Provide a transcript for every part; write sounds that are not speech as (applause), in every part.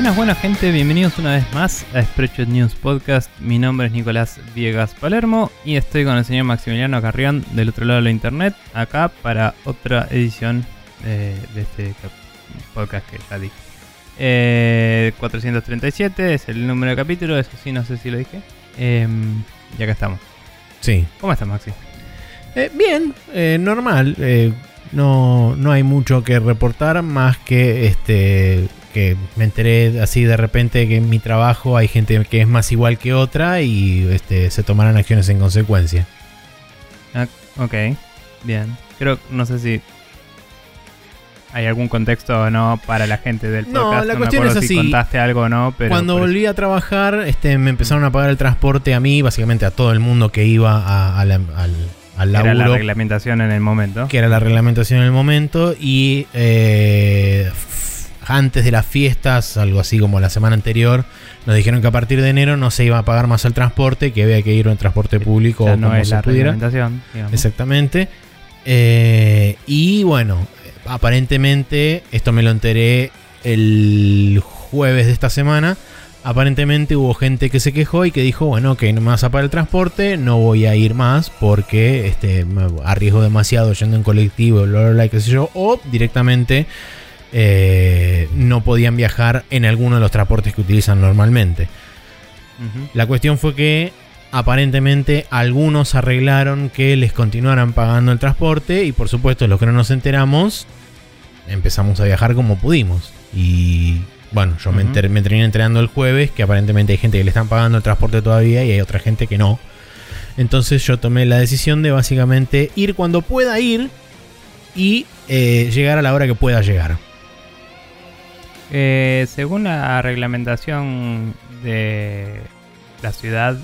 Buenas, buenas gente, bienvenidos una vez más a Spreadshot News Podcast. Mi nombre es Nicolás Viegas Palermo y estoy con el señor Maximiliano Carrión del otro lado de la internet, acá para otra edición eh, de este podcast que ya dije. Eh, 437 es el número de capítulo, eso sí, no sé si lo dije. Em, y acá estamos. Sí. ¿Cómo estás, Maxi? Eh, bien, eh, normal. eh, no, no hay mucho que reportar más que este que me enteré así de repente que en mi trabajo hay gente que es más igual que otra y este, se tomarán acciones en consecuencia. Ah, ok, bien. Creo, no sé si hay algún contexto o no para la gente del No, podcast. la me cuestión acuerdo es si así. contaste algo o no, pero... Cuando volví a trabajar, este, me empezaron a pagar el transporte a mí, básicamente a todo el mundo que iba a- a la- al, al Era la laburo. reglamentación en el momento. que era la reglamentación en el momento y eh, antes de las fiestas, algo así como la semana anterior, nos dijeron que a partir de enero no se iba a pagar más el transporte, que había que ir en transporte público Ya o no como es se la pudiera. Exactamente. Eh, y bueno, aparentemente, esto me lo enteré el jueves de esta semana. Aparentemente hubo gente que se quejó y que dijo, bueno, que no me vas a pagar el transporte, no voy a ir más porque este, me arriesgo demasiado yendo en colectivo, bla, bla, bla, qué sé yo, o directamente eh, no podían viajar en alguno de los transportes que utilizan normalmente. La cuestión fue que aparentemente algunos arreglaron que les continuaran pagando el transporte y por supuesto los que no nos enteramos empezamos a viajar como pudimos. Y bueno, yo me, Ujú. enter- me terminé enterando el jueves que aparentemente hay gente que le están pagando el transporte todavía y hay otra gente que no. Entonces yo tomé la decisión de básicamente ir cuando pueda ir y eh, llegar a la hora que pueda llegar. Eh, según la reglamentación de la ciudad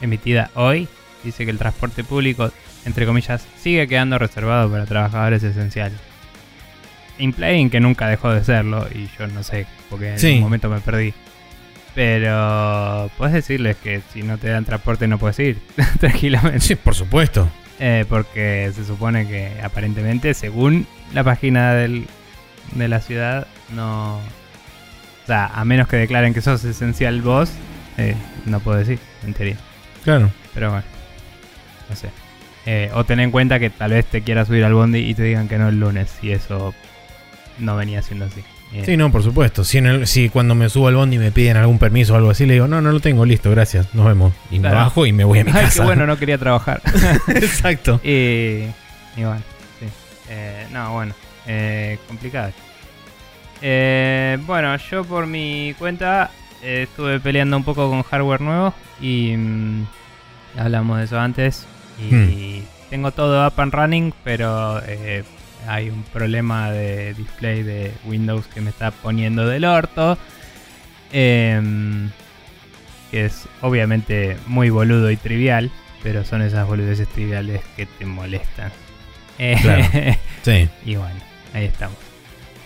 emitida hoy, dice que el transporte público, entre comillas, sigue quedando reservado para trabajadores esenciales. Implying que nunca dejó de serlo, y yo no sé, porque en Sí. un momento me perdí. Pero puedes decirles que si no te dan transporte no puedes ir (laughs) tranquilamente. Sí, por supuesto. Eh, porque se supone que aparentemente, según la página del, de la ciudad, no... O sea, a menos que declaren que sos esencial vos, eh, no puedo decir, en teoría. Claro. Pero bueno, no sé. Eh, o ten en cuenta que tal vez te quieras subir al bondi y te digan que no el lunes, y eso no venía siendo así. Eh, Sí, no, por supuesto. Si, en el- si cuando me subo al bondi me piden algún permiso o algo así, le digo, no, no lo tengo, listo, gracias, nos vemos. Y Claro. me bajo y me voy a mi (laughs) Ay, casa. qué bueno, no quería trabajar. (laughs) Exacto. Y, (laughs) y bueno, sí. Eh, no, bueno, eh, complicado. Eh, bueno, yo por mi cuenta eh, estuve peleando un poco con hardware nuevo y mm, hablamos de eso antes. Y tengo todo up and running, pero eh, hay un problema de display de Windows que me está poniendo del orto. Em, que es obviamente muy boludo y trivial, pero son esas boludeces triviales que te molestan. Claro. (laughs) Sí. y bueno, ahí estamos.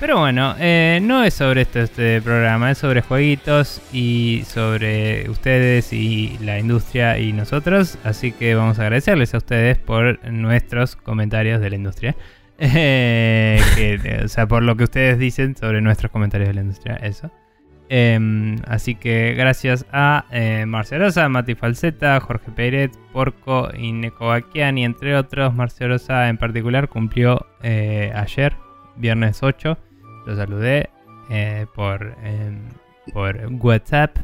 Pero bueno, eh, no es sobre este programa, es sobre jueguitos y sobre ustedes y la industria y nosotros. Así que vamos a agradecerles a ustedes por nuestros comentarios de la industria. (laughs) Eh, o sea, por lo que ustedes dicen sobre nuestros comentarios de la industria, eso. Em, así que gracias a eh, Marcia Rosa, Mati Falseta, Jorge Pérez, Porco y Neko Baquiani, entre otros. Marcia Rosa en particular cumplió eh, ayer, viernes 8. Lo saludé eh, por, em, por WhatsApp.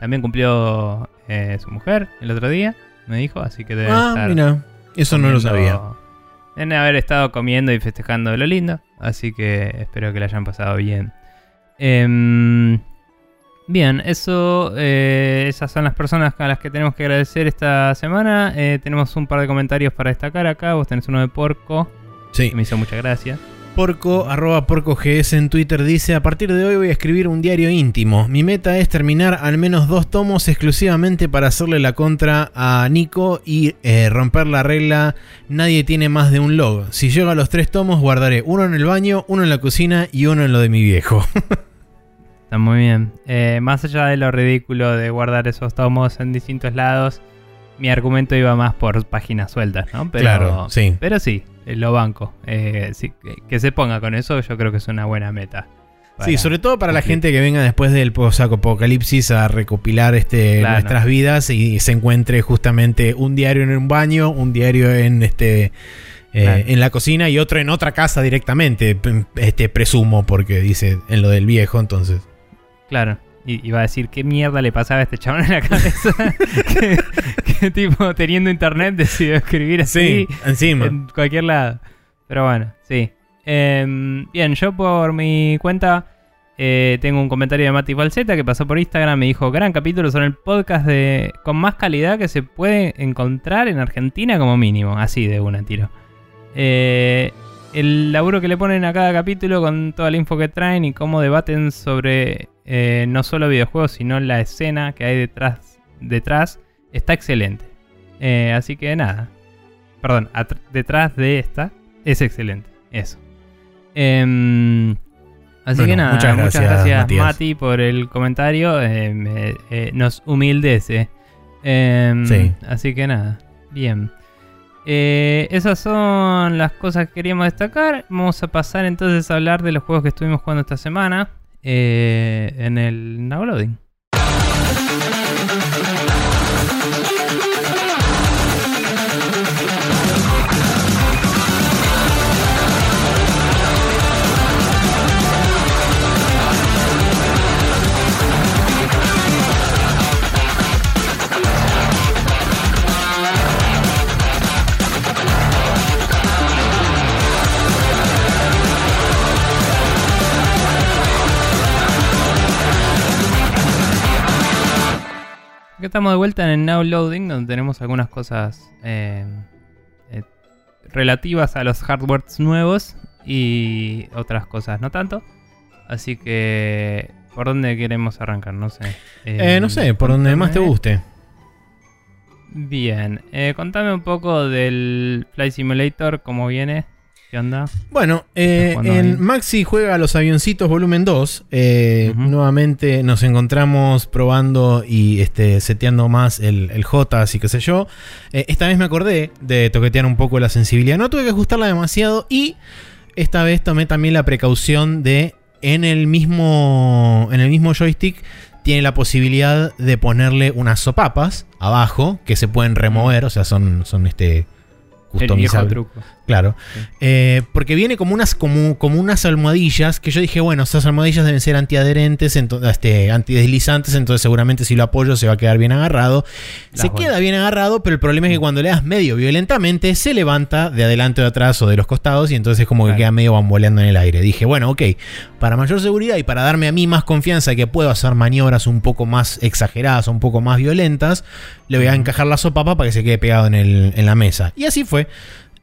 También cumplió eh, su mujer el otro día, me dijo, así que debe Ah, estar. mira, eso no lo sabía. Deben haber estado comiendo y festejando de lo lindo. Así que espero que la hayan pasado bien. Em, bien, eso. eh, esas son las personas a las que tenemos que agradecer esta semana. Tenemos un par de comentarios para destacar acá. Vos tenés uno de Porco, Sí. que me hizo mucha gracia. Porco, arroba porcogs en Twitter dice, a partir de hoy voy a escribir un diario íntimo. Mi meta es terminar al menos dos tomos exclusivamente para hacerle la contra a Nico y eh, romper la regla nadie tiene más de un log. Si llego a los tres tomos guardaré uno en el baño, uno en la cocina y uno en lo de mi viejo. (laughs) Está muy bien. Eh, más allá de lo ridículo de guardar esos tomos en distintos lados, mi argumento iba más por páginas sueltas, ¿no? Pero, Claro, sí. Pero sí, lo banco. Eh, sí, que, se ponga con eso, yo creo que es una buena meta. Sí, sobre todo para la gente que venga después del post-apocalipsis a recopilar este, Claro. nuestras vidas y se encuentre justamente un diario en un baño, un diario en este eh, Claro. en la cocina y otro en otra casa directamente, p- este presumo porque dice en lo del viejo, entonces. Claro. Y iba a decir qué mierda le pasaba a este chabón en la cabeza. (laughs) que, que, tipo, teniendo internet, decidió escribir así Sí, encima. en cualquier lado. Pero bueno, sí. Em, bien, yo por mi cuenta eh, tengo un comentario de Mati Falseta que pasó por Instagram. Me dijo: Gran capítulo son el podcast de con más calidad que se puede encontrar en Argentina, como mínimo. Así de una tiro. Eh, el laburo que le ponen a cada capítulo con toda la info que traen y cómo debaten sobre eh, no solo videojuegos, sino la escena que hay detrás, detrás está excelente. Eh, así que nada. Perdón, detrás de esta es excelente. Eso. Em, así Bueno, que nada, muchas muchas gracias, Matías. Mati por el comentario. eh, nos humildece. Em, Sí. Así que nada, bien. Esas son las cosas que queríamos destacar. Vamos a pasar entonces a hablar de los juegos que estuvimos jugando esta semana eh, en el Now Loading. Estamos de vuelta en el Now Loading, donde tenemos algunas cosas eh, eh, relativas a los hardwares nuevos y otras cosas no tanto. Así que, ¿por dónde queremos arrancar? No sé. Eh, no sé, por donde más te guste. Bien, contame un poco del Flight Simulator, cómo viene, qué onda. Bueno, eh, en ahí. Maxi juega a los avioncitos volumen 2. eh. Nuevamente nos encontramos probando y este, seteando más el, el J, así que sé yo. Eh, esta vez me acordé de toquetear un poco la sensibilidad. No tuve que ajustarla demasiado y esta vez tomé también la precaución de en el mismo, en el mismo joystick tiene la posibilidad de ponerle unas sopapas abajo que se pueden remover, o sea, son, son este, El viejo customizables. truco. Claro. Eh, porque viene como unas, como, como unas almohadillas que yo dije, bueno, esas almohadillas deben ser antiadherentes, ento- este, antideslizantes, entonces seguramente si lo apoyo se va a quedar bien agarrado. Las se buenas. queda bien agarrado, pero el problema es que cuando le das medio violentamente, se levanta de adelante o de atrás o de los costados y entonces como que queda medio bamboleando en el aire. Dije, bueno, ok, para mayor seguridad y para darme a mí más confianza de que puedo hacer maniobras un poco más exageradas, un poco más violentas, le voy a encajar la sopapa para que se quede pegado en, el- en la mesa. Y así fue.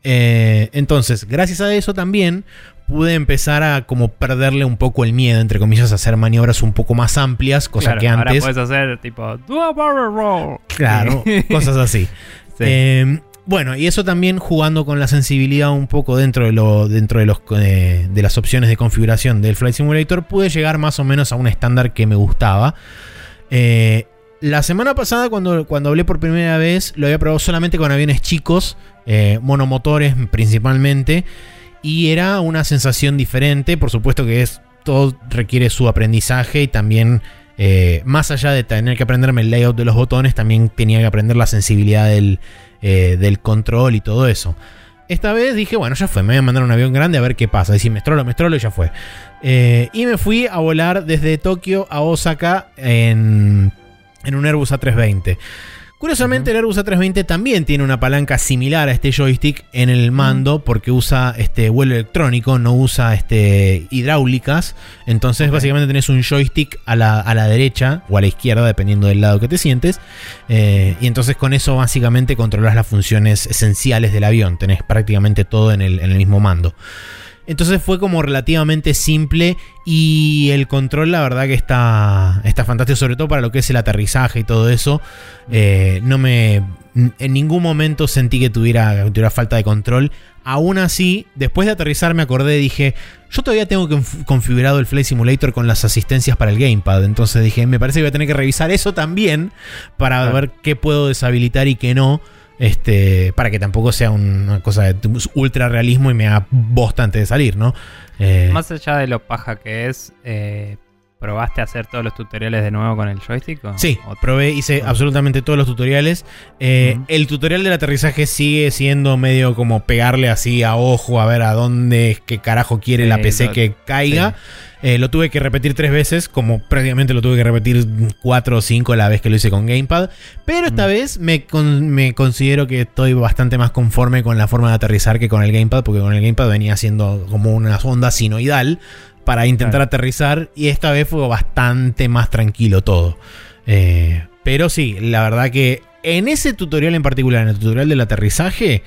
Eh, entonces, gracias a eso también pude empezar a como perderle un poco el miedo, entre comillas, a hacer maniobras un poco más amplias, cosa Claro, que Ahora antes... puedes hacer tipo. Do a barrel roll. Claro, (laughs) cosas así. Sí. Eh, bueno, y eso también jugando con la sensibilidad un poco dentro de lo dentro de los eh, de las opciones de configuración del Flight Simulator, pude llegar más o menos a un estándar que me gustaba. Eh, la semana pasada, cuando, cuando hablé por primera vez, lo había probado solamente con aviones chicos, eh, monomotores principalmente, y era una sensación diferente. Por supuesto que es todo requiere su aprendizaje y también eh, más allá de tener que aprenderme el layout de los botones, también tenía que aprender la sensibilidad del, eh, del control y todo eso. Esta vez dije, bueno, ya fue, me voy a mandar un avión grande a ver qué pasa. Y si me estrolo, me estrolo y ya fue. Y me fui a volar desde Tokio a Osaka en, en un Airbus A320. Curiosamente, el Airbus A320 también tiene una palanca similar a este joystick en el mando porque usa este vuelo electrónico, no usa este, hidráulicas. Entonces, básicamente tenés un joystick a la, a la derecha o a la izquierda, dependiendo del lado que te sientes. Eh, y entonces, con eso, básicamente controlas las funciones esenciales del avión. Tenés prácticamente todo en el, en el mismo mando. Entonces fue como relativamente simple y el control la verdad que está, está fantástico, sobre todo para lo que es el aterrizaje y todo eso. Eh, no me... En ningún momento sentí que tuviera, que tuviera falta de control. Aún así, después de aterrizar me acordé y dije, yo todavía tengo conf- configurado el Flight Simulator con las asistencias para el gamepad. Entonces dije, me parece que voy a tener que revisar eso también para ver qué puedo deshabilitar y qué no. Este, para que tampoco sea una cosa de ultra realismo y me haga bosta antes de salir, ¿no? Eh, Más allá de lo paja que es, eh, ¿Probaste hacer todos los tutoriales de nuevo con el joystick? Sí, probé, hice absolutamente todos los tutoriales. Eh, el tutorial del aterrizaje sigue siendo medio como pegarle así a ojo a ver a dónde, qué carajo quiere la PC que caiga. Eh, lo tuve que repetir tres veces, como prácticamente lo tuve que repetir cuatro o cinco la vez que lo hice con Gamepad. Pero esta vez me, me, considero que estoy bastante más conforme con la forma de aterrizar que con el Gamepad, porque con el Gamepad venía siendo como una onda sinoidal para intentar aterrizar y esta vez fue bastante más tranquilo todo. Eh, pero sí, la verdad que en ese tutorial en particular, en el tutorial del aterrizaje,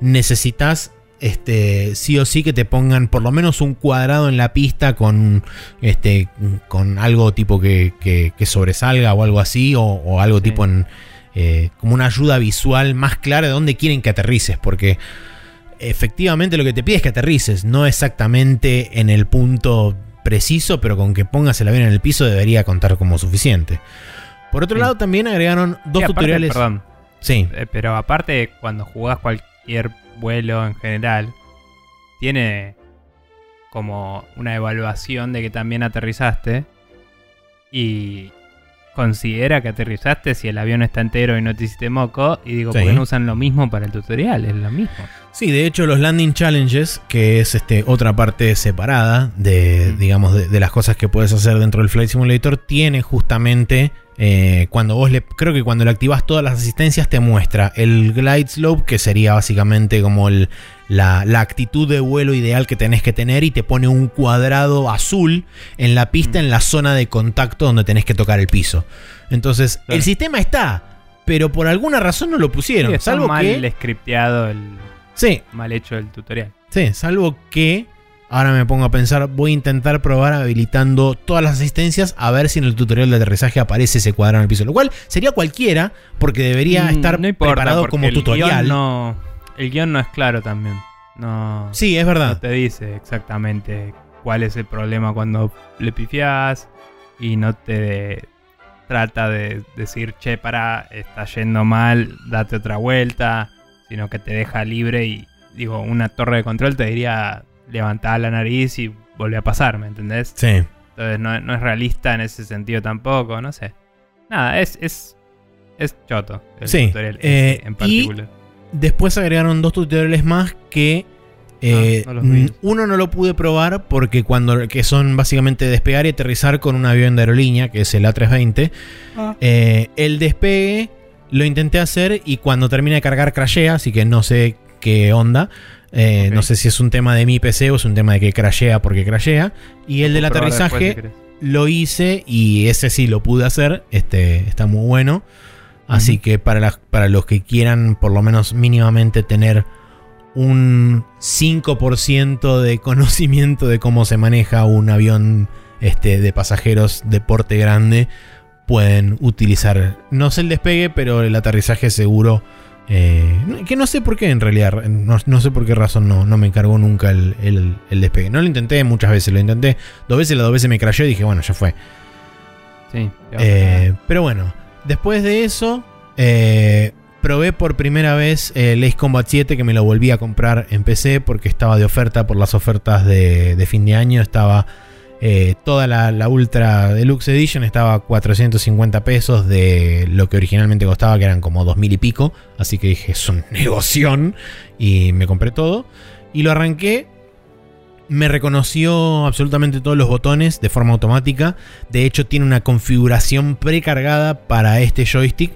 necesitas este, sí o sí que te pongan por lo menos un cuadrado en la pista con, este, con algo tipo que, que, sobresalga o algo así, o, algo tipo en, eh, como una ayuda visual más clara de dónde quieren que aterrices, porque efectivamente lo que te pide es que aterrices, no exactamente en el punto preciso, pero con que pongas el avión en el piso debería contar como suficiente. Por otro lado, también agregaron dos tutoriales. Perdón. Sí. Eh, pero aparte, cuando jugás cualquier vuelo en general, tiene como una evaluación de que también aterrizaste. Y considera que aterrizaste si el avión está entero y no te hiciste moco. Y digo, ¿por qué no usan lo mismo para el tutorial? Es lo mismo. Sí, de hecho los landing challenges, que es este, otra parte separada de, digamos, de, las cosas que puedes hacer dentro del Flight Simulator, tiene justamente, eh, cuando vos le, creo que cuando le activas todas las asistencias te muestra el glide slope, que sería básicamente como la, actitud de vuelo ideal que tenés que tener y te pone un cuadrado azul en la pista, en la zona de contacto donde tenés que tocar el piso. Entonces, el sistema está, pero por alguna razón no lo pusieron. salvo mal que... scripteado el Sí. Mal hecho el tutorial. Sí, salvo que ahora me pongo a pensar, voy a intentar probar habilitando todas las asistencias a ver si en el tutorial de aterrizaje aparece ese cuadrado en el piso. Lo cual sería cualquiera, porque debería mm, estar preparado como tutorial. no, el guion no es claro también. No, sí, es verdad. No te dice exactamente cuál es el problema cuando le pifias y no te trata de decir, che, para, está yendo mal, date otra vuelta sino que te deja libre y digo, una torre de control te diría levantar la nariz y volver a pasar, ¿me entendés? Sí. Entonces no, es realista en ese sentido tampoco, no sé. Nada, es, es, es choto el sí. tutorial eh, en particular. Y después agregaron dos tutoriales más que eh, ah, uno no lo pude probar porque cuando que son básicamente despegar y aterrizar con un avión de aerolínea, que es el A320. Ah. Eh, el despegue lo intenté hacer y cuando termina de cargar crashea, así que no sé qué onda. Eh, no sé si es un tema de mi PC o es un tema de que crashea porque crashea. Y el del aterrizaje lo hice y ese sí lo pude hacer. Este está muy bueno. Así que para, para los que quieran por lo menos mínimamente tener un 5% de conocimiento de cómo se maneja un avión este, de pasajeros de porte grande, pueden utilizar. No sé el despegue, pero el aterrizaje seguro. Eh, que no sé por qué en realidad. No, sé por qué razón no, no me encargó nunca el, despegue. No lo intenté muchas veces, lo intenté dos veces, las dos veces me crashó y dije, bueno, ya fue. Sí. Eh, pero bueno, después de eso, eh, probé por primera vez el Ace Combat 7 que me lo volví a comprar en PC porque estaba de oferta por las ofertas de, de fin de año. Estaba eh, toda la, Ultra Deluxe Edition estaba a 450 pesos de lo que originalmente costaba, que eran como 2000 y pico. Así que dije, es un (laughs) negoción. Y me compré todo. Y lo arranqué. Me reconoció absolutamente todos los botones de forma automática. De hecho, tiene una configuración precargada para este joystick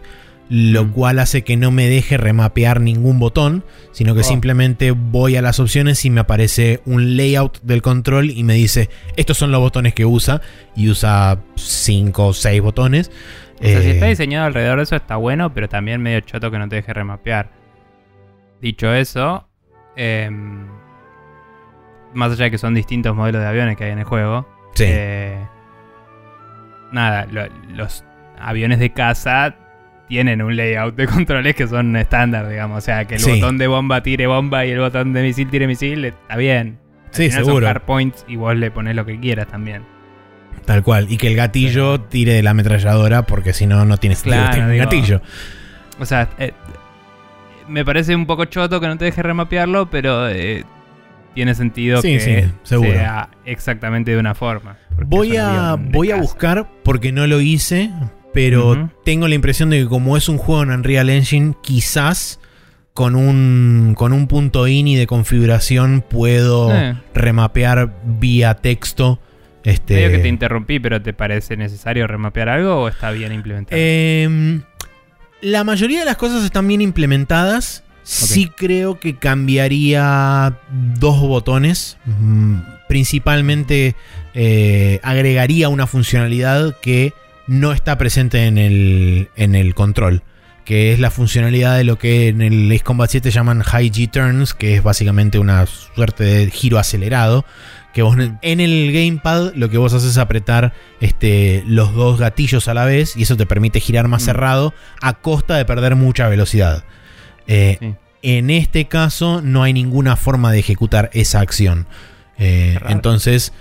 lo mm. cual hace que no me deje remapear ningún botón, sino que oh. simplemente voy a las opciones y me aparece un layout del control y me dice, estos son los botones que usa, y usa 5 o 6 botones. O sea, si está eh, diseñado alrededor de eso está bueno, pero también medio choto que no te deje remapear. Dicho eso, em, más allá de que son distintos modelos de aviones que hay en el juego, eh, nada, los aviones de casa tienen un layout de (laughs) controles que son estándar, digamos. O sea, que el botón de bomba tire bomba y el botón de misil tire misil, está bien. sí, seguro. Son points y vos le pones lo que quieras también. Tal cual. Y que el gatillo tire de la ametralladora porque si no, no tienes claro, gatillo. O sea, eh, me parece un poco choto que no te deje remapearlo, pero eh, tiene sentido Sí, que sí, seguro. sea exactamente de una forma. Voy a, voy a buscar, porque no lo hice, pero tengo la impresión de que como es un juego en Unreal Engine, quizás con un, con un punto ini de configuración puedo Eh. remapear vía texto. Este, Medio que te interrumpí, pero ¿te parece necesario remapear algo o está bien implementado? Em, la mayoría de las cosas están bien implementadas. Sí creo que cambiaría dos botones. Mm, Principalmente eh, agregaría una funcionalidad que no está presente en el, en el control. Que es la funcionalidad de lo que en el Ace Combat 7 llaman High G Turns, que es básicamente una suerte de giro acelerado. Que vos en el gamepad lo que vos haces es apretar este, los dos gatillos a la vez y eso te permite girar más Mm. cerrado a costa de perder mucha velocidad. Eh, Sí. En este caso no hay ninguna forma de ejecutar esa acción. Eh, entonces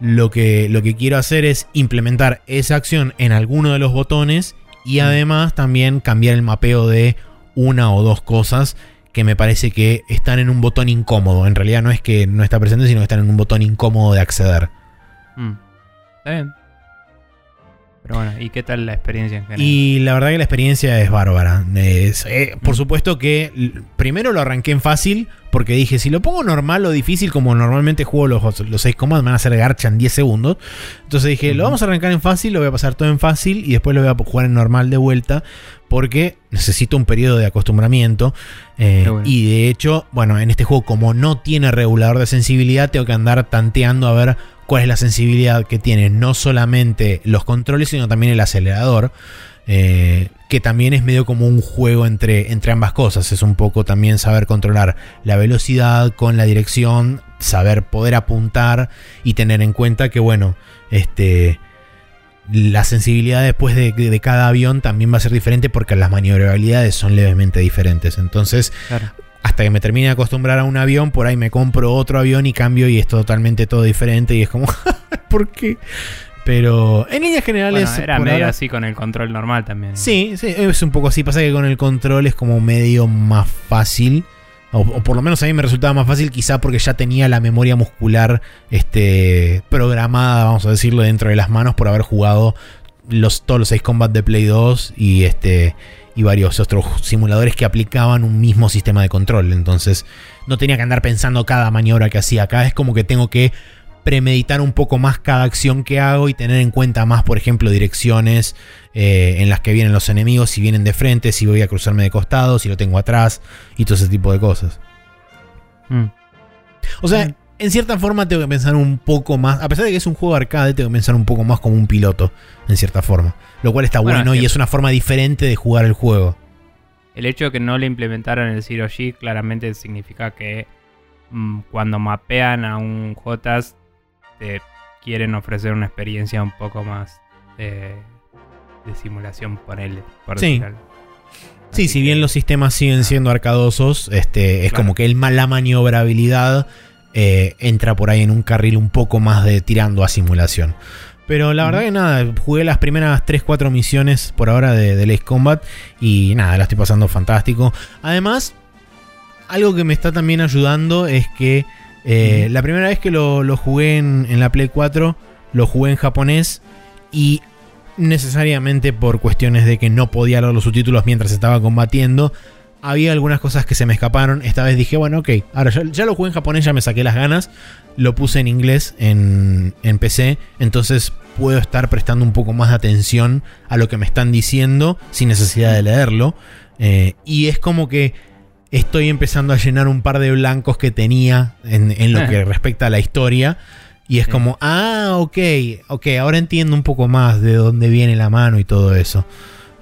lo que, lo que quiero hacer es implementar esa acción en alguno de los botones y Mm. además también cambiar el mapeo de una o dos cosas que me parece que están en un botón incómodo. En realidad no es que no está presente, sino que están en un botón incómodo de acceder. Mm. Está bien. Pero bueno, ¿y qué tal la experiencia en general? Y la verdad que la experiencia es bárbara. Es, eh, por supuesto que primero lo arranqué en fácil, porque dije, si lo pongo normal o difícil, como normalmente juego los, los 6 comandos, me van a hacer garcha en 10 segundos. Entonces dije, lo vamos a arrancar en fácil, lo voy a pasar todo en fácil y después lo voy a jugar en normal de vuelta, porque necesito un periodo de acostumbramiento. Eh, bueno. y de hecho, bueno, en este juego, como no tiene regulador de sensibilidad, tengo que andar tanteando a ver cuál es la sensibilidad que tienen no solamente los controles, sino también el acelerador. eh, que también es medio como un juego entre, entre ambas cosas. Es un poco también saber controlar la velocidad con la dirección, saber poder apuntar y tener en cuenta que, bueno, este. La sensibilidad después de, cada avión también va a ser diferente porque las maniobrabilidades son levemente diferentes. Entonces. Hasta que me termine de acostumbrar a un avión, por ahí me compro otro avión y cambio y es totalmente todo diferente y es como, (laughs) ¿por qué? Pero en líneas generales... Bueno, era medio ahora- así con el control normal también. Sí, sí, es un poco así. Pasa que con el control es como medio más fácil. O, o por lo menos a mí me resultaba más fácil, quizá porque ya tenía la memoria muscular este, programada, vamos a decirlo, dentro de las manos por haber jugado los, todos los 6 Combat de Play 2 y, este, y varios otros simuladores que aplicaban un mismo sistema de control. Entonces no tenía que andar pensando cada maniobra que hacía. Acá es como que tengo que premeditar un poco más cada acción que hago y tener en cuenta más, por ejemplo, direcciones eh, en las que vienen los enemigos, si vienen de frente, si voy a cruzarme de costado, si lo tengo atrás y todo ese tipo de cosas. Mm. O sea, Mm. en cierta forma tengo que pensar un poco más, a pesar de que es un juego arcade, tengo que pensar un poco más como un piloto, en cierta forma. Lo cual está Bueno, bueno, es que- y es una forma diferente de jugar el juego. El hecho de que no le implementaron el Zero G claramente significa que mm, cuando mapean a un JOTAS te quieren ofrecer una experiencia un poco más de simulación, por Sí. decir algo. Sí, Así si que- bien los sistemas siguen siendo arcadosos, este, es Claro. como que el, la maniobrabilidad eh, entra por ahí en un carril un poco más de tirando a simulación. Pero la verdad que nada, jugué las primeras 3-4 misiones por ahora de, de Combat y nada, la estoy pasando fantástico. Además, algo que me está también ayudando es que eh, la primera vez que lo, lo jugué en, en la Play 4, lo jugué en japonés y necesariamente por cuestiones de que no podía leer los subtítulos mientras estaba combatiendo. Había algunas cosas que se me escaparon. Esta vez dije, bueno, ok, ahora ya, ya lo jugué en japonés, ya me saqué las ganas. Lo puse en inglés en, en PC. Entonces puedo estar prestando un poco más de atención a lo que me están diciendo sin necesidad de leerlo. Eh, y es como que estoy empezando a llenar un par de blancos que tenía en, en lo que respecta a la historia. Y es Sí. como, ah, ok, ok, ahora entiendo un poco más de dónde viene la mano y todo eso.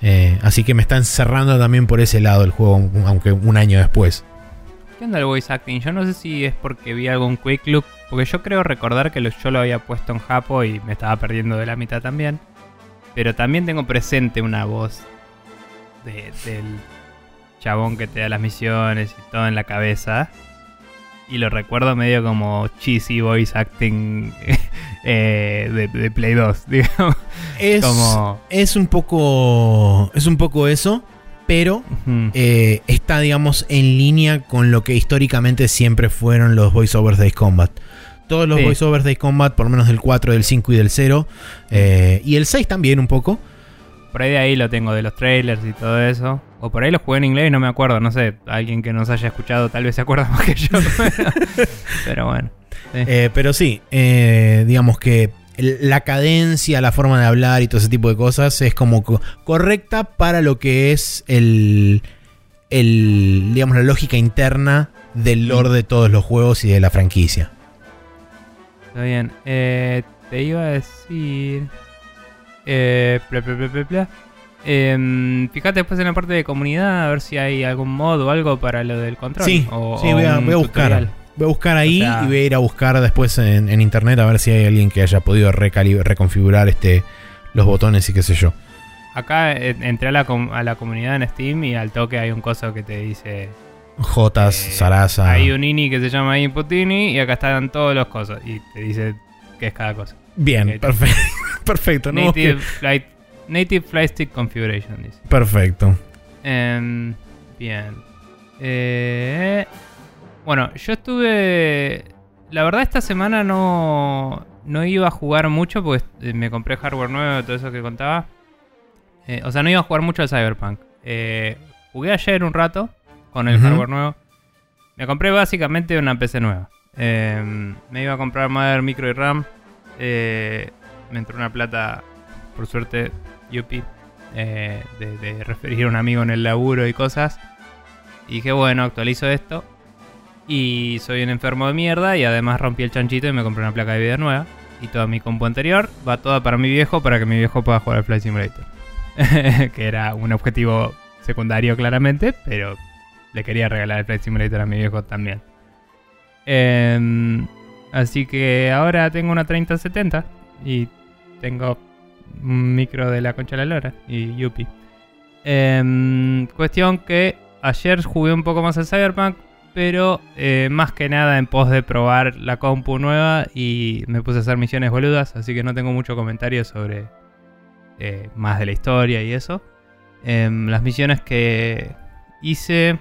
Eh, así que me están cerrando también por ese lado el juego, aunque un año después. ¿Qué onda el voice acting? Yo no sé si es porque vi algún quick look, porque yo creo recordar que lo- yo lo había puesto en Japo y me estaba perdiendo de la mitad también. Pero también tengo presente una voz de- del chabón que te da las misiones y todo en la cabeza. Y lo recuerdo medio como cheesy voice acting (laughs) eh, de, de Play 2, (laughs) digamos. Es, Como- es un poco. Es un poco eso. Pero eh, está, digamos, en línea con lo que históricamente siempre fueron los voiceovers de Ace Combat. Todos los Sí. voiceovers de Ace Combat, por lo menos del 4, del 5 y del 0, eh, y el 6 también un poco, Por ahí de ahí lo tengo de los trailers y todo eso. O por ahí lo jugué en inglés y no me acuerdo. No sé, alguien que nos haya escuchado tal vez se acuerda (laughs) más que yo. (laughs) Pero bueno. sí. Eh, pero sí, digamos que la cadencia, la forma de hablar y todo ese tipo de cosas es como co- correcta para lo que es el, el, digamos, la lógica interna del lore de todos los juegos y de la franquicia. Está bien. Eh, te iba a decir. Eh, bla, bla, bla, bla, bla. Em, fíjate después en la parte de comunidad a ver si hay algún modo o algo para lo del control. Sí, o, sí, o voy a, un voy a buscar. Voy a buscar ahí O sea- y voy a ir a buscar después en, en internet a ver si hay alguien que haya podido reconfigurar este, los botones y qué sé yo. Acá eh, entré a la, com- a la comunidad en Steam y al toque hay un coso que te dice. Jotas, eh, Sarasa. Hay un INI que se llama Inputini y acá están todos los cosas. Y te dice qué es cada cosa. Bien, perfecto. (laughs) perfecto, ¿no? Native, flight, native Flight Stick Configuration dice. Perfecto. Em, bien. Eh, bueno, yo estuve. La verdad, esta semana no, no iba a jugar mucho porque eh, me compré hardware nuevo, todo eso que contaba. Eh, o sea, no iba a jugar mucho al Cyberpunk. Eh, jugué ayer un rato con el hardware nuevo. Me compré básicamente una PC nueva. Em, me iba a comprar Mother, Micro y RAM. Me entró una plata, por suerte, Yupi, de, de referir a un amigo en el laburo y cosas. Y dije, bueno, actualizo esto. Y soy un enfermo de mierda y además rompí el chanchito y me compré una placa de video nueva. Y toda mi compu anterior va toda para mi viejo para que mi viejo pueda jugar al Flight Simulator. (laughs) que era un objetivo secundario claramente, pero le quería regalar el Flight Simulator a mi viejo también. Em, así que ahora tengo una 3070 y tengo un micro de la concha de la lora y Yupi. Em, cuestión que ayer jugué un poco más al Cyberpunk, pero eh, más que nada en pos de probar la compu nueva y me puse a hacer misiones boludas, así que no tengo mucho comentario sobre eh, más de la historia y eso. Em, las misiones que hice...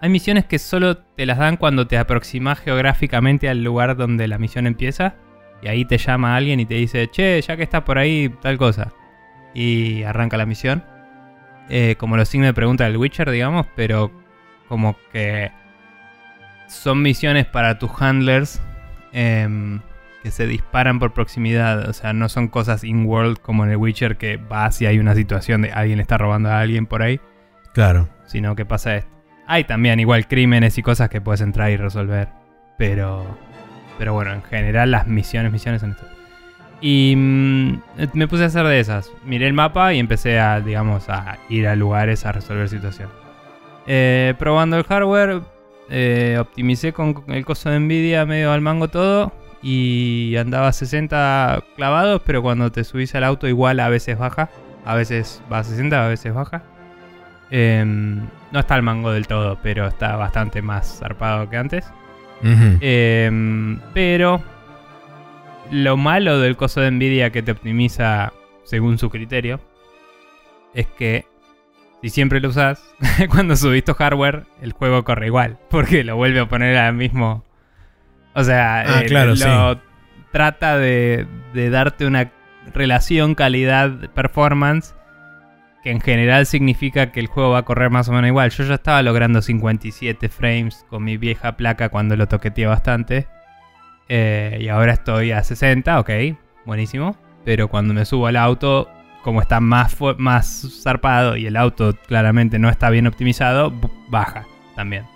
Hay misiones que solo te las dan cuando te aproximas geográficamente al lugar donde la misión empieza. Y ahí te llama alguien y te dice, che, ya que estás por ahí, tal cosa. Y arranca la misión. Eh, como los signos de pregunta del Witcher, digamos, pero como que son misiones para tus handlers em, que se disparan por proximidad. O sea, no son cosas in-world como en el Witcher que vas y hay una situación de alguien está robando a alguien por ahí, Claro. sino que pasa esto. Hay también igual crímenes y cosas que puedes entrar y resolver, pero pero bueno, en general las misiones, misiones son esto. Y mm, me puse a hacer de esas. Miré el mapa y empecé a, digamos, a ir a lugares a resolver situaciones. Eh, probando el hardware, eh, optimicé con el coso de Nvidia medio al mango todo. Y andaba a 60 clavados, pero cuando te subís al auto igual a veces baja. A veces va a 60, a veces baja. Em, no está al mango del todo, pero está bastante más zarpado que antes. Em, pero lo malo del coso de Nvidia que te optimiza según su criterio es que si siempre lo usas, (laughs) cuando subís tu hardware, el juego corre igual, porque lo vuelve a poner al mismo. O sea, Ah, eh, claro, lo trata de, de darte una relación calidad-performance que en general significa que el juego va a correr más o menos igual. Yo ya estaba logrando 57 frames con mi vieja placa cuando lo toqueteé bastante. Eh, y ahora estoy a 60, ok, buenísimo. Pero cuando me subo al auto, como está más, más zarpado y el auto claramente no está bien optimizado, baja también.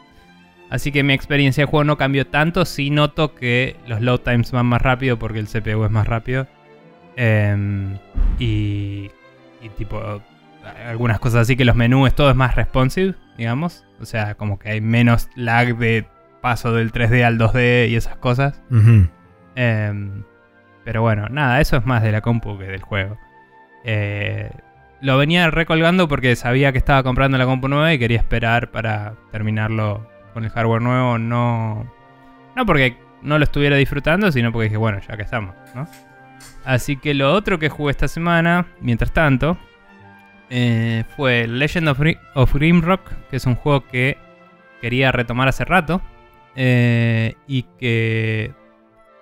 Así que mi experiencia de juego no cambió tanto. Sí noto que los load times van más rápido porque el CPU es más rápido. Em, y, y tipo, algunas cosas así que los menús, todo es más responsive, digamos. O sea, como que hay menos lag de paso del 3D al 2D y esas cosas. Em, pero bueno, nada, eso es más de la compu que del juego. Eh, lo venía recolgando porque sabía que estaba comprando la compu nueva y quería esperar para terminarlo con el hardware nuevo. No, no porque no lo estuviera disfrutando, sino porque dije, bueno, ya que estamos. Así que lo otro que jugué esta semana, mientras tanto, eh, fue Legend of, Ri- of Grimrock, que es un juego que quería retomar hace rato eh, y que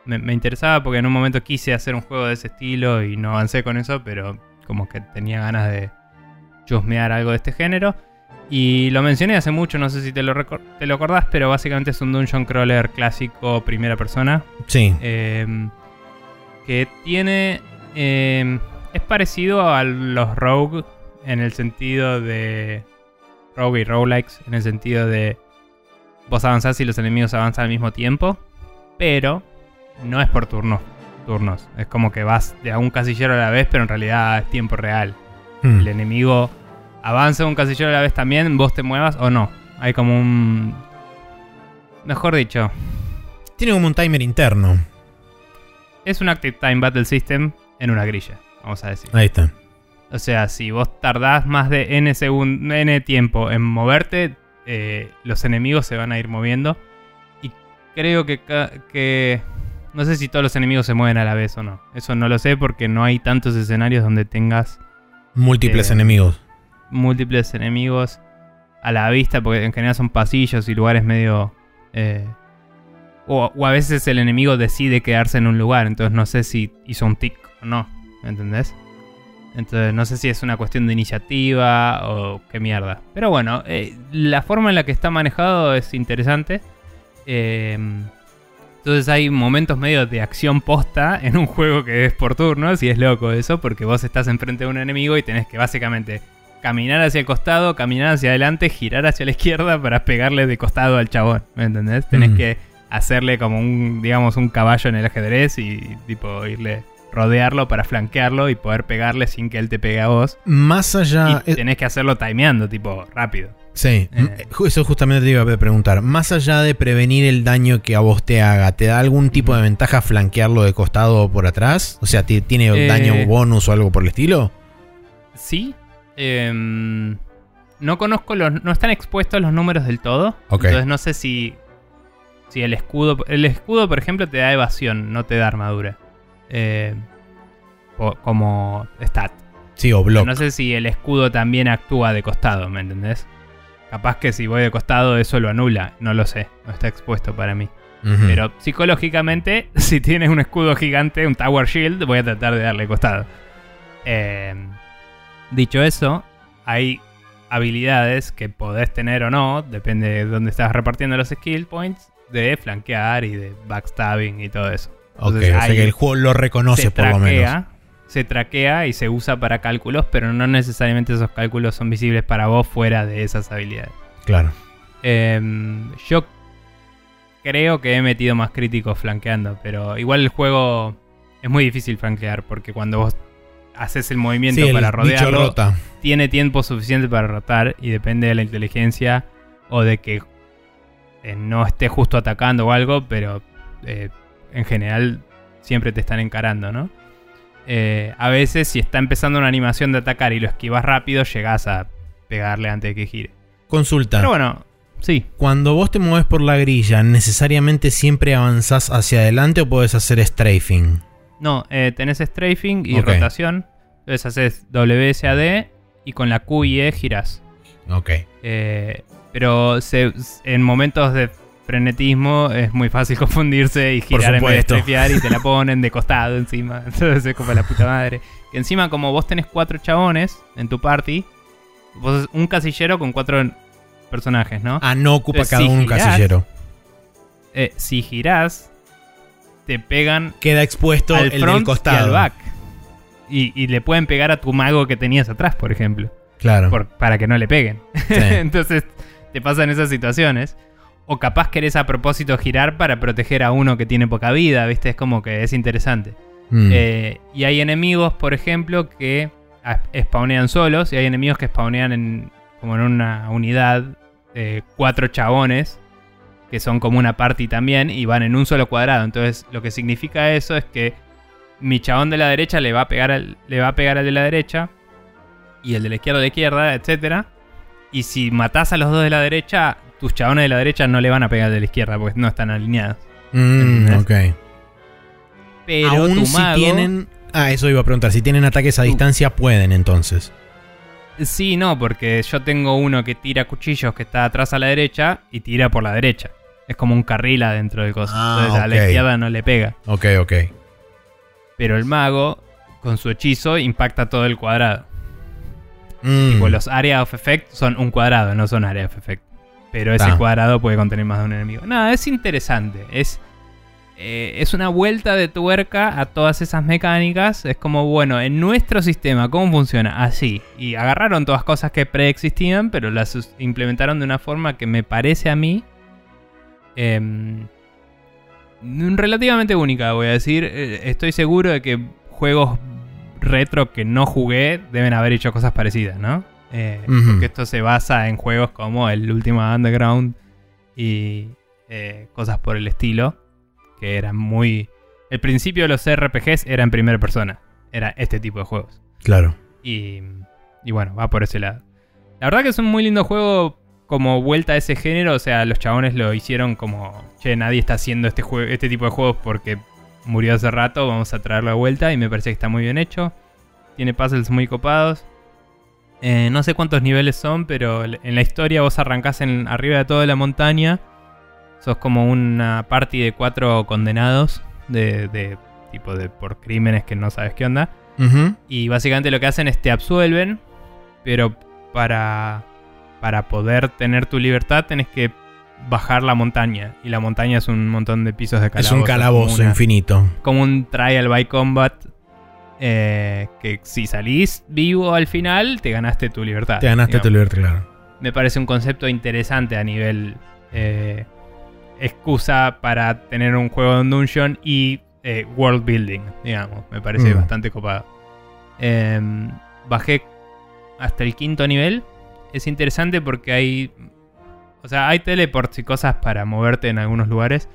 me interesaba porque en un momento quise hacer un juego de ese estilo y no avancé con eso, pero como que tenía ganas de chusmear algo de este género. Y lo mencioné hace mucho, no sé si te lo, te lo acordás, pero básicamente es un dungeon crawler clásico primera persona. Sí. eh, que tiene... eh, es parecido a los rogue en el sentido de... Rogue y roguelikes en el sentido de... Vos avanzás y los enemigos avanzan al mismo tiempo, pero no es por turnos. Turnos. Es como que vas de a un casillero a la vez, pero en realidad es tiempo real Mm. el enemigo avanza un casillero a la vez también, vos te muevas o no. Hay como un... Mejor dicho, Tiene como un timer interno. es un Active Time Battle System en una grilla, vamos a decir. Ahí está. O sea, si vos tardás más de n, segun- n tiempo en moverte, eh, los enemigos se van a ir moviendo. Y creo que, que... No sé si todos los enemigos se mueven a la vez o no. Eso no lo sé porque no hay tantos escenarios donde tengas Múltiples Eh, enemigos. múltiples enemigos a la vista, porque en general son pasillos y lugares medio... eh, o, o a veces el enemigo decide quedarse en un lugar, entonces no sé si hizo un tic o no, ¿me entendés? Entonces no sé si es una cuestión de iniciativa o qué mierda. Pero bueno, eh, la forma en la que está manejado es interesante. Eh, entonces hay momentos medio de acción posta en un juego que es por turnos y es loco eso porque vos estás enfrente de un enemigo y tenés que básicamente caminar hacia el costado, caminar hacia adelante, girar hacia la izquierda para pegarle de costado al chabón, ¿me entendés? Tenés Mm. que hacerle como un, digamos, un caballo en el ajedrez y tipo irle rodearlo para flanquearlo y poder pegarle sin que él te pegue a vos. Más allá. y eh, tenés que hacerlo timeando, tipo rápido. Sí, eh. eso justamente te iba a preguntar. Más allá de prevenir el daño que a vos te haga, ¿te da algún tipo de ventaja flanquearlo de costado o por atrás? O sea, ¿ti- ¿tiene Eh. daño bonus o algo por el estilo? Sí. em, no conozco los. No están expuestos los números del todo. Ok. Entonces no sé si. Si el escudo. El escudo, por ejemplo, te da evasión, no te da armadura. Eh, o- como stat. Sí, o block. No sé si el escudo también actúa de costado, ¿me entendés? Capaz que si voy de costado eso lo anula. No lo sé. No está expuesto para mí. Pero psicológicamente, (laughs) si tienes un escudo gigante, un Tower Shield, voy a tratar de darle costado. Eh, dicho eso, hay habilidades que podés tener o no, depende de dónde estás repartiendo los skill points, de flanquear y de backstabbing y todo eso. ok, entonces o sea ahí que el juego lo reconoce por lo menos. Se traquea y se usa para cálculos, pero no necesariamente esos cálculos son visibles para vos fuera de esas habilidades. Claro. Em, yo creo que he metido más críticos flanqueando, pero igual el juego es muy difícil flanquear porque cuando vos haces el movimiento Sí, para rodearlo, rota. tiene tiempo suficiente para rotar y depende de la inteligencia o de que eh, no esté justo atacando o algo, pero eh, en general siempre te están encarando, ¿no? Eh, a veces si está empezando una animación de atacar y lo esquivas rápido, llegás a pegarle antes de que gire. Consulta. Pero bueno, sí. Cuando vos te mueves por la grilla, ¿necesariamente siempre avanzás hacia adelante o podés hacer strafing? No, eh, tenés strafing y Ok. rotación. Entonces haces WSAD y con la Q y E girás. Ok. Eh, pero se- en momentos de frenetismo es muy fácil (laughs) confundirse y girar en vez de y te la (laughs) ponen de costado encima. (laughs) Entonces es como la puta madre. Que encima como vos tenés cuatro chabones en tu party, vos sos un casillero con cuatro personajes, ¿no? Ah, no ocupa Entonces, cada si uno un girás- casillero. Eh, si girás, te pegan Queda expuesto al el del front y costado. al back. Y, y le pueden pegar a tu mago que tenías atrás, por ejemplo. Claro. por- para que no le peguen. Sí. Entonces te pasan esas situaciones. O capaz querés a propósito girar para proteger a uno que tiene poca vida, ¿viste? Es como que es interesante. Mm. Eh, y hay enemigos, por ejemplo, que spawnean solos. Y hay enemigos que spawnean en, como en una unidad. eh, cuatro chabones. Que son como una party también. Y van en un solo cuadrado. Entonces lo que significa eso es que mi chabón de la derecha le va a pegar al, le va a pegar al de la derecha. Y el de la izquierda a la izquierda, etcétera. Y si matás a los dos de la derecha, tus chabones de la derecha no le van a pegar de la izquierda porque no están alineados. Mm, ok. Pero Aún tu si mago, tienen. Ah, eso iba a preguntar. Si tienen ataques a distancia, pueden entonces. Sí, no, porque yo tengo uno que tira cuchillos que está atrás a la derecha y tira por la derecha. Es como un carril adentro del coso. Ah, Entonces a la izquierda no le pega. Ok, ok. Pero el mago, con su hechizo, impacta todo el cuadrado. Mm, Tipo, los area of effect son un cuadrado, no son area of effect. Pero ese Ah. cuadrado puede contener más de un enemigo. Nada, es interesante. Es, eh, es una vuelta de tuerca a todas esas mecánicas. Es como, bueno, en nuestro sistema, ¿cómo funciona? Así. Y agarraron todas cosas que preexistían, pero las implementaron de una forma que me parece a mí em, relativamente única, voy a decir. Eh, Estoy seguro de que juegos retro que no jugué deben haber hecho cosas parecidas, ¿no? Eh. Porque esto se basa en juegos como el último Underground y eh, cosas por el estilo, que eran muy... El principio de los RPGs era en primera persona, era este tipo de juegos. Claro. Y, y bueno, va por ese lado. La verdad que es un muy lindo juego como vuelta a ese género. O sea, los chabones lo hicieron como, che, nadie está haciendo este, este tipo de juegos porque murió hace rato, vamos a traerlo de vuelta. Y me parece que está muy bien hecho. Tiene puzzles muy copados. Eh, no sé cuántos niveles son, pero en la historia vos arrancás en, arriba de toda la montaña. Sos como una party de cuatro condenados de, de tipo de por crímenes que no sabes qué onda. Y básicamente lo que hacen es te absuelven, pero para, para poder tener tu libertad tenés que bajar la montaña. Y la montaña es un montón de pisos de Es calabozo. un calabozo una- infinito. Como un trial by combat. Eh, que si salís vivo al final, te ganaste tu libertad. Te ganaste tu libertad, claro. Me parece un concepto interesante a nivel eh, excusa para tener un juego de dungeon y eh, world building, digamos. Me parece Mm. bastante copado. Em, bajé hasta el quinto nivel. Es interesante porque hay. O sea, hay teleports y cosas para moverte en algunos lugares.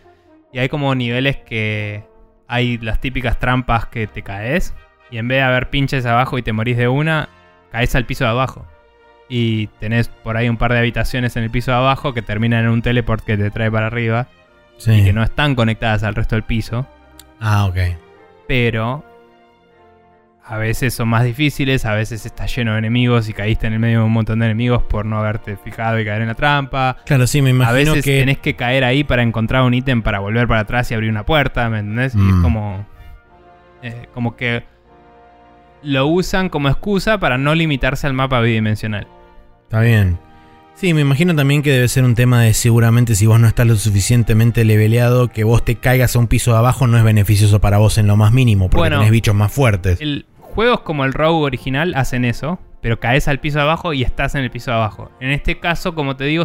Y hay como niveles que. Hay las típicas trampas que te caes. Y en vez de haber pinches abajo y te morís de una, caes al piso de abajo. Y tenés por ahí un par de habitaciones en el piso de abajo que terminan en un teleport que te trae para arriba. Sí. Y que no están conectadas al resto del piso. Ah, ok. Pero a veces son más difíciles, a veces está lleno de enemigos y caíste en el medio de un montón de enemigos por no haberte fijado y caer en la trampa. Claro, sí, me a imagino veces que. tenés que caer ahí para encontrar un ítem para volver para atrás y abrir una puerta, ¿me entendés? Y es Mm. como. eh, como que lo usan como excusa para no limitarse al mapa bidimensional. Está bien. Sí, me imagino también que debe ser un tema de seguramente si vos no estás lo suficientemente leveleado, que vos te caigas a un piso de abajo no es beneficioso para vos en lo más mínimo, porque Bueno, tenés bichos más fuertes. El, juegos como el Rogue original hacen eso, pero caes al piso de abajo y estás en el piso de abajo. En este caso, como te digo,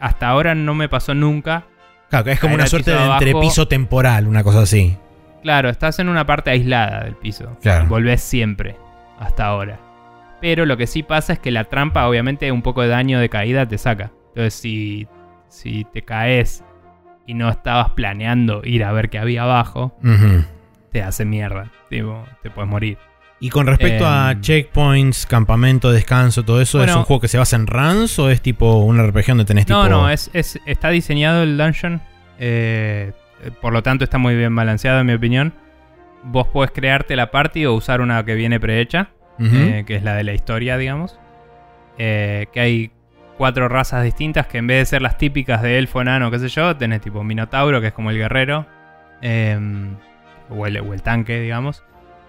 hasta ahora no me pasó nunca. Claro, es como una suerte de entrepiso temporal, una cosa así. Claro, estás en una parte aislada del piso. Claro. Volvés siempre, hasta ahora. Pero lo que sí pasa es que la trampa, obviamente, un poco de daño de caída te saca. Entonces, si, si te caes y no estabas planeando ir a ver qué había abajo, te hace mierda. Tipo, te puedes morir. Y con respecto a Em, checkpoints, campamento, descanso, todo eso, ¿es un juego que se basa en runs o es tipo un RPG donde tenés No, tipo. no, es, es- está diseñado el dungeon. eh, por lo tanto, está muy bien balanceado, en mi opinión. Vos podés crearte la party o usar una que viene prehecha, eh, que es la de la historia, digamos. Eh, que hay cuatro razas distintas que en vez de ser las típicas de elfo, enano, qué sé yo, tenés tipo Minotauro, que es como el guerrero. eh, o, el, o el tanque, digamos.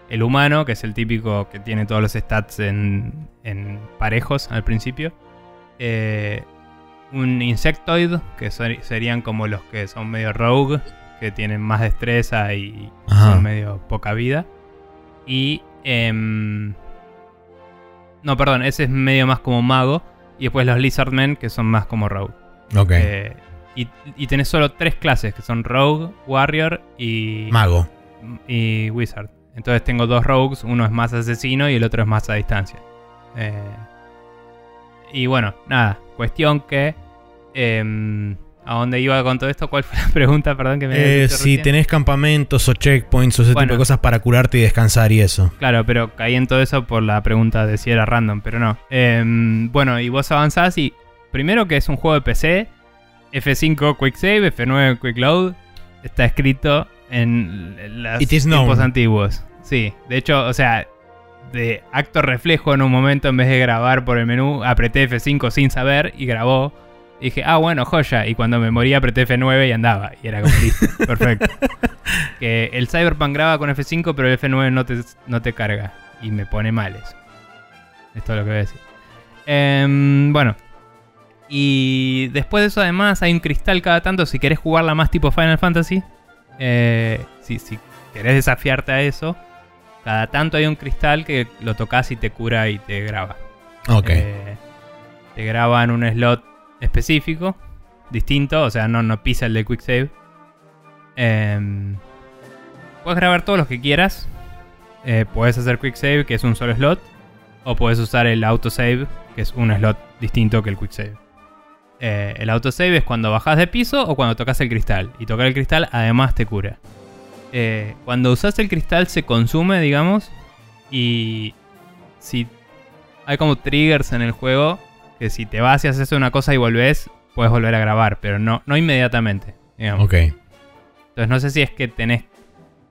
El humano, que es el típico que tiene todos los stats en, en parejos al principio. Eh, un insectoid, que ser- serían como los que son medio rogue, que tienen más destreza y Ajá. son medio poca vida. Y... em, no, perdón, ese es medio más como mago. Y después los lizardmen, que son más como rogue. Ok. Eh, y, y tenés solo tres clases, que son rogue, warrior y Mago. y Wizard. Entonces tengo dos rogues, uno es más asesino y el otro es más a distancia. Eh, y bueno, nada, cuestión que... em, ¿A dónde iba con todo esto? ¿Cuál fue la (laughs) pregunta? Perdón que me Eh, si recién. tenés campamentos o checkpoints o ese Bueno. tipo de cosas para curarte y descansar y eso. Claro, pero caí en todo eso por la pregunta de si era random, pero no. Em, bueno, y vos avanzás y... Primero que es un juego de PC, F5 Quick Save, F9 Quick Load, está escrito en los tiempos antiguos. Sí, de hecho, o sea, de acto reflejo en un momento en vez de grabar por el menú, apreté F5 sin saber y grabó. Y dije, ah, bueno, joya. Y cuando me moría apreté F9 y andaba. Y era como listo, (laughs) perfecto. Que el Cyberpunk graba con F5, pero el F9 no te, no te carga. Y me pone mal eso. Es todo lo que voy a decir. Em, bueno. Y después de eso, además, hay un cristal cada tanto. Si querés jugarla más tipo Final Fantasy. eh, si, si querés desafiarte a eso. Cada tanto hay un cristal que lo tocas y te cura y te graba. Ok. Eh, te graba en un slot específico, distinto, o sea, no, no pisa el de Quick Save. Em, puedes grabar todos los que quieras. Eh, puedes hacer Quick Save, que es un solo slot. O puedes usar el autosave, que es un slot distinto que el Quick Save. Eh, el autosave es cuando bajas de piso o cuando tocas el cristal. Y tocar el cristal además te cura. Eh, cuando usas el cristal se consume, digamos. Y si hay como triggers en el juego que si te vas y haces una cosa y volvés, puedes volver a grabar, pero no, no inmediatamente. Digamos. Ok. Entonces no sé si es que tenés.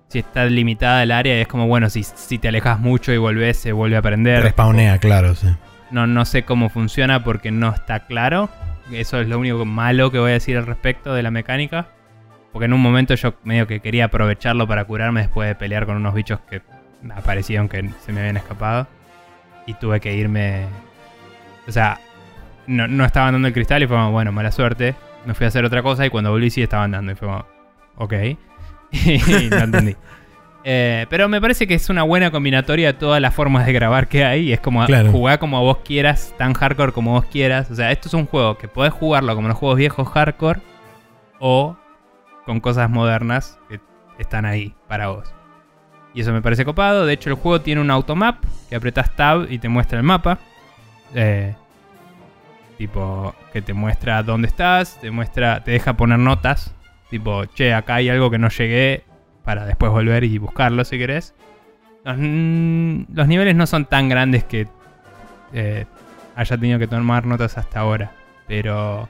Si está limitada el área, y es como, bueno, si, si te alejas mucho y volvés, se vuelve a prender. Respawnea, claro, sí. No, no sé cómo funciona porque no está claro. Eso es lo único malo que voy a decir al respecto de la mecánica. Porque en un momento yo medio que quería aprovecharlo para curarme después de pelear con unos bichos que aparecieron que se me habían escapado. Y tuve que irme. O sea, no, no estaban dando el cristal y fue como, bueno, mala suerte. Me fui a hacer otra cosa y cuando volví sí estaban dando. Y fue como, ok. (laughs) y no entendí. (laughs) Eh, pero me parece que es una buena combinatoria de todas las formas de grabar que hay. Y es como Claro. jugar como vos quieras, tan hardcore como vos quieras. O sea, esto es un juego que podés jugarlo como los juegos viejos hardcore o con cosas modernas que están ahí para vos. Y eso me parece copado. De hecho, el juego tiene un automap que apretas tab y te muestra el mapa. Eh, tipo, que te muestra dónde estás, te muestra, te deja poner notas. Tipo, che, acá hay algo que no llegué para después volver y buscarlo si querés. Los, los niveles no son tan grandes que eh, haya tenido que tomar notas hasta ahora. Pero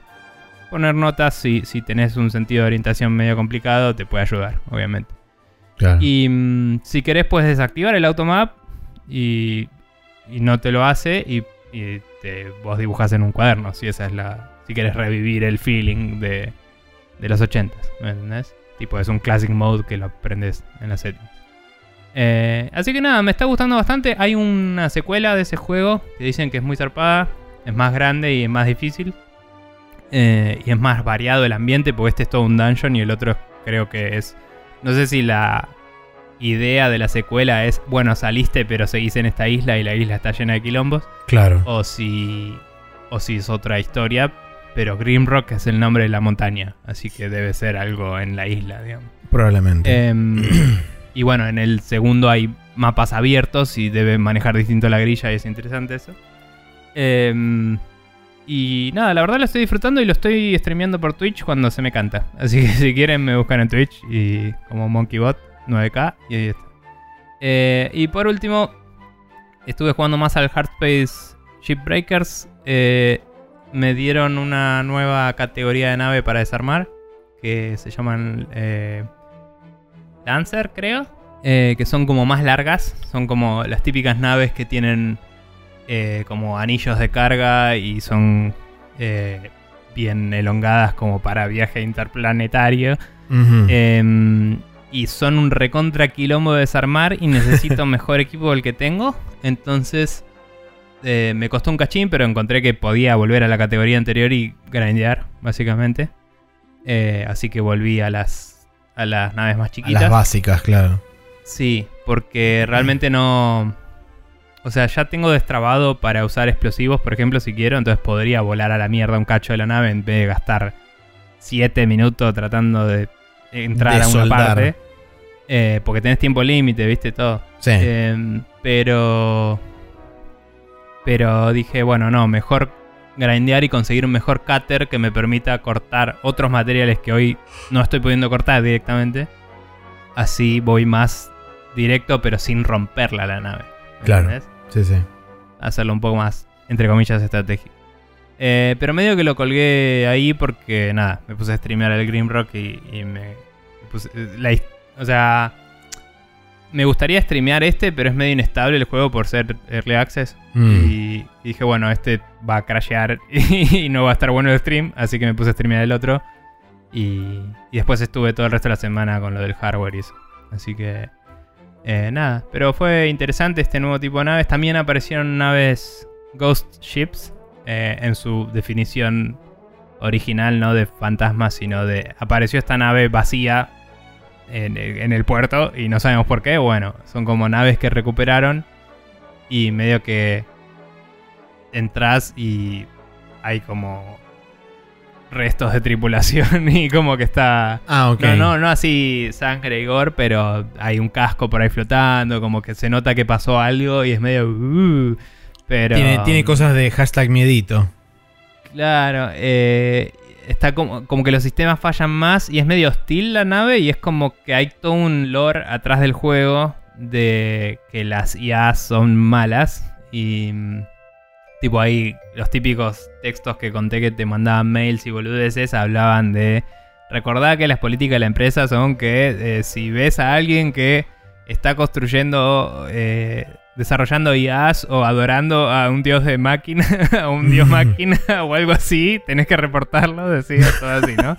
poner notas, si, si tenés un sentido de orientación medio complicado, te puede ayudar, obviamente. Claro. Y mm, si querés, puedes desactivar el automap y, y no te lo hace. Y, y te, vos dibujás en un cuaderno. Si esa es la. Si querés revivir el feeling de, de los 80 ¿me entendés? Tipo, es un classic mode que lo aprendes en la settings. Eh, así que nada, me está gustando bastante. Hay una secuela de ese juego que dicen que es muy zarpada, es más grande y es más difícil. Eh, y es más variado el ambiente, porque este es todo un dungeon y el otro creo que es. No sé si la idea de la secuela es, bueno, saliste pero seguís en esta isla y la isla está llena de quilombos. Claro. O si. O si es otra historia. Pero Grimrock es el nombre de la montaña. Así que debe ser algo en la isla, digamos. Probablemente. Em, (clears throat) y bueno, en el segundo hay mapas abiertos y debe manejar distinto la grilla y es interesante eso. Em, y nada, la verdad lo estoy disfrutando y lo estoy streameando por Twitch cuando se me canta. Así que (laughs) si quieren me buscan en Twitch y como MonkeyBot 9K y ahí está. Eh, y por último, estuve jugando más al Hardspace Shipbreakers. Eh, me dieron una nueva categoría de nave para desarmar que se llaman eh, Lancer, creo. Eh, que son como más largas. Son como las típicas naves que tienen como anillos de carga y son bien elongadas como para viaje interplanetario. Em, y son un recontra quilombo de desarmar y necesito (laughs) mejor equipo del que tengo. Entonces eh, me costó un cachín, pero encontré que podía volver a la categoría anterior y grindear, básicamente. Eh, así que volví a las, a las naves más A chiquitas. las básicas, claro. Sí, porque realmente no... O sea, ya tengo destrabado para usar explosivos, por ejemplo, si quiero. Entonces podría volar a la mierda un cacho de la nave en vez de gastar 7 minutos tratando de entrar a una parte. Eh, porque tenés tiempo límite, viste todo. Sí. Eh, pero... Pero dije, bueno, no, mejor grindear y conseguir un mejor cutter que me permita cortar otros materiales que hoy no estoy pudiendo cortar directamente. Así voy más directo, pero sin romperla la nave. Claro. ¿entendés? sí, sí. Hacerlo un poco más, entre comillas, estratégico. Eh, pero medio que lo colgué ahí porque, nada, me puse a streamear el Grimrock y, y me, puse... La, o sea, me gustaría streamear este, pero es medio inestable el juego por ser Early Access. Mm. Y, y dije, bueno, este va a crashear (laughs) y no va a estar bueno el stream, así que me puse a streamear el otro. Y, y después estuve todo el resto de la semana con lo del hardware y eso. Así que, eh, nada. Pero fue interesante este nuevo tipo de naves. También aparecieron naves Ghost Ships eh, en su definición original, no de fantasmas, sino de. Apareció esta nave vacía en, en el puerto y no sabemos por qué. Bueno, son como naves que recuperaron y medio que entras y hay como restos de tripulación (laughs) y como que está Ah, ok. no, no, no así sangre y gore, pero hay un casco por ahí flotando, como que se nota que pasó algo y es medio... uh, pero... Tiene, tiene cosas de hashtag miedito. Claro, eh, está como, como que los sistemas fallan más y es medio hostil la nave y es como que hay todo un lore atrás del juego de que las IAs son malas y mm, tipo ahí los típicos textos que conté que te mandaban mails y boludeces hablaban de recordad que las políticas de la empresa son que eh, si ves a alguien que está construyendo eh, desarrollando IAs o adorando a un dios de máquina, (laughs) a un dios (laughs) máquina o algo así, tenés que reportarlo, decía todo así, ¿no?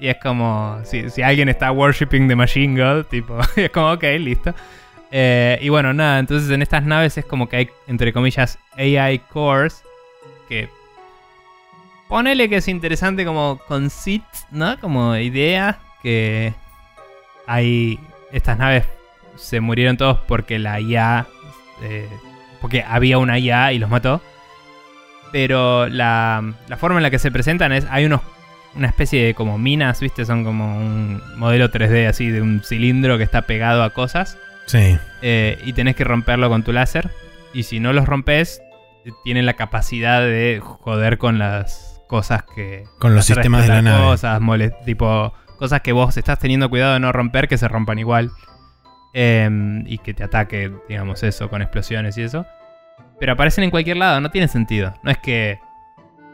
Y es como, si, si alguien está worshipping the machine god, tipo, (laughs) es como, ok, listo. Eh, y bueno, nada, entonces en estas naves es como que hay, entre comillas, AI cores, que ponele que es interesante como conceit, ¿no? Como idea, que hay, estas naves se murieron todos porque la IA eh, porque había una IA y los mató. Pero la, la, forma en la que se presentan es. Hay unos. Una especie de como minas, ¿viste? Son como un modelo 3D así de un cilindro que está pegado a cosas. Sí. Eh, y tenés que romperlo con tu láser. Y si no los rompes, tienen la capacidad de joder con las cosas que. Con los sistemas de la nave. Cosas, tipo. Cosas que vos estás teniendo cuidado de no romper que se rompan igual. Eh, y que te ataque, digamos, eso, con explosiones y eso. Pero aparecen en cualquier lado, no tiene sentido. No es que,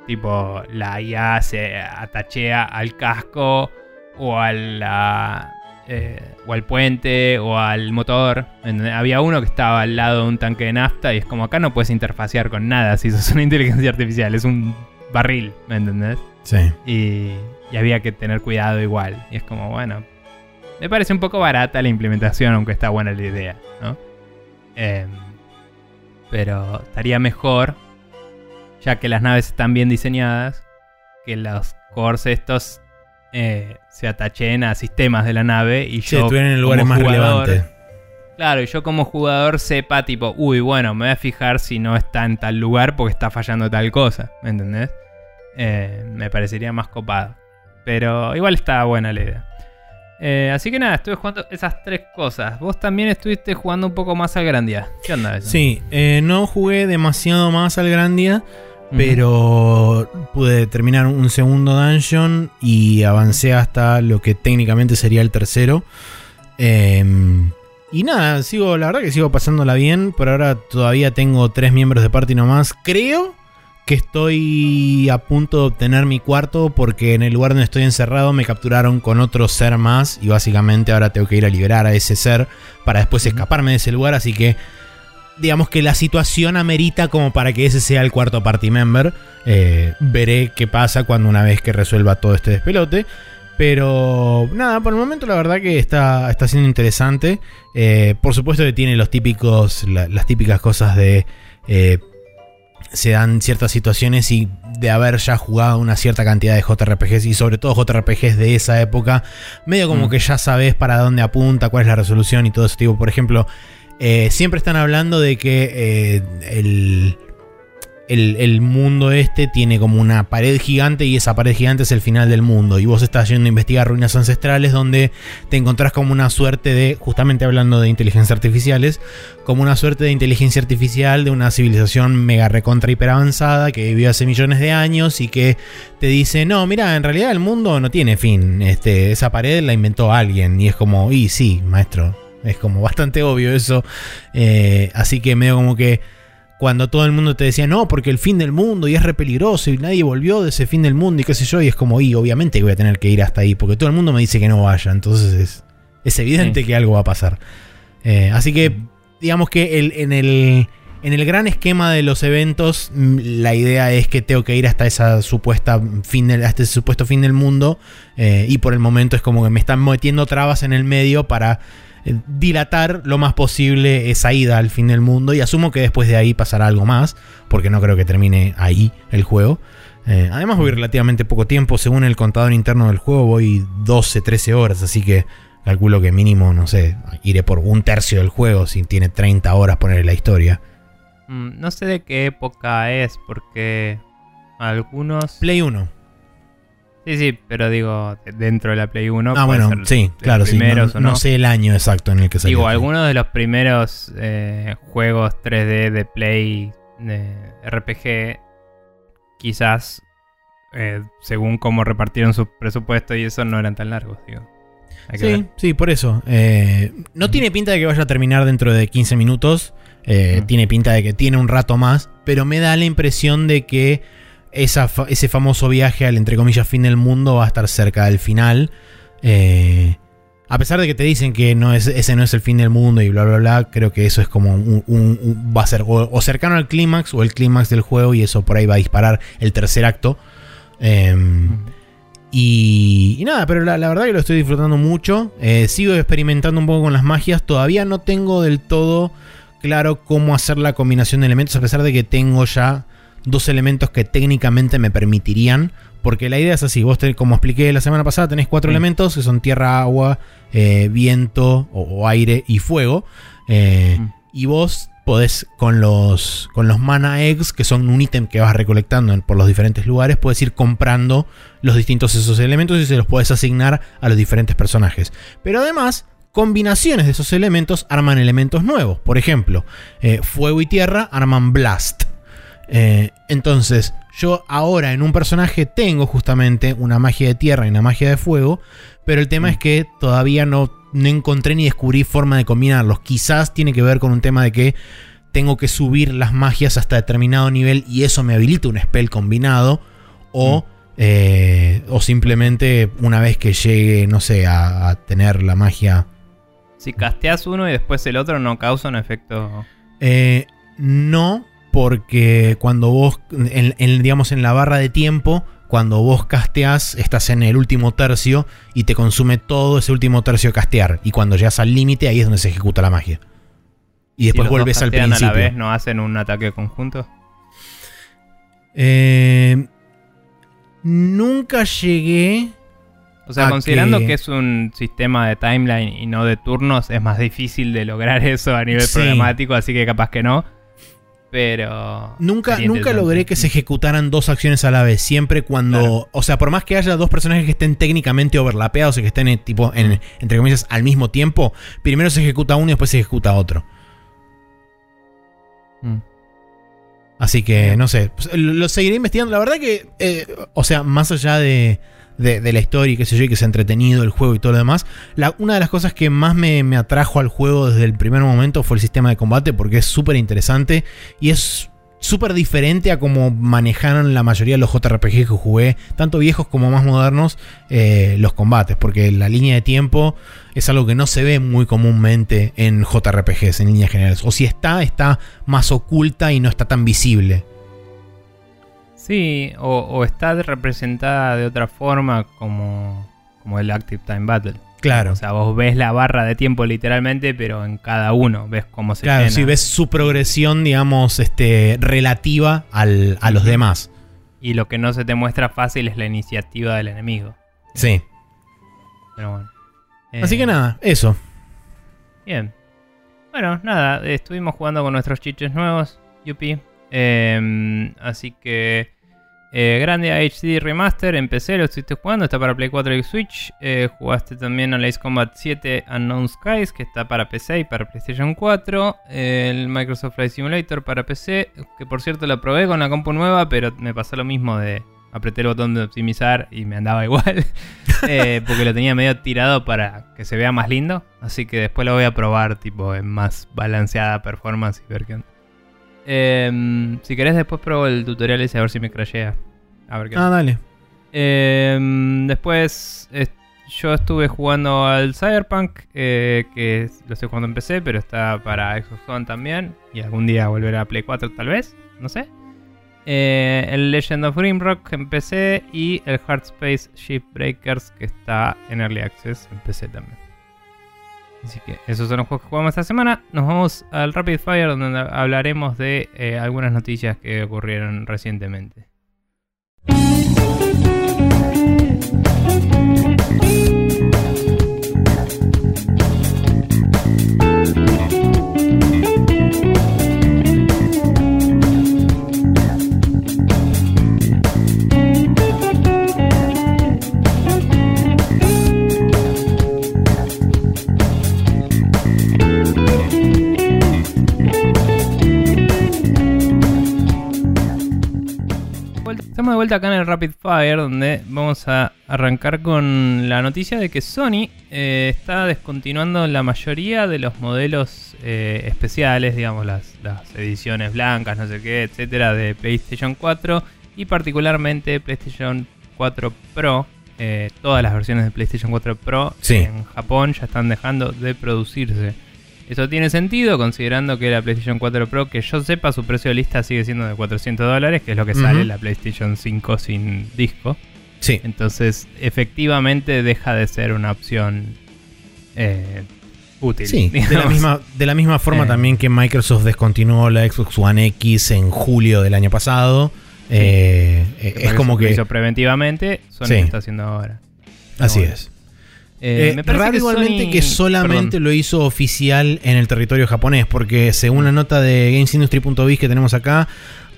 tipo, la IA se atachea al casco o, a la, eh, o al puente o al motor. Había uno que estaba al lado de un tanque de nafta y es como acá no puedes interfacear con nada si sos una (laughs) inteligencia artificial, es un barril, ¿me entendés? Sí. Y, y había que tener cuidado igual. Y es como, bueno, me parece un poco barata la implementación, aunque está buena la idea, ¿no? Eh, pero estaría mejor, ya que las naves están bien diseñadas, que los cores estos eh, se atachen a sistemas de la nave y Sí, yo estuvieran en lugares más relevantes. Claro, y yo como jugador sepa tipo, uy, bueno, me voy a fijar si no está en tal lugar porque está fallando tal cosa, ¿me entendés? Eh, me parecería más copado. Pero igual está buena la idea. Eh, así que nada, estuve jugando esas tres cosas. Vos también estuviste jugando un poco más al Grandia. ¿Qué onda eso? Sí, eh, no jugué demasiado más al Grandia, pero pude terminar un segundo dungeon y avancé hasta lo que técnicamente sería el tercero. Em, y nada, sigo, la verdad que sigo pasándola bien. Por ahora todavía tengo tres miembros de party nomás. Creo que estoy a punto de obtener mi cuarto porque en el lugar donde estoy encerrado me capturaron con otro ser más y básicamente ahora tengo que ir a liberar a ese ser para después escaparme de ese lugar. Así que digamos que la situación amerita como para que ese sea el cuarto party member. Eh, veré qué pasa cuando una vez que resuelva todo este despelote. Pero nada, por el momento la verdad que está, está siendo interesante. Eh, por supuesto que tiene los típicos, la- las típicas cosas de... eh, se dan ciertas situaciones y de haber ya jugado una cierta cantidad de JRPGs y sobre todo JRPGs de esa época, medio como Mm. que ya sabes para dónde apunta, cuál es la resolución y todo ese tipo. Por ejemplo, eh, siempre están hablando de que eh, el, el, mundo este tiene como una pared gigante y esa pared gigante es el final del mundo. Y vos estás yendo a investigar ruinas ancestrales donde te encontrás como una suerte de, justamente hablando de inteligencias artificiales, como una suerte de inteligencia artificial de una civilización mega recontra hiper avanzada que vivió hace millones de años y que te dice, no, mira, en realidad el mundo no tiene fin. Este, esa pared la inventó alguien. Y es como, y sí, maestro. Es como bastante obvio eso. Eh, así que medio como que cuando todo el mundo te decía, no, porque el fin del mundo y es re peligroso y nadie volvió de ese fin del mundo y qué sé yo, y es como, y obviamente voy a tener que ir hasta ahí, porque todo el mundo me dice que no vaya, entonces es, es evidente Sí. que algo va a pasar. Eh, así que, digamos que el- en, el, en el gran esquema de los eventos, mm, la idea es que tengo que ir hasta esa supuesta fin del, hasta ese supuesto fin del mundo. eh, y por el momento es como que me están metiendo trabas en el medio para dilatar lo más posible esa ida al fin del mundo. Y asumo que después de ahí pasará algo más, porque no creo que termine ahí el juego. Eh, además voy relativamente poco tiempo, según el contador interno del juego voy 12, 13 horas, así que calculo que mínimo, no sé, iré por un tercio del juego si tiene 30 horas poner la historia. Mm, no sé de qué época es, porque algunos. Play 1. Sí, sí, pero digo, de- dentro de la Play 1. ah, bueno, sí, claro, sí. No, sé el año exacto en el que salió. Digo, algunos de los primeros eh, juegos 3D de Play de RPG, quizás eh, según cómo repartieron su presupuesto y eso no eran tan largos, digo. Sí, ver. sí, por eso. Eh, no tiene pinta de que vaya a terminar dentro de 15 minutos. Eh. Tiene pinta de que tiene un rato más. Pero me da la impresión de que ese famoso viaje al, entre comillas, fin del mundo va a estar cerca del final. Eh, a pesar de que te dicen que no es, ese no es el fin del mundo y bla, bla, bla, creo que eso es como un, va a ser o, cercano al clímax o el clímax del juego y eso por ahí va a disparar el tercer acto. Em, y, y nada, pero la, la verdad que lo estoy disfrutando mucho. Eh, sigo experimentando un poco con las magias. Todavía no tengo del todo claro cómo hacer la combinación de elementos, a pesar de que tengo ya dos elementos que técnicamente me permitirían. Porque la idea es así, vos tenés, como expliqué la semana pasada, tenés cuatro Sí. elementos que son tierra, agua, eh, viento o, o aire y fuego. Eh, y vos podés con los, con los mana eggs, que son un ítem que vas recolectando por los diferentes lugares, puedes ir comprando los distintos esos elementos y se los puedes asignar a los diferentes personajes. Pero además, combinaciones de esos elementos arman elementos nuevos. Por ejemplo, eh, fuego y tierra arman blast. Eh, entonces, yo ahora en un personaje tengo justamente una magia de tierra y una magia de fuego, pero el tema Mm. es que todavía no, no encontré ni descubrí forma de combinarlos. Quizás tiene que ver con un tema de que tengo que subir las magias hasta determinado nivel y eso me habilita un spell combinado. O, eh, o simplemente una vez que llegue, no sé, a, a tener la magia. Si casteas uno y después el otro, no causa un efecto. Eh, no, porque cuando vos, en, en, digamos, en la barra de tiempo, cuando vos casteás, estás en el último tercio y te consume todo ese último tercio castear. Y cuando llegas al límite, ahí es donde se ejecuta la magia. Y si después dos vuelves al principio. a la vez, ¿no hacen un ataque conjunto? Eh, nunca llegué. O sea, a considerando que- que... es un sistema de timeline y no de turnos, es más difícil de lograr (laughs) eso a nivel Sí. programático, así que capaz que no. Pero. Nunca, nunca logré que se ejecutaran dos acciones a la vez. Siempre cuando. Claro. O sea, por más que haya dos personajes que estén técnicamente overlapeados y que estén eh, tipo en, entre comillas al mismo tiempo, primero se ejecuta uno y después se ejecuta otro. Mm. Así que, no sé, pues, lo, lo seguiré investigando. La verdad que, eh, o sea, más allá de, de- la historia y qué sé yo, y que es entretenido el juego y todo lo demás, una de las cosas que más me, me atrajo al juego desde el primer momento fue el sistema de combate, porque es súper interesante y es súper diferente a cómo manejaron la mayoría de los JRPG que jugué, tanto viejos como más modernos, eh, los combates, porque la línea de tiempo es algo que no se ve muy comúnmente en JRPGs en líneas generales. O si está, está más oculta y no está tan visible. Sí, o, o está representada de otra forma como, como el Active Time Battle. Claro. O sea, vos ves la barra de tiempo literalmente, pero en cada uno ves cómo se Claro, llena. si ves su progresión, digamos, este, relativa al- a los demás. Y lo que no se te muestra fácil es la iniciativa del enemigo. Sí. Pero bueno. Así Eh, que nada, eso. Bien. Bueno, nada, estuvimos jugando con nuestros chiches nuevos, Yupi. Eh, así que. Eh, Grande HD Remaster, empecé, lo estuviste jugando, está para Play 4 y Switch. Eh, jugaste también al Ace Combat 7 Unknown Skies, que está para PC y para PlayStation 4. Eh, el Microsoft Flight Simulator para PC, que por cierto lo probé con la compu nueva, pero me pasó lo mismo de apreté el botón de optimizar y me andaba (laughs) igual. Eh, porque lo tenía medio tirado para que se vea más lindo. Así que después lo voy a probar tipo en más balanceada performance y ver qué. Em, si querés después pruebo el tutorial ese a ver si me crashea. A ver qué Ah, dale. Em, después yo estuve jugando al Cyberpunk, eh, que lo estoy jugando en PC, pero está para Xbox One también. Y algún día volverá a Play 4 tal vez, no sé. Eh, el Legend of Grimrock en PC y el Hard Space Shipbreakers que está en Early Access en PC también. Así que esos son los juegos que jugamos esta semana. Nos vamos al Rapid Fire donde hablaremos de eh, algunas noticias que ocurrieron recientemente. Estamos de vuelta acá en el Rapid Fire, donde vamos a arrancar con la noticia de que Sony eh, está descontinuando la mayoría de los modelos eh, especiales, digamos, las, ediciones blancas, no sé qué, etcétera, de PlayStation 4 y particularmente PlayStation 4 Pro. Eh, todas las versiones de PlayStation 4 Pro en Japón ya están dejando de producirse. Eso tiene sentido considerando que la PlayStation 4 Pro, que yo sepa, su precio de lista sigue siendo de 400 dólares, que es lo que sale la PlayStation 5 sin disco. Sí. Entonces, efectivamente deja de ser una opción eh, útil. Sí, de la, misma, de la misma forma eh. también que Microsoft descontinuó la Xbox One X en julio del año pasado. Eh, es como que... Lo hizo preventivamente, Sony lo está haciendo ahora. Así es. Eh, eh raro igualmente que solamente lo hizo oficial en el territorio japonés, porque según la nota de GamesIndustry.biz que tenemos acá,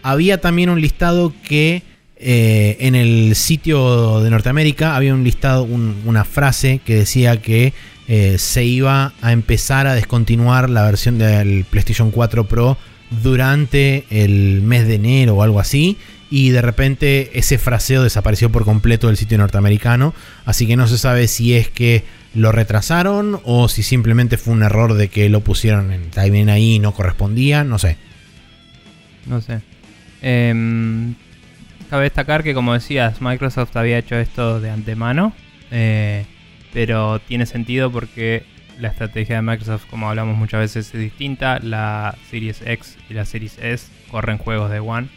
había también un listado que eh, en el sitio de Norteamérica había un listado, una frase que decía que eh, se iba a empezar a descontinuar la versión del PlayStation 4 Pro durante el mes de enero o algo así y de repente ese fraseo desapareció por completo del sitio norteamericano, así que no se sabe si es que lo retrasaron o si simplemente fue un error de que lo pusieron en timing ahí y no correspondía, no sé. No sé. Em, cabe destacar que como decías, Microsoft había hecho esto de antemano, eh, pero tiene sentido porque la estrategia de Microsoft, como hablamos muchas veces, es distinta. La Series X y la Series S corren juegos de One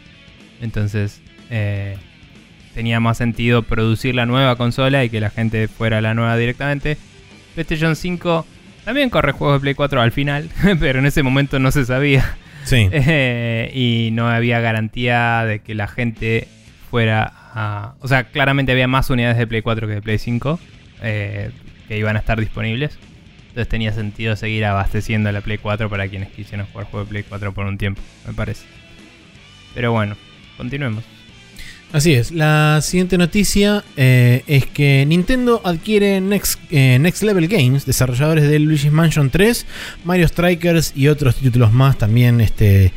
entonces eh, tenía más sentido producir la nueva consola y que la gente fuera a la nueva directamente. PlayStation 5 también corre juegos de Play 4 al final, (laughs) pero en ese momento no se sabía. Sí. (laughs) Eh, y no había garantía de que la gente fuera a... O sea, claramente había más unidades de Play 4 que de Play 5 eh, que iban a estar disponibles. Entonces tenía sentido seguir abasteciendo la Play 4 para quienes quisieran jugar juegos de Play 4 por un tiempo, me parece. Pero bueno, continuemos. Así es, la siguiente noticia eh, es que Nintendo adquiere Next, eh, Next Level Games, desarrolladores de Luigi's Mansion 3, Mario Strikers y otros títulos más también este,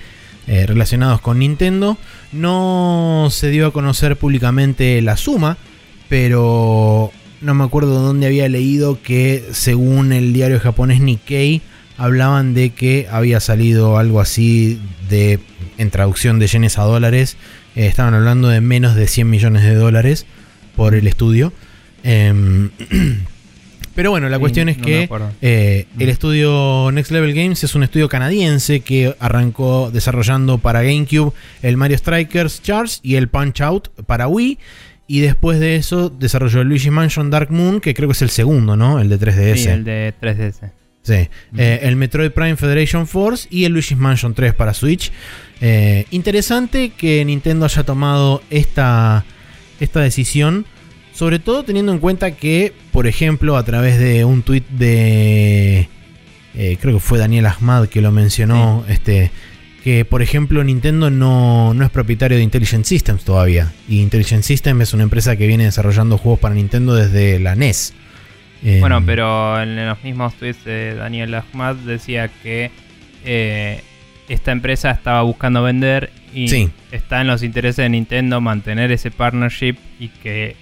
eh, relacionados con Nintendo. No se dio a conocer públicamente la suma, pero no me acuerdo dónde había leído que según el diario japonés Nikkei hablaban de que había salido algo así de en traducción de yenes a dólares, eh, estaban hablando de menos de 100 millones de dólares por el estudio. Em, (clears throat) pero bueno, la cuestión es que eh, el estudio Next Level Games es un estudio canadiense que arrancó desarrollando para GameCube el Mario Strikers Charge y el Punch Out para Wii. Y después de eso desarrolló el Luigi Mansion Dark Moon, que creo que es el segundo, ¿no? El de 3DS. Sí, el de 3DS. Sí. Eh, el Metroid Prime Federation Force y el Luigi's Mansion 3 para Switch. Eh, interesante que Nintendo haya tomado esta, esta decisión. Sobre todo teniendo en cuenta que, por ejemplo, a través de un tweet de. Eh, creo que fue Daniel Ahmad que lo mencionó. Este. Que por ejemplo Nintendo no, no, es propietario de Intelligent Systems todavía. Y Intelligent Systems es una empresa que viene desarrollando juegos para Nintendo desde la NES. Bueno, em, pero en los mismos tweets de Daniel Ahmad decía que eh, esta empresa estaba buscando vender y está en los intereses de Nintendo mantener ese partnership y que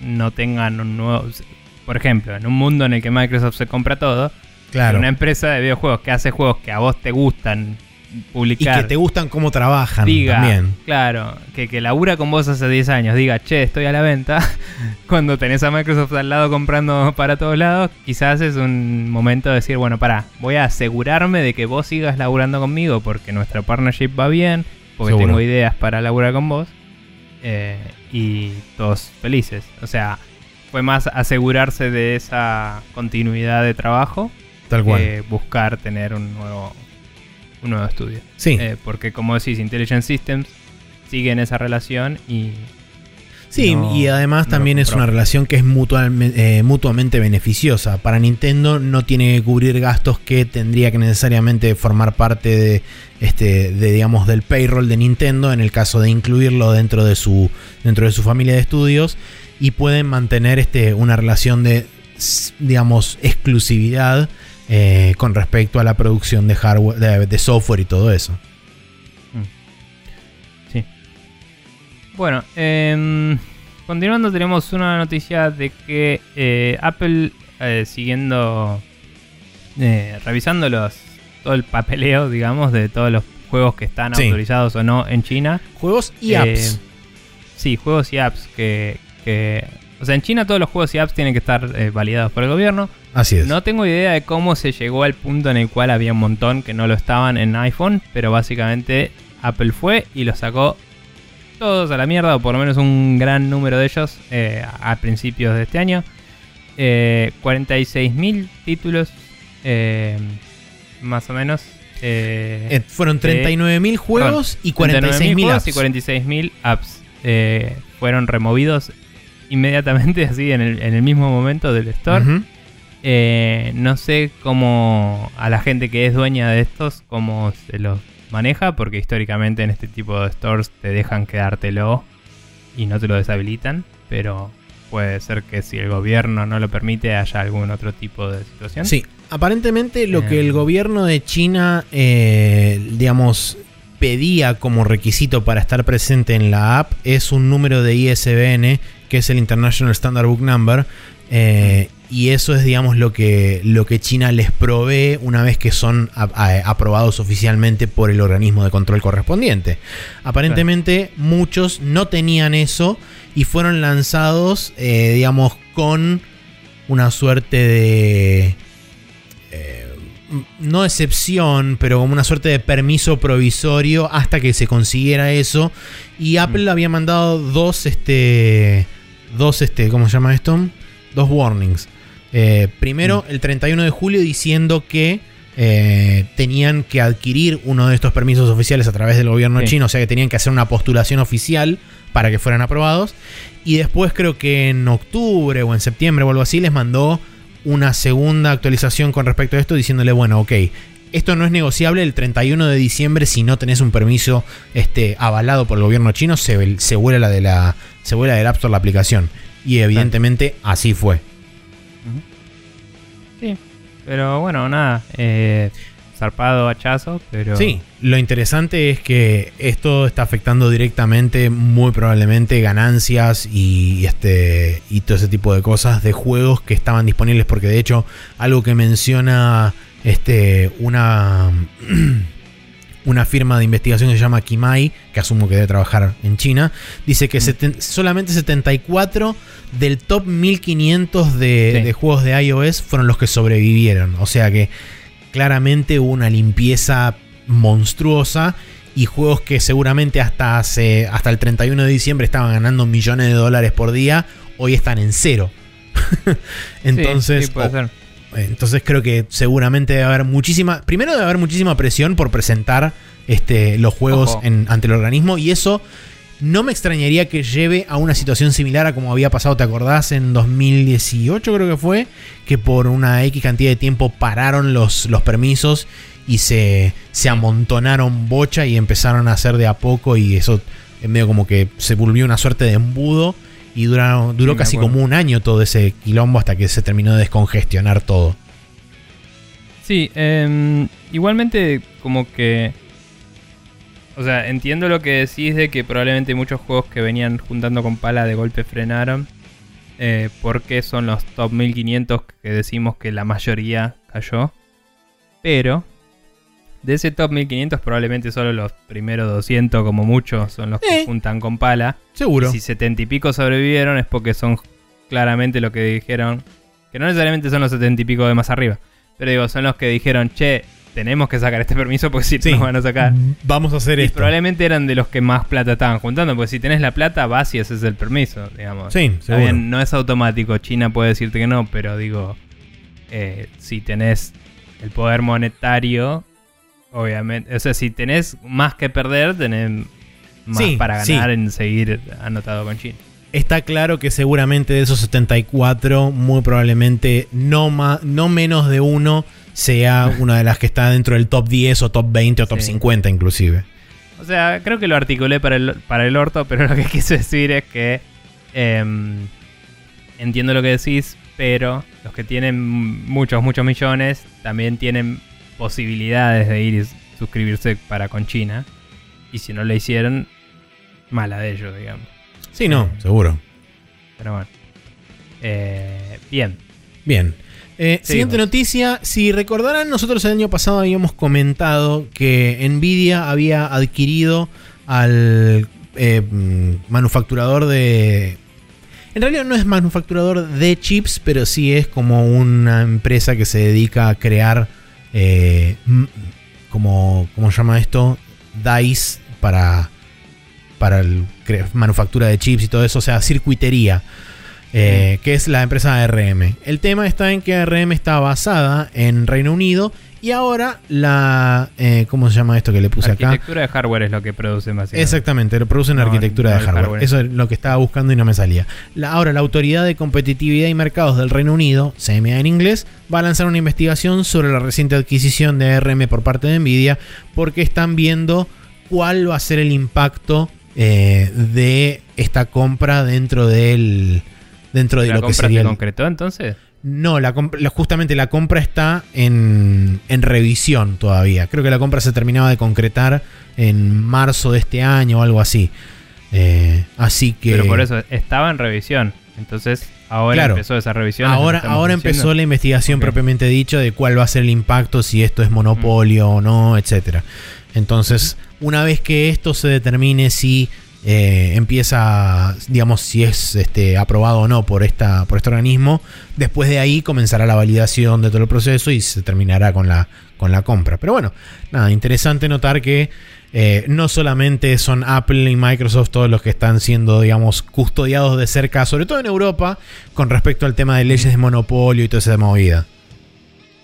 no tengan un nuevo... Por ejemplo, en un mundo en el que Microsoft se compra todo, claro. una empresa de videojuegos que hace juegos que a vos te gustan publicar. Y que te gustan cómo trabajan diga, también. Claro, que, que labura con vos hace 10 años, diga, che, estoy a la venta, (laughs) cuando tenés a Microsoft al lado comprando para todos lados, quizás es un momento de decir, bueno, pará, voy a asegurarme de que vos sigas laburando conmigo porque nuestra partnership va bien, porque Seguro. tengo ideas para laburar con vos, eh, y todos felices. O sea, fue más asegurarse de esa continuidad de trabajo Tal cual. que buscar tener un nuevo, un nuevo estudio. sí. Eh, porque como decís, Intelligent Systems sigue en esa relación y Sí, no- y además no también es una relación que es mutualme- eh, mutuamente beneficiosa. Para Nintendo no tiene que cubrir gastos que tendría que necesariamente formar parte de, este, de, digamos, del payroll de Nintendo en el caso de incluirlo dentro de su, dentro de su familia de estudios y pueden mantener este, una relación de, digamos, exclusividad eh, con respecto a la producción de hardware, de, de software y todo eso. Sí. Bueno, em, continuando tenemos una noticia de que eh, Apple, eh, siguiendo, eh, revisando los, todo el papeleo, digamos, de todos los juegos que están Sí. autorizados o no en China. Juegos y apps. Sí, juegos y apps que, que... O sea, en China todos los juegos y apps tienen que estar validados por el gobierno. Así es. No tengo idea de cómo se llegó al punto en el cual había un montón que no lo estaban en iPhone, pero básicamente Apple fue y los sacó todos a la mierda, o por lo menos un gran número de ellos eh, a principios de este año. Eh, 46.000 títulos, eh, más o menos. eh, fueron 39.000 juegos y 39.000 46.000 juegos apps. y 46.000 apps. Fueron removidos inmediatamente, (laughs) así en el, en el mismo momento del store. Eh, no sé cómo a la gente que es dueña de estos, cómo se los maneja, porque históricamente en este tipo de stores te dejan quedártelo y no te lo deshabilitan, pero puede ser que si el gobierno no lo permite haya algún otro tipo de situación. Sí, aparentemente lo que Eh. el gobierno de China, eh, digamos, pedía como requisito para estar presente en la app es un número de ISBN, que es el International Standard Book Number. eh, y eso es, digamos, lo que, lo que China les provee una vez que son a- a- aprobados oficialmente por el organismo de control correspondiente. Aparentemente muchos no tenían eso y fueron lanzados, eh, digamos, con una suerte de... eh, no excepción, pero como una suerte de permiso provisorio hasta que se consiguiera eso. Y Apple había mandado dos, este, dos, este, ¿cómo se llama esto? Dos warnings. Eh, primero, el 31 de julio diciendo que eh, tenían que adquirir uno de estos permisos oficiales a través del gobierno Sí. chino, o sea que tenían que hacer una postulación oficial para que fueran aprobados. Y después creo que en octubre o en septiembre o algo así les mandó una segunda actualización con respecto a esto diciéndole, bueno, ok, esto no es negociable el 31 de diciembre si no tenés un permiso este, avalado por el gobierno chino, se, se vuela la de la se vuela del App Store la aplicación. Y evidentemente así fue. Pero bueno, nada. Eh, zarpado hachazo, pero. Sí, lo interesante es que esto está afectando directamente, muy probablemente, ganancias y, este, y todo ese tipo de cosas de juegos que estaban disponibles. Porque de hecho, algo que menciona este, una, (clears throat) una firma de investigación que se llama Kimai, que asumo que debe trabajar en China, dice que seten- solamente 74 del top 1500 de, Sí. de juegos de iOS fueron los que sobrevivieron. O sea que claramente hubo una limpieza monstruosa y juegos que seguramente hasta, hace, hasta el 31 de diciembre estaban ganando millones de dólares por día, hoy están en cero. (laughs) Entonces, sí, puede ser. Entonces creo que seguramente debe haber muchísima, primero debe haber muchísima presión por presentar este, los juegos en- ante el organismo y eso no me extrañaría que lleve a una situación similar a como había pasado, ¿te acordás? En 2018 creo que fue, que por una X cantidad de tiempo pararon los, los permisos y se, se amontonaron bocha y empezaron a hacer de a poco y eso en medio como que se volvió una suerte de embudo y duraron- duró Sí, casi como un año todo ese quilombo hasta que se terminó de descongestionar todo. Sí, em, igualmente como que... O sea, entiendo lo que decís de que probablemente muchos juegos que venían juntando con pala de golpe frenaron. eh, porque son los top 1500 que decimos que la mayoría cayó. Pero, De ese top 1500 probablemente solo los primeros 200 como mucho son los que Eh. juntan con pala. Seguro. Y si 70 y pico sobrevivieron es porque son claramente lo que dijeron, que no necesariamente son los 70 y pico de más arriba, pero digo, son los que dijeron, che, tenemos que sacar este permiso porque si Sí. no nos van a sacar. Vamos a hacer Y esto. probablemente eran de los que más plata estaban juntando, porque si tenés la plata, vas y haces el permiso, digamos. Sí, seguro. bien, no es automático, China puede decirte que no, pero digo, eh, si tenés el poder monetario, obviamente, o sea, si tenés más que perder, tenés más Sí, para sí. ganar en seguir anotado con China. Está claro que seguramente de esos 74, muy probablemente no, ma- no menos de uno sea (laughs) una de las que está dentro del top 10 o top 20 o top Sí. 50 inclusive. O sea, creo que lo articulé para el, para el orto, pero (laughs) lo que quise decir es que em, entiendo lo que decís, pero los que tienen muchos, muchos millones también tienen posibilidades de ir y suscribirse para con China. Y si no lo hicieron, mala de ellos, digamos. Sí, no, seguro. Pero bueno. Eh, bien. Bien. Eh, siguiente noticia. Si recordarán, nosotros el año pasado habíamos comentado que Nvidia había adquirido al eh, mm, manufacturador de... En realidad no es manufacturador de chips, pero sí es como una empresa que se dedica a crear... Eh, mm, como, ¿Cómo se llama esto? DICE para, para el manufactura de chips y todo eso. O sea, circuitería eh, que es la empresa ARM. El tema está en que ARM está basada en Reino Unido y ahora la... eh, ¿Cómo se llama esto que le puse acá? Arquitectura de hardware es lo que produce básicamente. Exactamente, lo producen No, arquitectura no de hardware. hardware. Eso es lo que estaba buscando y no me salía. La- ahora, la Autoridad de Competitividad y Mercados del Reino Unido, CMA en inglés, va a lanzar una investigación sobre la reciente adquisición de ARM por parte de Nvidia porque están viendo cuál va a ser el impacto eh, de esta compra dentro del dentro de ¿La lo que compra sería se concretó entonces? No, la justamente la compra está en, en revisión todavía. Creo que la compra se terminaba de concretar en marzo de este año o algo así. Eh, así que. Pero por eso estaba en revisión. Entonces, ahora Claro. empezó esa revisión. Ahora, ahora empezó la investigación propiamente dicho de cuál va a ser el impacto, si esto es monopolio o no, etcétera. Entonces, una vez que esto se determine si eh, empieza, digamos, si es este, aprobado o no por, esta, por este organismo, después de ahí comenzará la validación de todo el proceso y se terminará con la, con la compra. Pero bueno, nada, interesante notar que eh, no solamente son Apple y Microsoft todos los que están siendo, digamos, custodiados de cerca, sobre todo en Europa, con respecto al tema de leyes de monopolio y toda esa movida.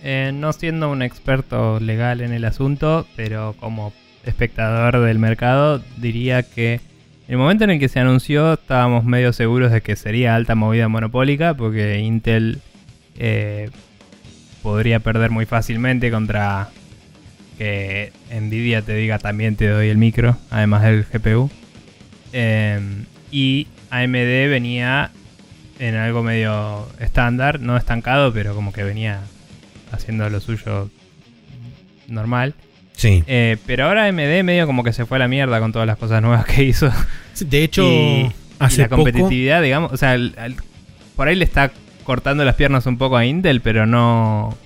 Eh, no siendo un experto legal en el asunto, pero como espectador del mercado, diría que el momento en el que se anunció estábamos medio seguros de que sería alta movida monopólica, porque Intel eh, podría perder muy fácilmente contra que Nvidia te diga también te doy el micro, además del GPU. Eh, y AMD venía en algo medio estándar, no estancado, pero como que venía haciendo lo suyo normal. Sí. Eh, pero ahora AMD medio como que se fue a la mierda con todas las cosas nuevas que hizo. De hecho, (laughs) y, hace y la poco. competitividad, digamos, o sea, el- el- por ahí le está cortando las piernas un poco a Intel, pero no,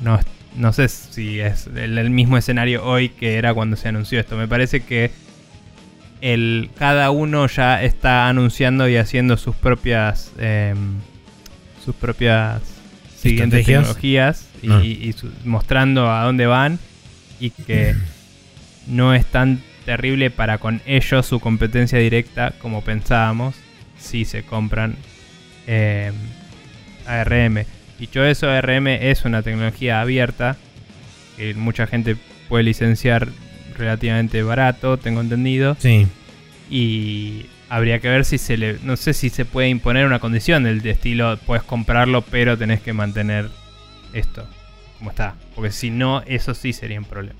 no, no sé si es el, el mismo escenario hoy que era cuando se anunció esto. Me parece que el, cada uno ya está anunciando y haciendo sus propias em, sus propias siguientes tecnologías y, Ah. y su- mostrando a dónde van y que no es tan terrible para con ellos su competencia directa como pensábamos si se compran eh, ARM. Dicho eso, ARM es una tecnología abierta que mucha gente puede licenciar relativamente barato, tengo entendido, Sí. y habría que ver si se le, no sé si se puede imponer una condición del de estilo, puedes comprarlo, pero tenés que mantener esto como está, porque si no, eso sí sería un problema.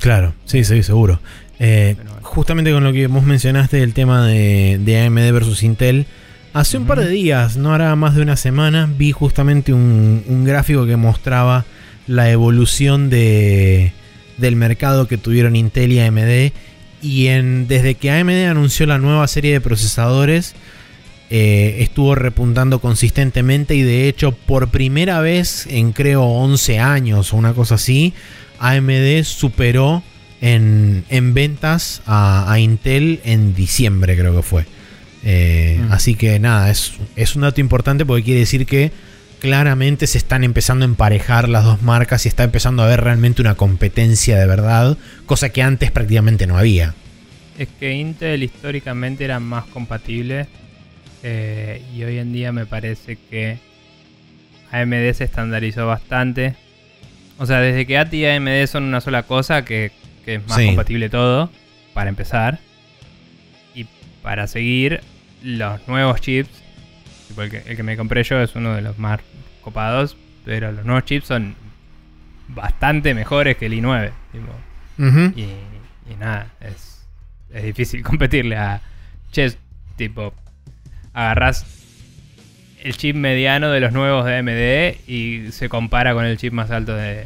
Claro, sí, sí, seguro. Eh, bueno. Justamente con lo que vos mencionaste del tema de, de AMD versus Intel, hace un par de días, no hará más de una semana, vi justamente un, un gráfico que mostraba la evolución de, del mercado que tuvieron Intel y AMD. Y en, desde que AMD anunció la nueva serie de procesadores, eh, estuvo repuntando consistentemente y de hecho por primera vez en creo 11 años o una cosa así, AMD superó en, en ventas a, a Intel en diciembre, creo que fue. Eh, Mm. Así que nada, es, es un dato importante porque quiere decir que claramente se están empezando a emparejar las dos marcas y está empezando a haber realmente una competencia de verdad, cosa que antes prácticamente no había. Es que Intel históricamente era más compatible eh, y hoy en día me parece que AMD se estandarizó bastante. O sea, desde que ATI y AMD son una sola cosa, que, que es más Sí. compatible todo, para empezar. Y para seguir, los nuevos chips, tipo el que, el que me compré yo es uno de los más copados, pero los nuevos chips son bastante mejores que el i9. tipo. Y, y nada, es, es difícil (laughs) competirle a Chess. Tipo, agarras el chip mediano de los nuevos de AMD y se compara con el chip más alto de,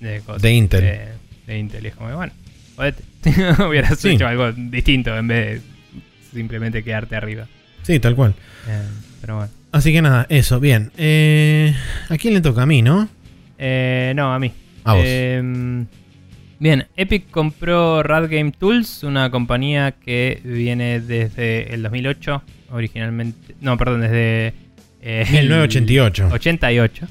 de, cosas, De Intel. De, de Intel. Y es como, bueno, jodete. (laughs) Hubieras Sí. hecho algo distinto en vez de simplemente quedarte arriba. Sí, tal cual. Eh, pero bueno. Así que nada, eso, bien. Eh, ¿A quién le toca? A mí, ¿no? Eh, no, a mí. A vos. Eh, bien, Epic compró Rad Game Tools, una compañía que viene desde el 2008, originalmente. No, perdón, desde. eh, 1988. 88.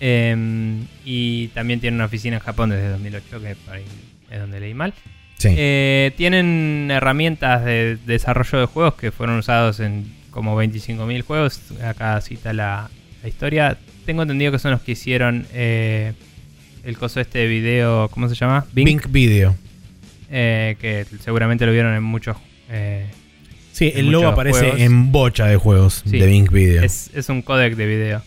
Eh, y también tiene una oficina en Japón desde 2008, que por ahí es donde leí mal. Sí. Eh, tienen herramientas de desarrollo de juegos que fueron usados en como 25.000 juegos. Acá cita la, la historia. Tengo entendido que son los que hicieron eh, el coso este de video, ¿cómo se llama? Bink Video. Eh, que seguramente lo vieron en muchos... Sí, el logo aparece juegos. en bocha de juegos Sí. de Bink Video. es, es un codec de video.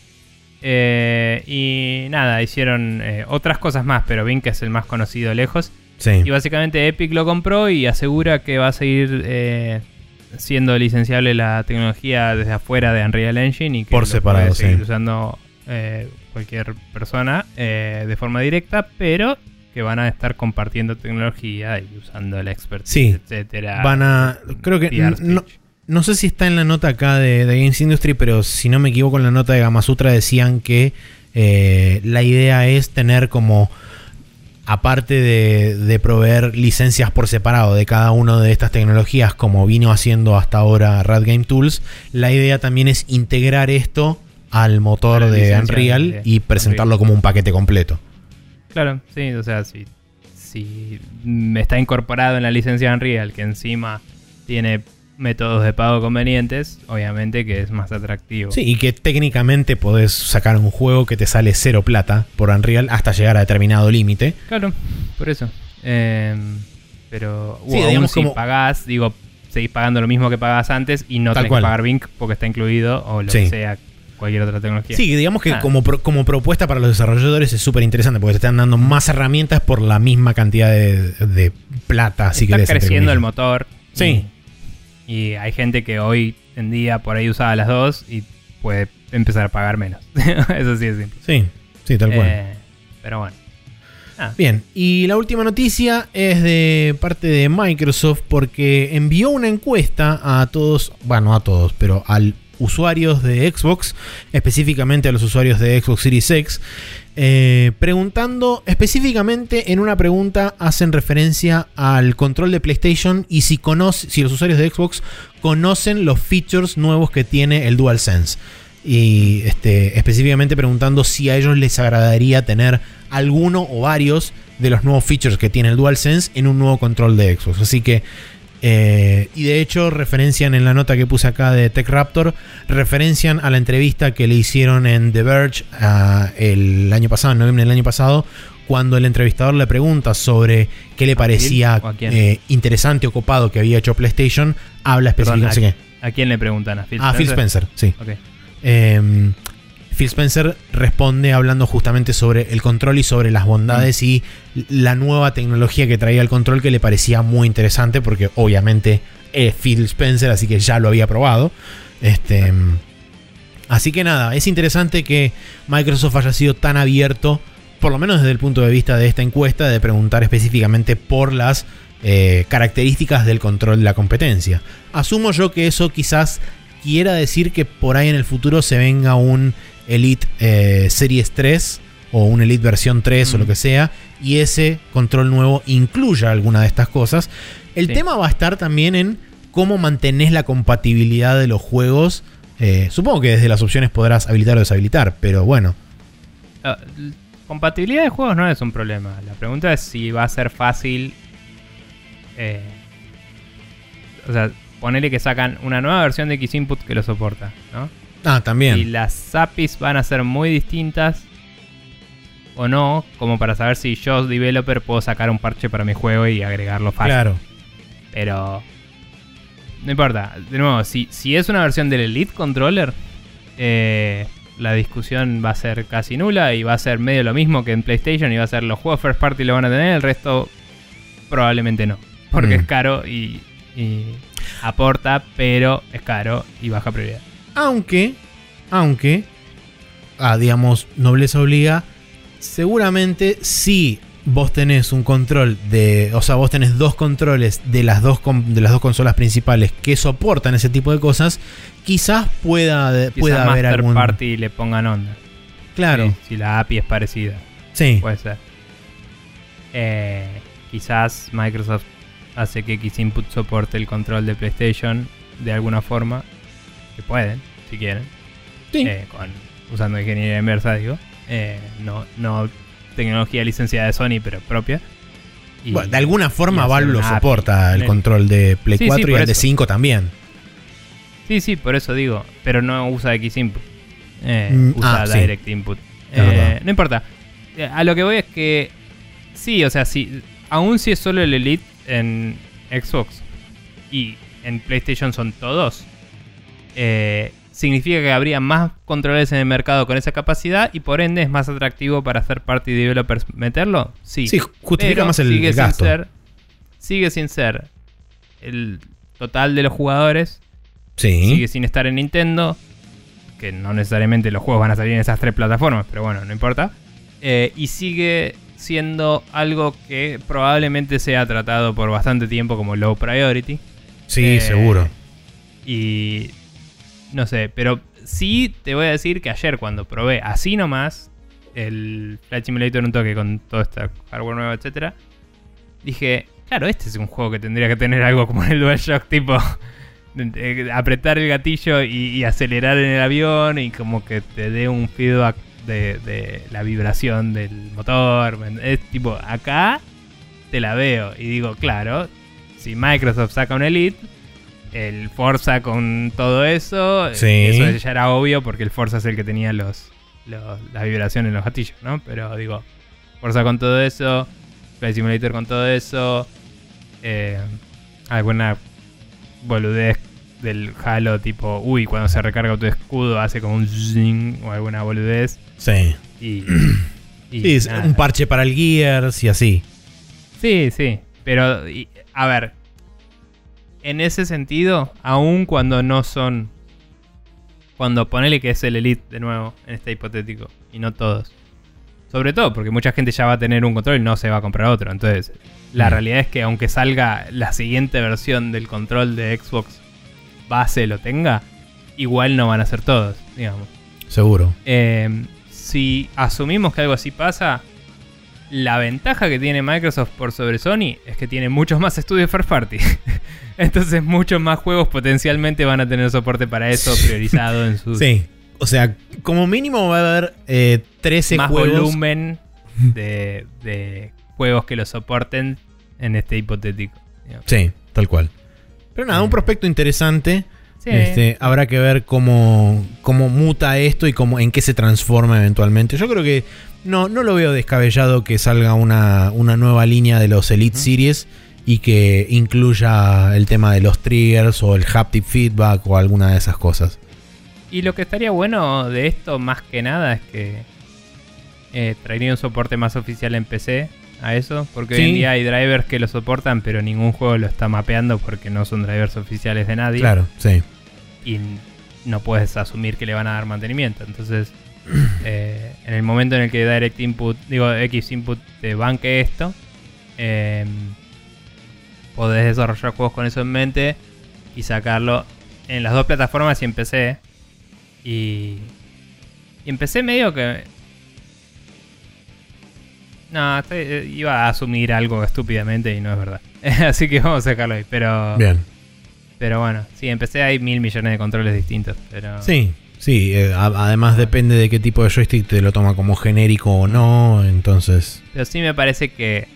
Eh, y nada, hicieron eh, otras cosas más, pero Bing es el más conocido lejos. sí. Y básicamente Epic lo compró y asegura que va a seguir eh, siendo licenciable la tecnología desde afuera de Unreal Engine y que Por lo separado, puede seguir sí. usando eh, cualquier persona eh, de forma directa, pero que van a estar compartiendo tecnología y usando la expertise, Sí. etcétera. Van a. Creo que. No, sé si está en la nota acá de, de Games Industry, pero si no me equivoco, en la nota de Gamasutra decían que eh, la idea es tener como. Aparte de, de proveer licencias por separado de cada una de estas tecnologías, como vino haciendo hasta ahora Rad Game Tools, la idea también es integrar esto al motor de Unreal de y presentarlo Unreal. como un paquete completo. Claro, sí, o sea, si, si está incorporado en la licencia Unreal, que encima tiene métodos de pago convenientes, obviamente que es más atractivo. Sí, y que técnicamente podés sacar un juego que te sale cero plata por Unreal hasta llegar a determinado límite. Claro, por eso. Eh, pero Sí, aún si pagás, digo, seguís pagando lo mismo que pagabas antes y no Tal tenés cual. que pagar Bink porque está incluido o lo Sí. que sea, cualquier otra tecnología. Sí, digamos que Ah. como, pro- como propuesta para los desarrolladores es súper interesante porque te están dando más herramientas por la misma cantidad de, de plata, si está querés. creciendo el motor. Sí. Y, y hay gente que hoy en día por ahí usaba las dos y puede empezar a pagar menos. (laughs) Eso sí es simple. Sí, sí, tal cual. Eh, pero bueno. Ah, Bien, y la última noticia es de parte de Microsoft porque envió una encuesta a todos, bueno, no a todos, pero al usuarios de Xbox, específicamente a los usuarios de Xbox Series X, eh, preguntando específicamente en una pregunta hacen referencia al control de PlayStation y si, conoce, si los usuarios de Xbox conocen los features nuevos que tiene el DualSense. Y este, específicamente preguntando si a ellos les agradaría tener alguno o varios de los nuevos features que tiene el DualSense en un nuevo control de Xbox. Así que, eh, y de hecho, referencian en la nota que puse acá de Tech Raptor, referencian a la entrevista que le hicieron en The Verge ah, el año pasado, en noviembre del año pasado, cuando el entrevistador le pregunta sobre qué le parecía a eh, interesante o copado que había hecho PlayStation, habla específicamente. ¿a, a quién le preguntan? ¿A Phil Ah, Phil Spencer, sí. Ok. Eh, Phil Spencer responde hablando justamente sobre el control y sobre las bondades y la nueva tecnología que traía el control que le parecía muy interesante porque obviamente es Phil Spencer, así que ya lo había probado. Este, así que nada, es interesante que Microsoft haya sido tan abierto, por lo menos desde el punto de vista de esta encuesta, de preguntar específicamente por las eh, características del control de la competencia. Asumo yo que eso quizás quiera decir que por ahí en el futuro se venga un Elite eh, Series 3 o un Elite versión 3 o lo que sea, y ese control nuevo incluya alguna de estas cosas. El Sí. tema va a estar también en cómo mantenés la compatibilidad de los juegos. Eh, supongo que desde las opciones podrás habilitar o deshabilitar, pero bueno. L- compatibilidad de juegos no es un problema. La pregunta es si va a ser fácil. eh, o sea, ponerle que sacan una nueva versión de X Input que lo soporta, ¿no? Ah, Y también. las APIs van a ser muy distintas o no, como para saber si yo, developer, puedo sacar un parche para mi juego y agregarlo fácil. Claro. Pero no importa. De nuevo, si, si es una versión del Elite Controller, eh, la discusión va a ser casi nula y va a ser medio lo mismo que en PlayStation y va a ser los juegos first party lo van a tener, el resto probablemente no. Porque Mm. es caro y, y aporta, pero es caro y baja prioridad. Aunque, aunque, ah, digamos, nobleza obliga, seguramente si vos tenés un control de, o sea, vos tenés dos controles de las dos, de las dos consolas principales que soportan ese tipo de cosas, quizás pueda, Quizás pueda haber algún... party le pongan onda. Claro, Sí, si la API es parecida. sí. Puede ser. Eh, quizás Microsoft hace que X Input soporte el control de PlayStation de alguna forma. Que pueden, si quieren. Sí. Eh, con, usando ingeniería inversa, digo. Eh, no, no tecnología licenciada de Sony, pero propia. Y- Bueno, de alguna forma Valve lo soporta el control de Play Sí, sí, 4 y el de eso. 5 también. Sí, sí, por eso digo. Pero no usa X Input. Eh, Mm, usa ah. Direct Input. Eh, no importa. Eh, A lo que voy es que. Sí, o sea, si, aún si es solo el Elite en Xbox y en PlayStation son todos, eh, significa que habría más controles en el mercado con esa capacidad y por ende es más atractivo para hacer party developers meterlo. Sí, Sí, justifica pero más el, sigue el sin gasto. ser- sigue sin ser el total de los jugadores sí. sigue sin estar en Nintendo. Que no necesariamente los juegos van a salir en esas tres plataformas, pero bueno, no importa. Eh, y sigue siendo algo que probablemente sea tratado por bastante tiempo como low priority. Sí, Eh, seguro. Y no sé, pero sí te voy a decir que ayer cuando probé así nomás el Flight Simulator un toque con todo este hardware nuevo, etcétera, dije, claro, este es un juego que tendría que tener algo como el DualShock, tipo apretar el gatillo y, acelerar en el avión y como que te dé un feedback de, de la vibración del motor. ¿me- Es tipo, acá te la veo y digo, claro, si Microsoft saca un Elite, el Forza con todo eso, Sí. eso ya era obvio porque el Forza es el que tenía los, los- las vibraciones en los gatillos, ¿no? Pero digo, Forza con todo eso, Flight Simulator con todo eso, eh, alguna boludez del Halo tipo, uy, cuando se recarga tu escudo hace como un zing o alguna boludez Sí. y... (clears throat) y Sí, es un parche para el Gears y así. Sí, sí. Pero, y- a ver. En ese sentido, aun cuando no son. Cuando ponele que es el Elite de nuevo, en este hipotético, y no todos. Sobre todo porque mucha gente ya va a tener un control y no se va a comprar otro. Entonces, la Mm. realidad es que aunque salga la siguiente versión del control de Xbox base lo tenga, igual no van a ser todos, digamos. Seguro. Eh, si asumimos que algo así pasa, la ventaja que tiene Microsoft por sobre Sony es que tiene muchos más estudios first party. (laughs) Entonces muchos más juegos potencialmente van a tener soporte para eso priorizado en sus Sí. O sea, como mínimo va a haber eh, 13 más juegos. volumen de, de juegos que lo soporten en este hipotético. Sí, tal cual. Pero nada, un Eh. prospecto interesante. Sí. Este, habrá que ver cómo, cómo muta esto y cómo, en qué se transforma eventualmente. Yo creo que no, no lo veo descabellado que salga una, una nueva línea de los Elite. Series y que incluya el tema de los triggers o el haptic feedback o alguna de esas cosas. Y lo que estaría bueno de esto más que nada es que eh, traería un soporte más oficial en PC a eso, porque hoy en día hay drivers que lo soportan, pero ningún juego lo está mapeando porque no son drivers oficiales de nadie Claro, sí. Y no puedes asumir que le van a dar mantenimiento. Entonces, (clears throat) eh, en el momento en el que Direct Input, digo X Input te banque esto, eh, podés desarrollar juegos con eso en mente y sacarlo en las dos plataformas y en PC. Y, y en PC medio que No, estoy- eh, iba a asumir algo estúpidamente y no es verdad. (laughs) Así que vamos a dejarlo ahí. Pero, Bien. Pero bueno, sí, empecé hay mil millones de controles distintos. Pero Sí, sí. eh, a- además depende de qué tipo de joystick te lo toma como genérico o no. Entonces. Pero sí me parece que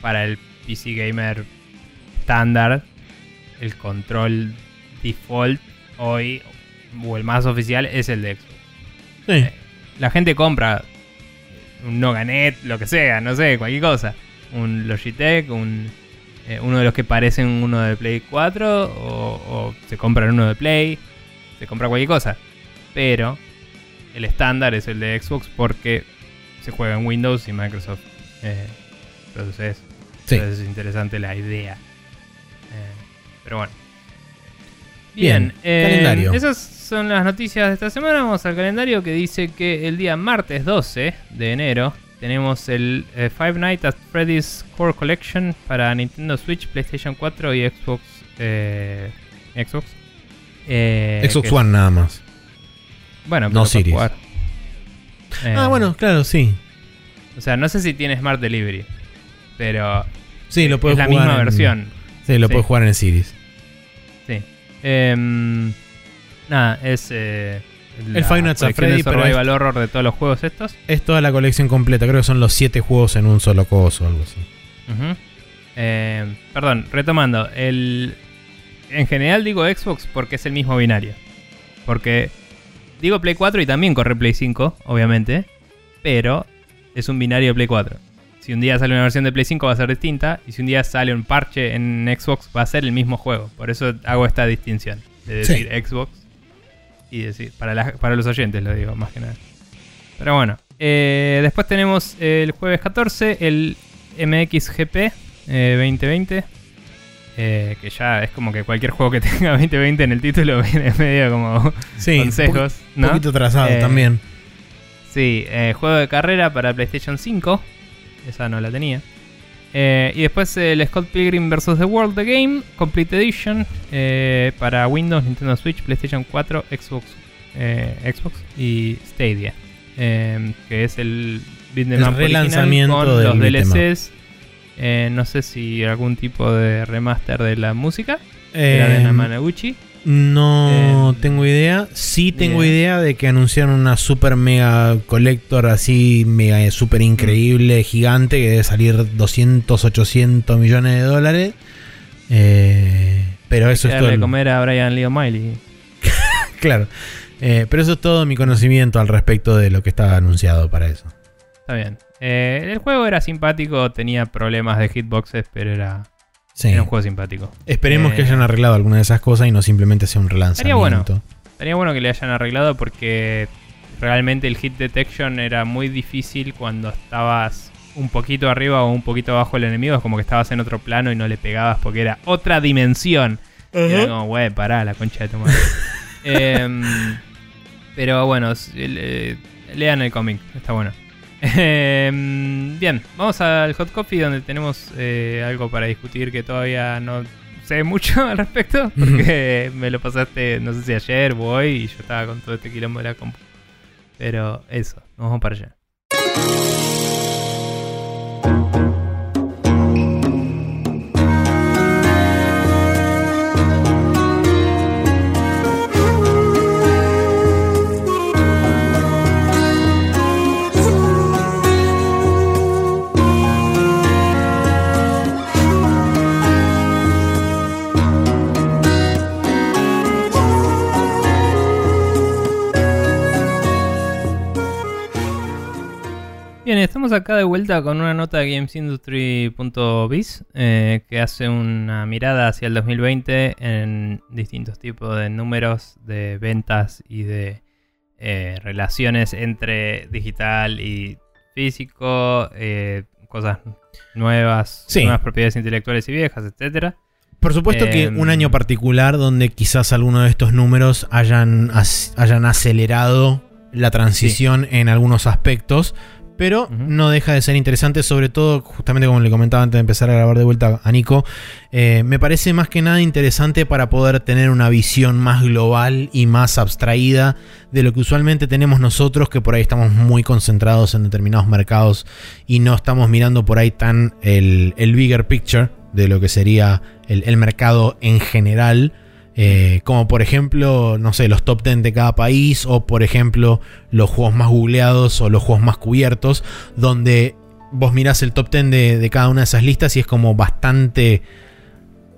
para el PC gamer estándar, el control default hoy, o el más oficial, es el de Xbox. Sí. La gente compra un Noganet, lo que sea, no sé, cualquier cosa. Un Logitech, un, eh, uno de los que parecen uno de Play 4, o, o se compran uno de Play, se compra cualquier cosa. Pero el estándar es el de Xbox porque se juega en Windows y Microsoft eh. Sí. Entonces es interesante la idea. Eh, pero bueno. Bien, Bien, eh, calendario. Esas son las noticias de esta semana. Vamos al calendario que dice que el día martes 12 de enero tenemos el eh, Five Nights at Freddy's Core Collection para Nintendo Switch, PlayStation 4 y Xbox. eh, Xbox. Eh, Xbox One nada más. Bueno, no Series. jugar. Eh, Ah, bueno, claro, sí. O sea, no sé si tiene Smart Delivery, pero Sí, lo puedes es la jugar misma en- versión. Sí, lo Sí. puedes jugar en Series. Sí. Em, nada, es. Eh, El Five Nights at Freddy, pero survival es- horror de todos los juegos estos. Es toda la colección completa. Creo que son los 7 juegos en un solo coso o algo así. Em, perdón, retomando. El, en general digo Xbox porque es el mismo binario. Porque digo Play 4 y también corre Play 5, obviamente. Pero es un binario de Play 4. Si un día sale una versión de Play 5 va a ser distinta. Y si un día sale un parche en Xbox va a ser el mismo juego. Por eso hago esta distinción. De Sí. decir Xbox y decir. Para, la- para los oyentes lo digo, más que nada. Pero bueno. eh, después tenemos el jueves 14 el MXGP eh, 2020. eh, que ya es como que cualquier juego que (laughs) tenga 2020 en el título (laughs) viene medio como Sí, consejos. Un ¿no? poquito atrasado Eh, también. Sí, eh, juego de carrera para PlayStation 5. Esa no la tenía. Eh, y después el Scott Pilgrim vs. The World The Game Complete Edition eh, para Windows, Nintendo Switch, PlayStation 4, Xbox, eh, Xbox y Stadia. Eh, que es el relanzamiento con los. DLCs. Eh, no sé si algún tipo de remaster de la música. Era de Eh, Namanaguchi. No Eh, tengo idea. Sí tengo idea. idea de que anunciaron una super mega collector así, mega eh, super increíble, gigante, que debe salir 200, 800 millones de dólares. Eh, pero eso es todo. El- comer a Brian Lee O'Malley. (laughs) Claro. Eh, pero eso es todo mi conocimiento al respecto de lo que estaba anunciado para eso. Está bien. El juego era simpático, tenía problemas de hitboxes, pero era, Sí. era un juego simpático. Esperemos Eh, que hayan arreglado alguna de esas cosas y no simplemente sea un relanzamiento. bueno. Estaría bueno que le hayan arreglado porque realmente el hit detection era muy difícil cuando estabas un poquito arriba o un poquito abajo del enemigo. Es como que estabas en otro plano y no le pegabas porque era otra dimensión. Y Era como, wey, pará, la concha de tu madre. (laughs) Em, pero bueno, eh, lean el cómic, está bueno. Em, bien, vamos al Hot Coffee donde tenemos eh, algo para discutir que todavía no sé mucho (laughs) al respecto. Porque me lo pasaste, no sé si ayer o hoy, y yo estaba con todo este quilombo de la compu. Pero eso, nos vamos para allá. Estamos acá de vuelta con una nota de GamesIndustry.biz eh, que hace una mirada hacia el 2020 en distintos tipos de números de ventas y de eh, relaciones entre digital y físico, eh, cosas nuevas, Sí. nuevas propiedades intelectuales y viejas, etcétera. Por supuesto que Em, un año particular donde quizás alguno de estos números hayan, hayan acelerado la transición en algunos aspectos, pero no deja de ser interesante, sobre todo, justamente como le comentaba antes de empezar a grabar de vuelta a Nico, eh, me parece más que nada interesante para poder tener una visión más global y más abstraída de lo que usualmente tenemos nosotros, que por ahí estamos muy concentrados en determinados mercados y no estamos mirando por ahí tan el, el bigger picture de lo que sería el, el mercado en general. Eh, como por ejemplo, no sé, los top 10 de cada país o por ejemplo los juegos más googleados o los juegos más cubiertos, donde vos mirás el top 10 de, de cada una de esas listas y es como bastante...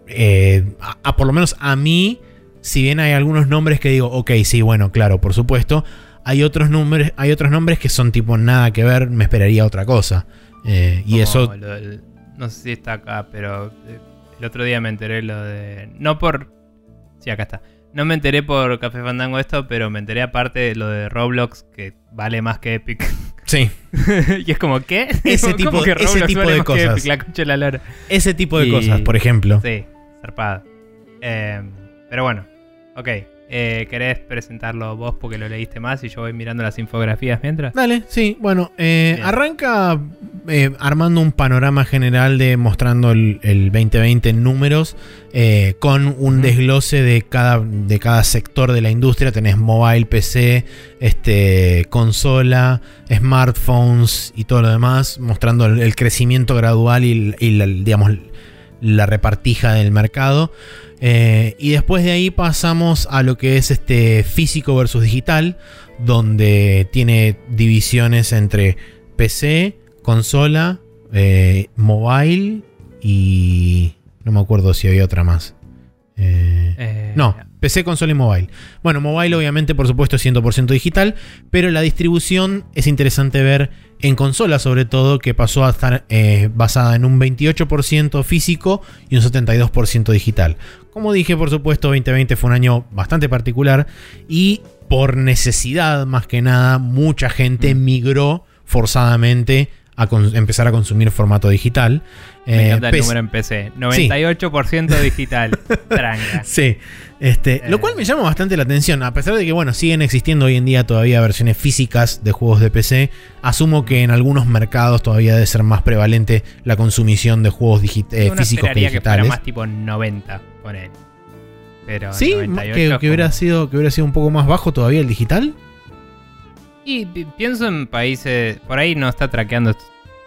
eh, a, a por lo menos a mí, si bien hay algunos nombres que digo, ok, sí, bueno, claro, por supuesto, hay otros, nombres, hay otros nombres que son tipo nada que ver, me esperaría otra cosa. Eh, y eso... lo no sé si está acá, pero el otro día me enteré lo de. No por. Sí, acá está. No me enteré por Café Fandango esto, pero me enteré aparte de lo de Roblox, que vale más que Epic. Sí, (laughs) y es como, ¿qué? Ese ¿Cómo tipo- que ese tipo vale de cosas. Epic? La concha de la lora. ese tipo de Y- cosas, por ejemplo. Sí, zarpado. Eh, pero bueno, ok. Eh, ¿Querés presentarlo vos porque lo leíste más y yo voy mirando las infografías mientras? Dale, sí, bueno, eh, arranca eh, armando un panorama general de mostrando el, el 2020 en números, con un desglose de cada, de cada sector de la industria. Tenés mobile, PC, este, consola, smartphones y todo lo demás, mostrando el, el crecimiento gradual y, y la, digamos, la repartija del mercado. Eh, y después de ahí pasamos a lo que es este físico versus digital, donde tiene divisiones entre PC, consola, eh, mobile y no me acuerdo si había otra más. Eh, Eh, no, PC, consola y mobile. Bueno, mobile obviamente por supuesto es 100% digital, pero la distribución es interesante ver en consola sobre todo que pasó a estar eh, basada en un 28% físico y un 72% digital. Como dije, por supuesto, 2020 fue un año bastante particular y por necesidad más que nada mucha gente Mm. migró forzadamente a empezar a consumir formato digital. Me Eh, encanta el número en PC. 98% digital. Tranca. (laughs) Sí, este, lo Eh. cual me llama bastante la atención, a pesar de que, bueno, siguen existiendo hoy en día todavía versiones físicas de juegos de PC, asumo que en algunos mercados todavía debe ser más prevalente la consumición de juegos eh, Uno físicos que esperaría que fuera digitales. más tipo 90 con él. Pero sí, 98 que, que hubiera sido, que hubiera sido un poco más bajo todavía el digital. Y pienso en países. Por ahí no está traqueando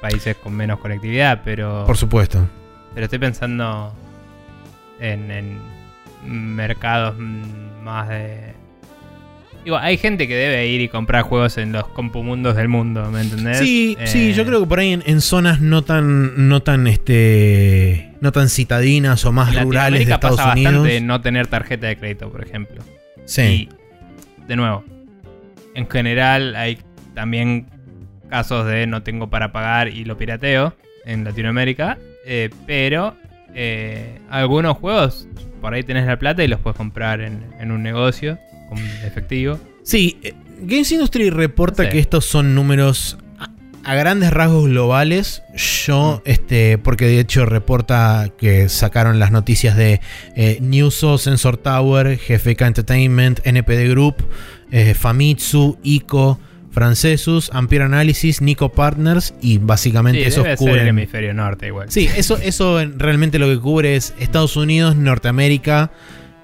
países con menos conectividad, pero. Por supuesto. Pero estoy pensando en, en mercados más de. Digo, hay gente que debe ir y comprar juegos en los compumundos del mundo, ¿me entendés? Sí, Eh, sí, yo creo que por ahí en, en zonas no tan, no tan, este, no tan citadinas o más en rurales de Estados pasa Unidos. bastante no tener tarjeta de crédito, por ejemplo. Sí. Y, de nuevo, en general hay también casos de no tengo para pagar y lo pirateo en Latinoamérica. eh, pero eh, algunos juegos, por ahí tenés la plata y los puedes comprar en, en un negocio con efectivo. Sí, eh, Games Industry reporta Sí. que estos son números a, a grandes rasgos globales. Yo, este, porque de hecho reporta que sacaron las noticias de eh, Newso, Sensor Tower, GFK Entertainment, NPD Group, eh, Famitsu, ICO, Francesus, Ampere Analysis, Nico Partners y básicamente Sí, debe ser el hemisferio norte igual. Sí, eso, eso en- realmente lo que cubre es Estados Unidos, Norteamérica,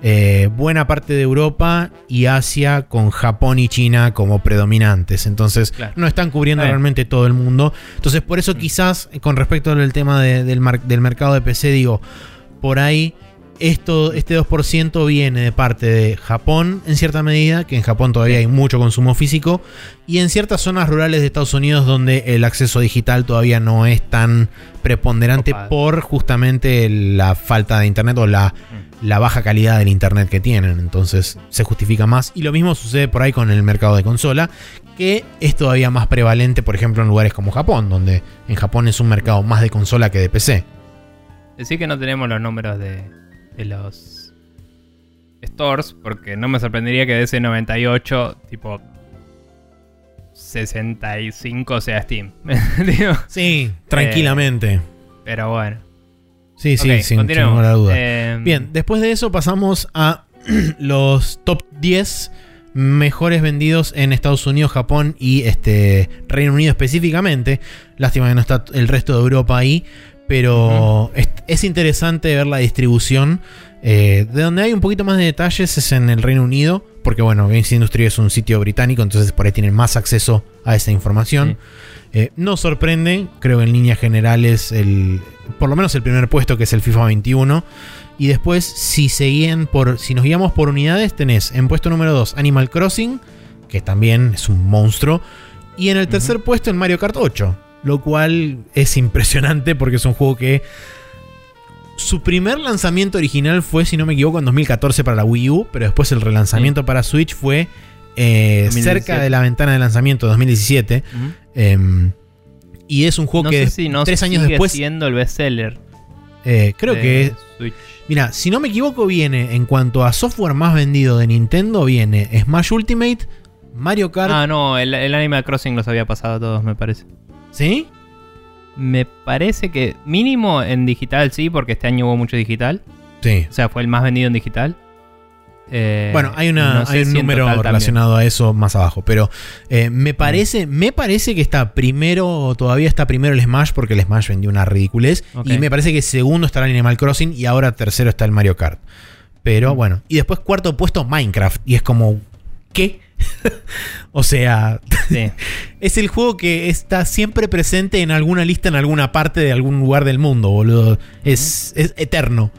eh, buena parte de Europa y Asia con Japón y China como predominantes. Entonces Claro. no están cubriendo realmente todo el mundo. Entonces por eso Mm. quizás con respecto al tema de- del, del mercado de PC digo, por ahí esto, este 2% viene de parte de Japón en cierta medida, que en Japón todavía hay mucho consumo físico, y en ciertas zonas rurales de Estados Unidos donde el acceso digital todavía no es tan preponderante por justamente la falta de internet o la, Mm. la baja calidad del internet que tienen. Entonces se justifica más. Y lo mismo sucede por ahí con el mercado de consola, que es todavía más prevalente, por ejemplo, en lugares como Japón, donde en Japón es un mercado más de consola que de PC. Decir que no tenemos los números de, de los stores, porque no me sorprendería que de ese 98, tipo 65 sea Steam. (laughs) Sí, tranquilamente. pero bueno. sí, sí, Ok, sin, ninguna duda. Eh, Bien, después de eso pasamos a (clears throat) los top 10 mejores vendidos en Estados Unidos, Japón y este Reino Unido específicamente. Lástima que no está el resto de Europa ahí, pero es, es interesante ver la distribución. Eh, de donde hay un poquito más de detalles es en el Reino Unido, porque bueno, Games Industry es un sitio británico, entonces por ahí tienen más acceso a esa información. Eh, no sorprende, creo que en líneas generales, el, por lo menos el primer puesto que es el FIFA 21. Y después, si seguían por. Si nos guiamos por unidades, tenés en puesto número 2 Animal Crossing, que también es un monstruo. Y en el tercer puesto el Mario Kart 8. Lo cual es impresionante porque es un juego que. Su primer lanzamiento original fue, si no me equivoco, en 2014 para la Wii U. Pero después el relanzamiento para Switch fue eh, 2017. cerca de la ventana de lanzamiento de 2017. Ujú. Em, y es un juego no que sé si no tres años sigue después. siendo el bestseller. eh, creo de que. Switch. Mira, si no me equivoco, viene en cuanto a software más vendido de Nintendo, viene Smash Ultimate, Mario Kart. Ah, no, el, el Animal Crossing los había pasado a todos, me parece. ¿Sí? Me parece que mínimo en digital sí, porque este año hubo mucho digital. Sí. O sea, fue el más vendido en digital. Eh, Bueno, hay, una, no sé hay un si número también. relacionado a eso más abajo. Pero eh, me parece, me parece que está primero, todavía está primero el Smash, porque el Smash vendió una ridiculez. Y me parece que segundo está el Animal Crossing y ahora tercero está el Mario Kart. Pero Mm. bueno. Y después cuarto puesto Minecraft. Y es como. ¿Qué? (laughs) o sea. Sí. (laughs) Es el juego que está siempre presente en alguna lista en alguna parte de algún lugar del mundo, boludo. Es, es eterno.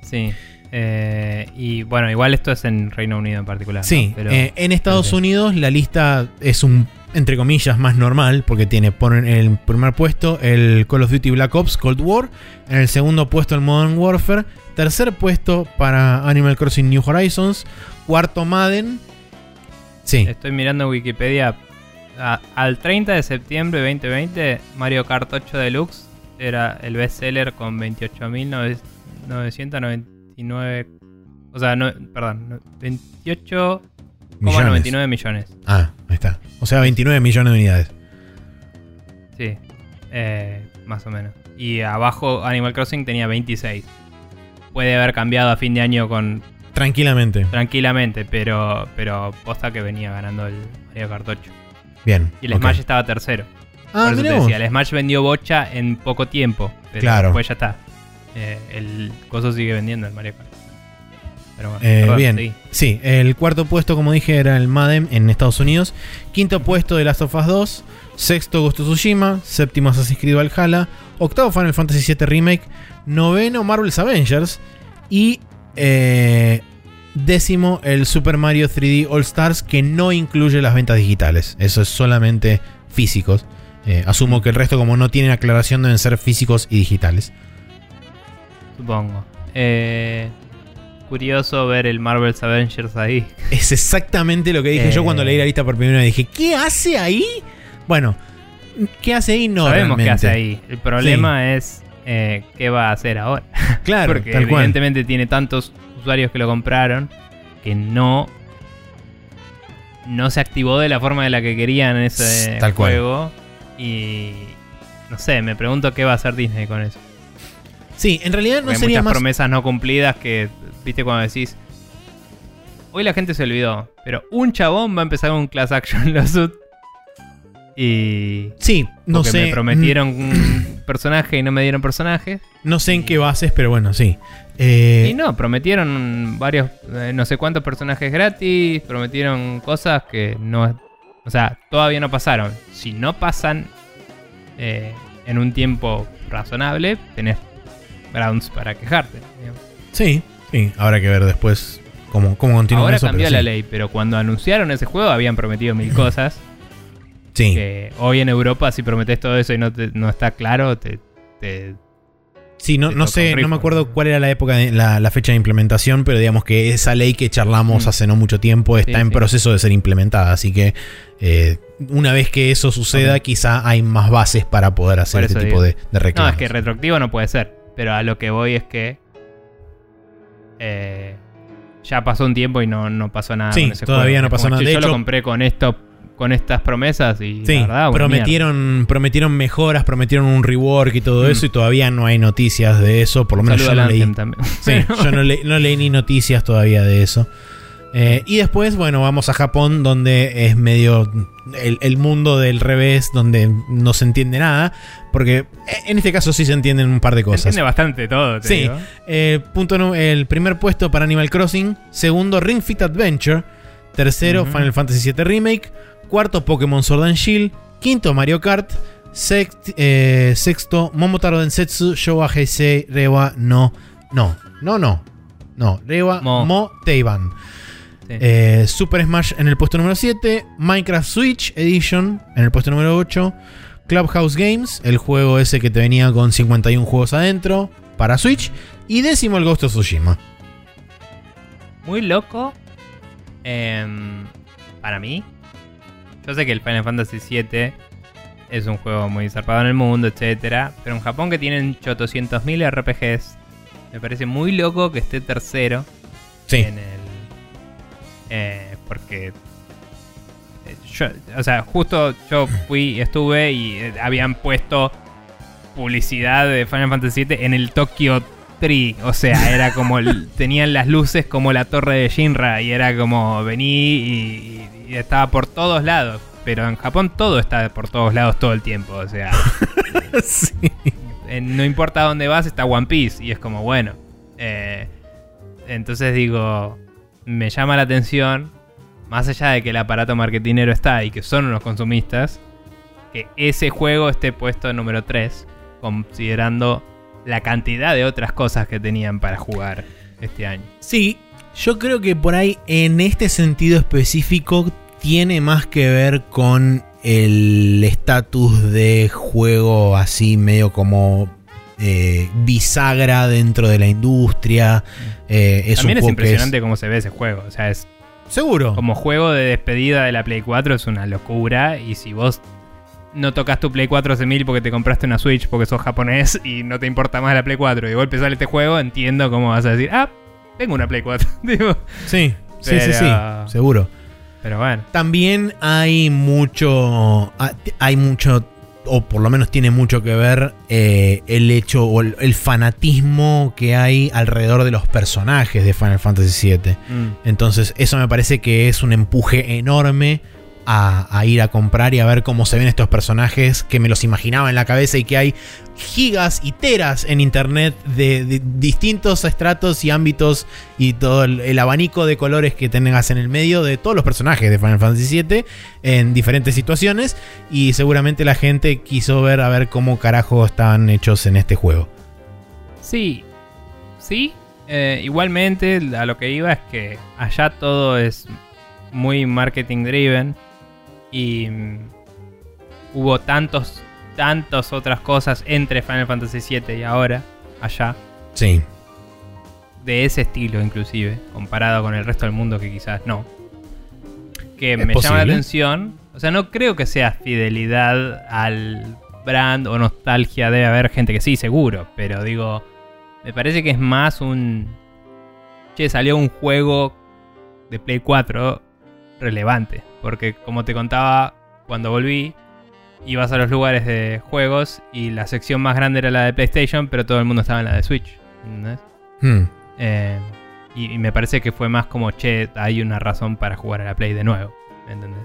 Sí. Eh, y bueno, igual esto es en Reino Unido en particular. ¿no? Sí, Pero- eh, en Estados. Unidos la lista es un, entre comillas, más normal, porque tiene ponen en el primer puesto el Call of Duty Black Ops Cold War, en el segundo puesto el Modern Warfare, tercer puesto para Animal Crossing New Horizons, cuarto Madden. Sí, Estoy mirando Wikipedia. Al 30 de septiembre de 2020, Mario Kart 8 Deluxe era el bestseller con 28.999. O sea, no, perdón, no, 28,99 millones. Ah, ahí está. O sea, 29 millones de unidades. Sí, eh, más o menos. Y abajo Animal Crossing tenía 26. Puede haber cambiado a fin de año con Tranquilamente. tranquilamente, pero pero posta que venía ganando el Mario Kart 8. Bien. Y el. Smash estaba tercero. Ah, Por eso te decía, el Smash vendió bocha en poco tiempo. Pero Claro. después ya está. Eh, el coso sigue vendiendo el Mario Kart. Pero bueno, Eh, perdón, bien. seguí. Sí, el cuarto puesto, como dije, era el Madden en Estados Unidos. Quinto puesto de Last of Us 2. Sexto Ghost of Tsushima. Séptimo Assassin's Creed Valhalla. Octavo Final Fantasy VII Remake. Noveno Marvel's Avengers. Y eh, décimo el Super Mario 3D All Stars, que no incluye las ventas digitales. Eso es solamente físicos. Eh, asumo que el resto, como no tienen aclaración, deben ser físicos y digitales. Supongo. Eh, curioso ver el Marvel's Avengers ahí. Es exactamente lo que dije Eh. yo cuando leí la lista por primera vez. Dije, ¿qué hace ahí? Bueno, ¿qué hace ahí? No, Sabemos qué hace ahí. El problema es eh, qué va a hacer ahora. (laughs) Claro, Porque tal cual. evidentemente tiene tantos usuarios que lo compraron que no no se activó de la forma de la que querían ese Tal cual. juego y no sé, me pregunto qué va a hacer Disney con eso. Sí, en realidad no Porque hay sería muchas más. promesas no cumplidas que viste cuando decís hoy la gente se olvidó, pero un chabón va a empezar un class action lawsuit y Sí, no porque sé. me prometieron un personaje y no me dieron personaje. mm, No sé en qué bases, pero bueno, sí. Eh, Y no, prometieron varios, eh, no sé cuántos personajes gratis, prometieron cosas que no, o sea, todavía no pasaron. Si no pasan eh, en un tiempo razonable, tenés grounds para quejarte. digamos. Sí, sí. Habrá que ver después cómo, cómo continúa Ahora eso. cambió la sí. ley, pero cuando anunciaron ese juego habían prometido mil (laughs) cosas. Sí. Que hoy en Europa, si prometes todo eso y no, te- no está claro, te, te- Sí, no, no sé, no me acuerdo cuál era la época, de, la, la fecha de implementación, pero digamos que esa ley que charlamos Mm. hace no mucho tiempo está Sí, en sí. proceso de ser implementada. Así que eh, una vez que eso suceda, quizá hay más bases para poder hacer este eso tipo digo. de, de No, reclamos. es que retroactivo no puede ser. Pero a lo que voy es que. Eh, ya pasó un tiempo y no, no pasó nada Sí, con ese todavía juego. no pasó como, nada. "Che, De yo hecho- lo compré con esto, con estas promesas y Sí, la verdad, una mierda". prometieron, prometieron mejoras, prometieron un rework y todo Mm. eso, y todavía no hay noticias de eso. Por lo menos yo no leí. (laughs) Sí, (laughs) yo no, le- no leí ni noticias todavía de eso. Eh, y después, bueno, vamos a Japón, donde es medio el, el mundo del revés, donde no se entiende nada. Porque eh, en este caso sí se entienden un par de Se cosas. entiende bastante todo, te Sí, digo. eh, punto el primer puesto para Animal Crossing. Segundo, Ring Fit Adventure. Tercero. Final Fantasy VII Remake. Cuarto, Pokémon Sword and Shield. Quinto, Mario Kart. Sext- eh, sexto, Momotaro Densetsu Showa Heisei Rewa no. No, no, no. No, Rewa Mo. Mo, Teiban. Sí. Eh, Super Smash en el puesto número 7. Minecraft Switch Edition en el puesto número 8. Clubhouse Games, el juego ese que te venía con 51 juegos adentro para Switch. Y décimo el Ghost of Tsushima. Muy loco. em, para mí. Yo sé que el Final Fantasy VII es un juego muy zarpado en el mundo, etcétera. Pero en Japón que tienen 800.000 RPGs, me parece muy loco que esté tercero Sí. en el. eh, porque. Yo, o sea, justo yo fui, estuve y eh, habían puesto publicidad de Final Fantasy VII en el Tokyo Tree. O sea, era como. el- (laughs) tenían las luces como la torre de Shinra y era como vení y, y- y estaba por todos lados. Pero en Japón todo está por todos lados todo el tiempo. O sea, (laughs) sí. eh, no importa dónde vas, está One Piece. Y es como, bueno. eh, entonces digo, me llama la atención, más allá de que el aparato marketinero está y que son unos consumistas, que ese juego esté puesto en número 3, considerando la cantidad de otras cosas que tenían para jugar este año. Sí, yo creo que por ahí en este sentido específico tiene más que ver con el estatus de juego así medio como eh, bisagra dentro de la industria. Eh, es También un es juego impresionante cómo se ve ese juego. O sea, es- Seguro. como juego de despedida de la Play 4 es una locura. Y si vos no tocas tu Play 4 hace mil porque te compraste una Switch porque sos japonés y no te importa más la Play 4 y de golpe sale este juego, entiendo cómo vas a decir, ah, tengo una Play 4. (laughs) Digo, Sí, sí, sí, sí. Seguro. pero bueno. También hay mucho. ah, Hay mucho. O por lo menos tiene mucho que ver eh, el hecho o el, el fanatismo que hay alrededor de los personajes de Final Fantasy VII. Mm. Entonces, eso me parece que es un empuje enorme a, ir a comprar y a ver cómo se ven estos personajes que me los imaginaba en la cabeza y que hay gigas y teras en internet de, distintos estratos y ámbitos y todo el, abanico de colores que tengas en el medio de todos los personajes de Final Fantasy VII en diferentes situaciones y seguramente la gente quiso ver a ver cómo carajo estaban hechos en este juego. Sí, sí. eh, igualmente, a lo que iba es que allá todo es muy marketing driven y mm, hubo tantos, tantas otras cosas entre Final Fantasy VII y ahora, allá, Sí. de ese estilo inclusive, comparado con el resto del mundo que quizás no. Que me llama la atención. O sea, no creo que sea fidelidad al brand o nostalgia. Debe haber gente que sí, seguro. Pero digo, me parece que es más un... Che, salió un juego de Play 4 relevante. Porque como te contaba, cuando volví, ibas a los lugares de juegos y la sección más grande era la de PlayStation, pero todo el mundo estaba en la de Switch. ¿entendés? Hmm. Eh, y, y me parece que fue más como, che, hay una razón para jugar a la Play de nuevo. ¿me ¿Entendés?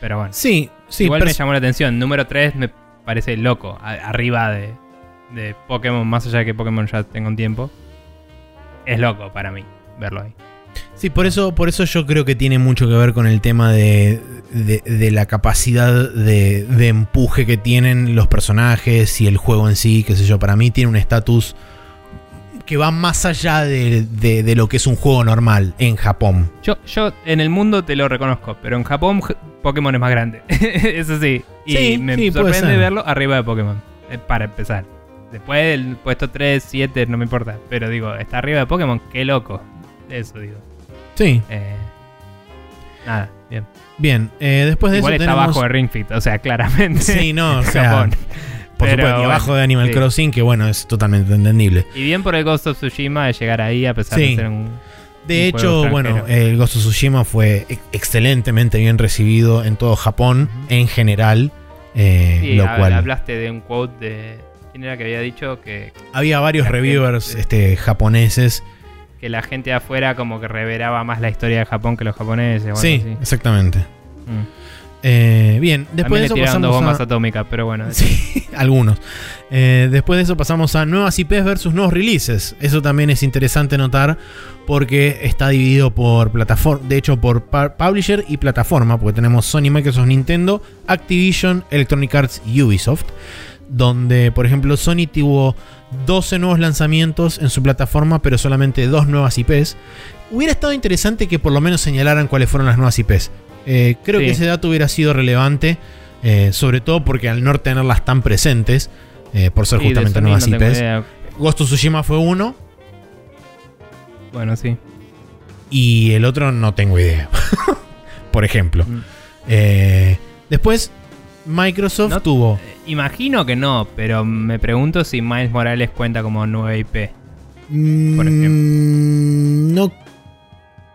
Pero bueno. Sí, sí. Igual me llamó la atención. Número 3 me parece loco. a- arriba de, de Pokémon, más allá de que Pokémon ya tenga un tiempo. Es loco para mí verlo ahí. Sí, por eso, por eso yo creo que tiene mucho que ver con el tema de, de- de la capacidad de, de empuje que tienen los personajes y el juego en sí, qué sé yo, para mí tiene un estatus que va más allá de, de- de lo que es un juego normal en Japón. Yo, yo en el mundo te lo reconozco, pero en Japón Pokémon es más grande. (laughs) Eso sí. Y Sí, me sí, sorprende verlo arriba de Pokémon. eh, para empezar. Después del puesto 3, 7, no me importa. Pero digo, está arriba de Pokémon, qué loco. Eso digo. Sí, Eh, nada, bien. bien. eh, después de Igual eso está tenemos... abajo de Ring Fit, o sea, claramente. Sí, no, (laughs) o sea, Japón. por Pero supuesto, y abajo de Animal sí. Crossing, que bueno, es totalmente entendible. Y bien por el Ghost of Tsushima de llegar ahí a pesar Sí. de ser un. De Un juego hecho, bueno, el Ghost of Tsushima fue ex- excelentemente bien recibido en todo Japón, en general. eh, Sí, lo cual hablaste de un quote de. ¿Quién era que había dicho que había varios gente, reviewers este, japoneses que la gente de afuera como que reveraba más la historia de Japón que los japoneses. sí, así. exactamente. Mm. Eh, bien, después También de le eso dos pasamos bombas a... atómicas, pero bueno. Sí, (laughs) algunos. Eh, después de eso pasamos a nuevas IPs versus nuevos releases. Eso también es interesante notar porque está dividido por plataforma, de hecho por publisher y plataforma, porque tenemos Sony, Microsoft, Nintendo, Activision, Electronic Arts y Ubisoft. Donde, por ejemplo, Sony tuvo 12 nuevos lanzamientos en su plataforma, pero solamente dos nuevas IPs. Hubiera estado interesante que por lo menos señalaran cuáles fueron las nuevas IPs. Eh, creo Sí. que ese dato hubiera sido relevante, eh, sobre todo porque al no tenerlas tan presentes, eh, por ser Sí, justamente nuevas no IPs. Ghost of Tsushima fue uno Bueno, sí. y el otro no tengo idea. (laughs) por ejemplo. Mm. Después, Microsoft No- tuvo. Eh, Imagino que no, pero me pregunto si Miles Morales cuenta como nueva IP. por Mm, No,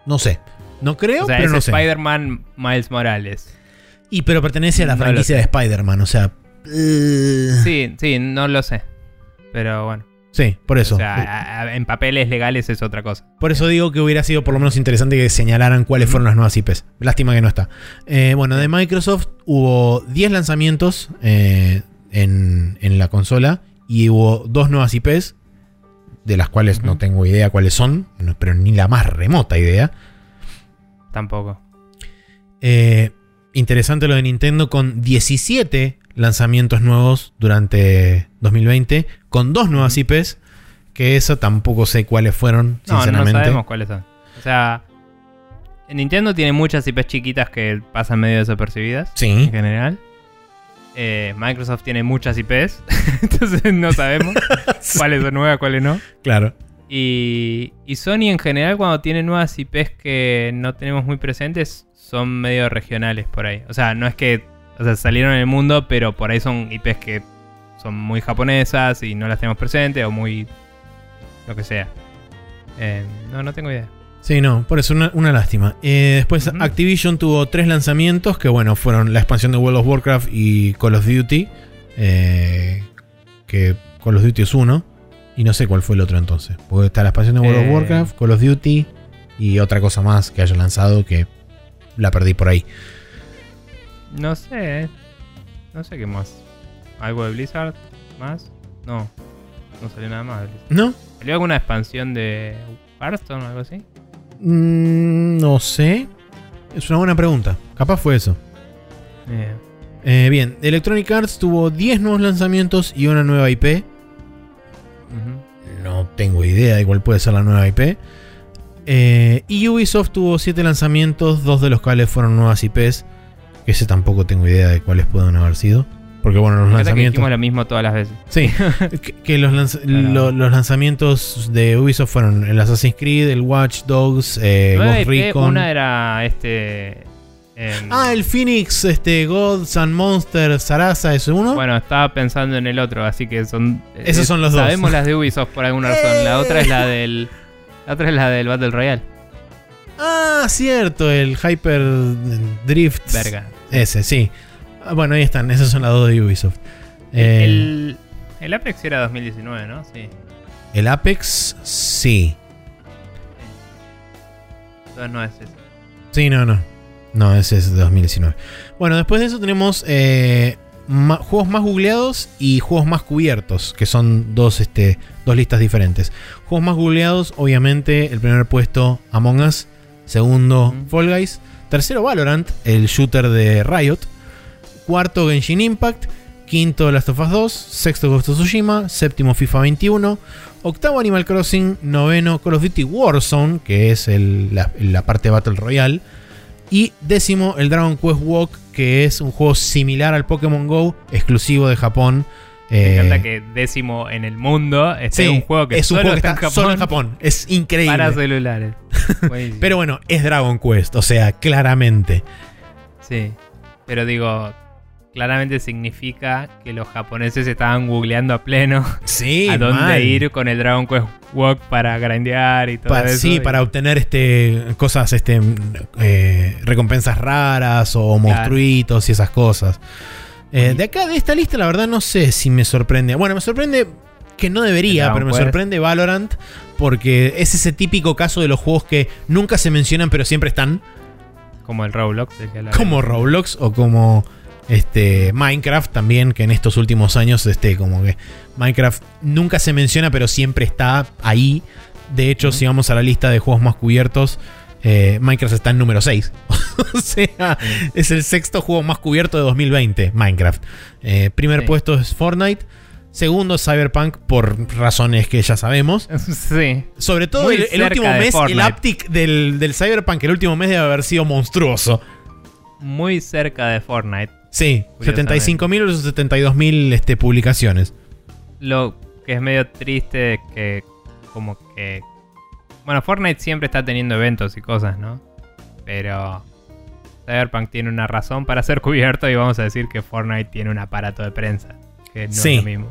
no sé. No creo, O sea, pero es no. Spider-Man Miles Morales. Y pero pertenece a la No franquicia de Spider-Man, o sea. eh, Sí, sí, no lo sé. Pero bueno. Sí, por eso. O sea, en papeles legales es otra cosa. Por eso digo que hubiera sido por lo menos interesante que señalaran cuáles fueron las nuevas IPs. Lástima que no está. Eh, bueno, de Microsoft hubo 10 lanzamientos eh, en, en la consola y hubo dos nuevas IPs, de las cuales no tengo idea cuáles son, pero ni la más remota idea. Tampoco. Eh, interesante lo de Nintendo con 17 lanzamientos nuevos durante 2020, con dos nuevas. IPs, que eso tampoco sé cuáles fueron, No, no sinceramente. sabemos cuáles son. O sea, Nintendo tiene muchas IPs chiquitas que pasan medio desapercibidas Sí. en general. Eh, Microsoft tiene muchas IPs, (laughs) entonces no sabemos (laughs) cuáles son nuevas, cuáles no. Claro. Y, y Sony en general cuando tiene nuevas IPs que no tenemos muy presentes son medio regionales por ahí. O sea, no es que o sea, salieron en el mundo, pero por ahí son IPs que son muy japonesas y no las tenemos presentes o muy lo que sea. Eh, no, no tengo idea. Sí, no, por eso una, una lástima. Eh, después. Activision tuvo tres lanzamientos que, bueno, fueron la expansión de World of Warcraft y Call of Duty. eh, que Call of Duty es uno. Y no sé cuál fue el otro entonces. Porque está la expansión de World of. Warcraft, Call of Duty y otra cosa más que haya lanzado que la perdí por ahí. No sé. No sé qué más. ¿Algo de Blizzard? ¿Más? No. No salió nada más de Blizzard. ¿No? ¿Salió alguna expansión de Hearthstone o algo así? Mm, no sé. Es una buena pregunta. Capaz fue eso. Eh, Eh, bien, Electronic Arts tuvo 10 nuevos lanzamientos y una nueva IP. No tengo idea de cuál puede ser la nueva IP. Eh, y Ubisoft tuvo 7 lanzamientos, dos de los cuales fueron nuevas IPs. Que ese tampoco tengo idea de cuáles pueden haber sido. Porque bueno, los que lanzamientos... dijimos lo mismo todas las veces. Sí, (laughs) que, que los, lanz- Claro. lo- los lanzamientos de Ubisoft fueron el Assassin's Creed, el Watch Dogs, eh, Ghost Recon. una era este. em, Ah, el Phoenix, este, Gods and Monsters, Sarasa, ¿es uno? Bueno, estaba pensando en el otro, así que son. Esos son los dos. Sabemos las de Ubisoft por alguna razón. La (laughs) otra es la del. La otra es la del Battle Royale. Ah, cierto, el Hyper Drift. Verga. Ese, sí. Ah, Bueno, ahí están, esas son las dos de Ubisoft. Eh, El, el Apex era 2019, ¿no? Sí. el Apex, sí. Entonces no es ese. Sí, no, no. No, ese es de 2019. Bueno, después de eso tenemos eh, juegos más googleados y juegos más cubiertos, que son dos, este, dos listas diferentes. Juegos más googleados, obviamente, el primer puesto Among Us, segundo. Fall Guys, tercero Valorant, el shooter de Riot, cuarto Genshin Impact, quinto Last of Us 2, sexto Ghost of Tsushima, séptimo FIFA 21, octavo Animal Crossing, noveno Call of Duty Warzone, que es el- la, la parte Battle Royale, y décimo el Dragon Quest Walk, que es un juego similar al Pokémon Go, exclusivo de Japón. Me Eh, encanta que décimo en el mundo esté sí, un juego que es un solo juego que está está en Japón, solo en Japón. Es increíble. para celulares. (laughs) Pero bueno, es Dragon Quest, o sea, claramente. Sí. Pero digo, claramente significa que los japoneses estaban googleando a pleno Sí, (laughs) a dónde mal. ir con el Dragon Quest Walk para grindear y todo eso. sí, y- para obtener este cosas, este eh, recompensas raras o monstruitos y esas cosas. Eh, de acá, de esta lista, la verdad no sé si me sorprende. Bueno, me sorprende Que no debería, pero me Quest. sorprende Valorant porque es ese típico caso de los juegos que nunca se mencionan pero siempre están, Como el Roblox. que como Roblox o como este Minecraft también, que en estos últimos años este como que Minecraft nunca se menciona pero siempre está ahí. De hecho, si vamos a la lista de juegos más cubiertos, eh, Minecraft está en número 6. (laughs) o sea, es el sexto juego más cubierto de 2020, Minecraft. Eh, primer Sí. puesto es Fortnite. Segundo Cyberpunk por razones que ya sabemos. (laughs) Sí. Sobre todo Muy el, último mes, el uptick del, del Cyberpunk, el último mes debe haber sido monstruoso. Muy cerca de Fortnite. Sí, Curiosamente. 75.000 versus 72.000 este, publicaciones. Lo que es medio triste es que como que... Bueno, Fortnite siempre está teniendo eventos y cosas, ¿no? Pero Cyberpunk tiene una razón para ser (laughs) cubierto y vamos a decir que Fortnite tiene un aparato de prensa. Que no Sí. es lo mismo.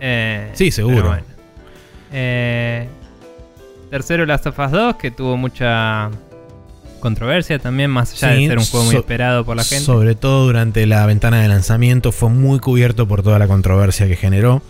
Eh, Sí, seguro. bueno. Eh, tercero, Last of Us 2, que tuvo mucha controversia también, más allá Sí, de ser un juego muy esperado por la gente. Sobre todo durante la ventana de lanzamiento fue muy cubierto por toda la controversia que generó.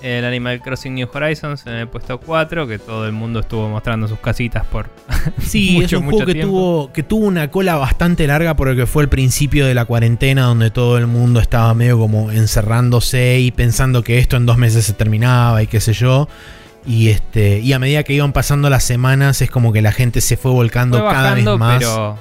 El Animal Crossing New Horizons en el puesto 4, que todo el mundo estuvo mostrando sus casitas por (laughs) Sí, mucho, es un juego que tiempo. tuvo, que tuvo una cola bastante larga por el que fue el principio de la cuarentena, donde todo el mundo estaba medio como encerrándose y pensando que esto en dos meses se terminaba y qué sé yo. Y este. Y a medida que iban pasando las semanas, es como que la gente se fue volcando Fue cada vez más. pero,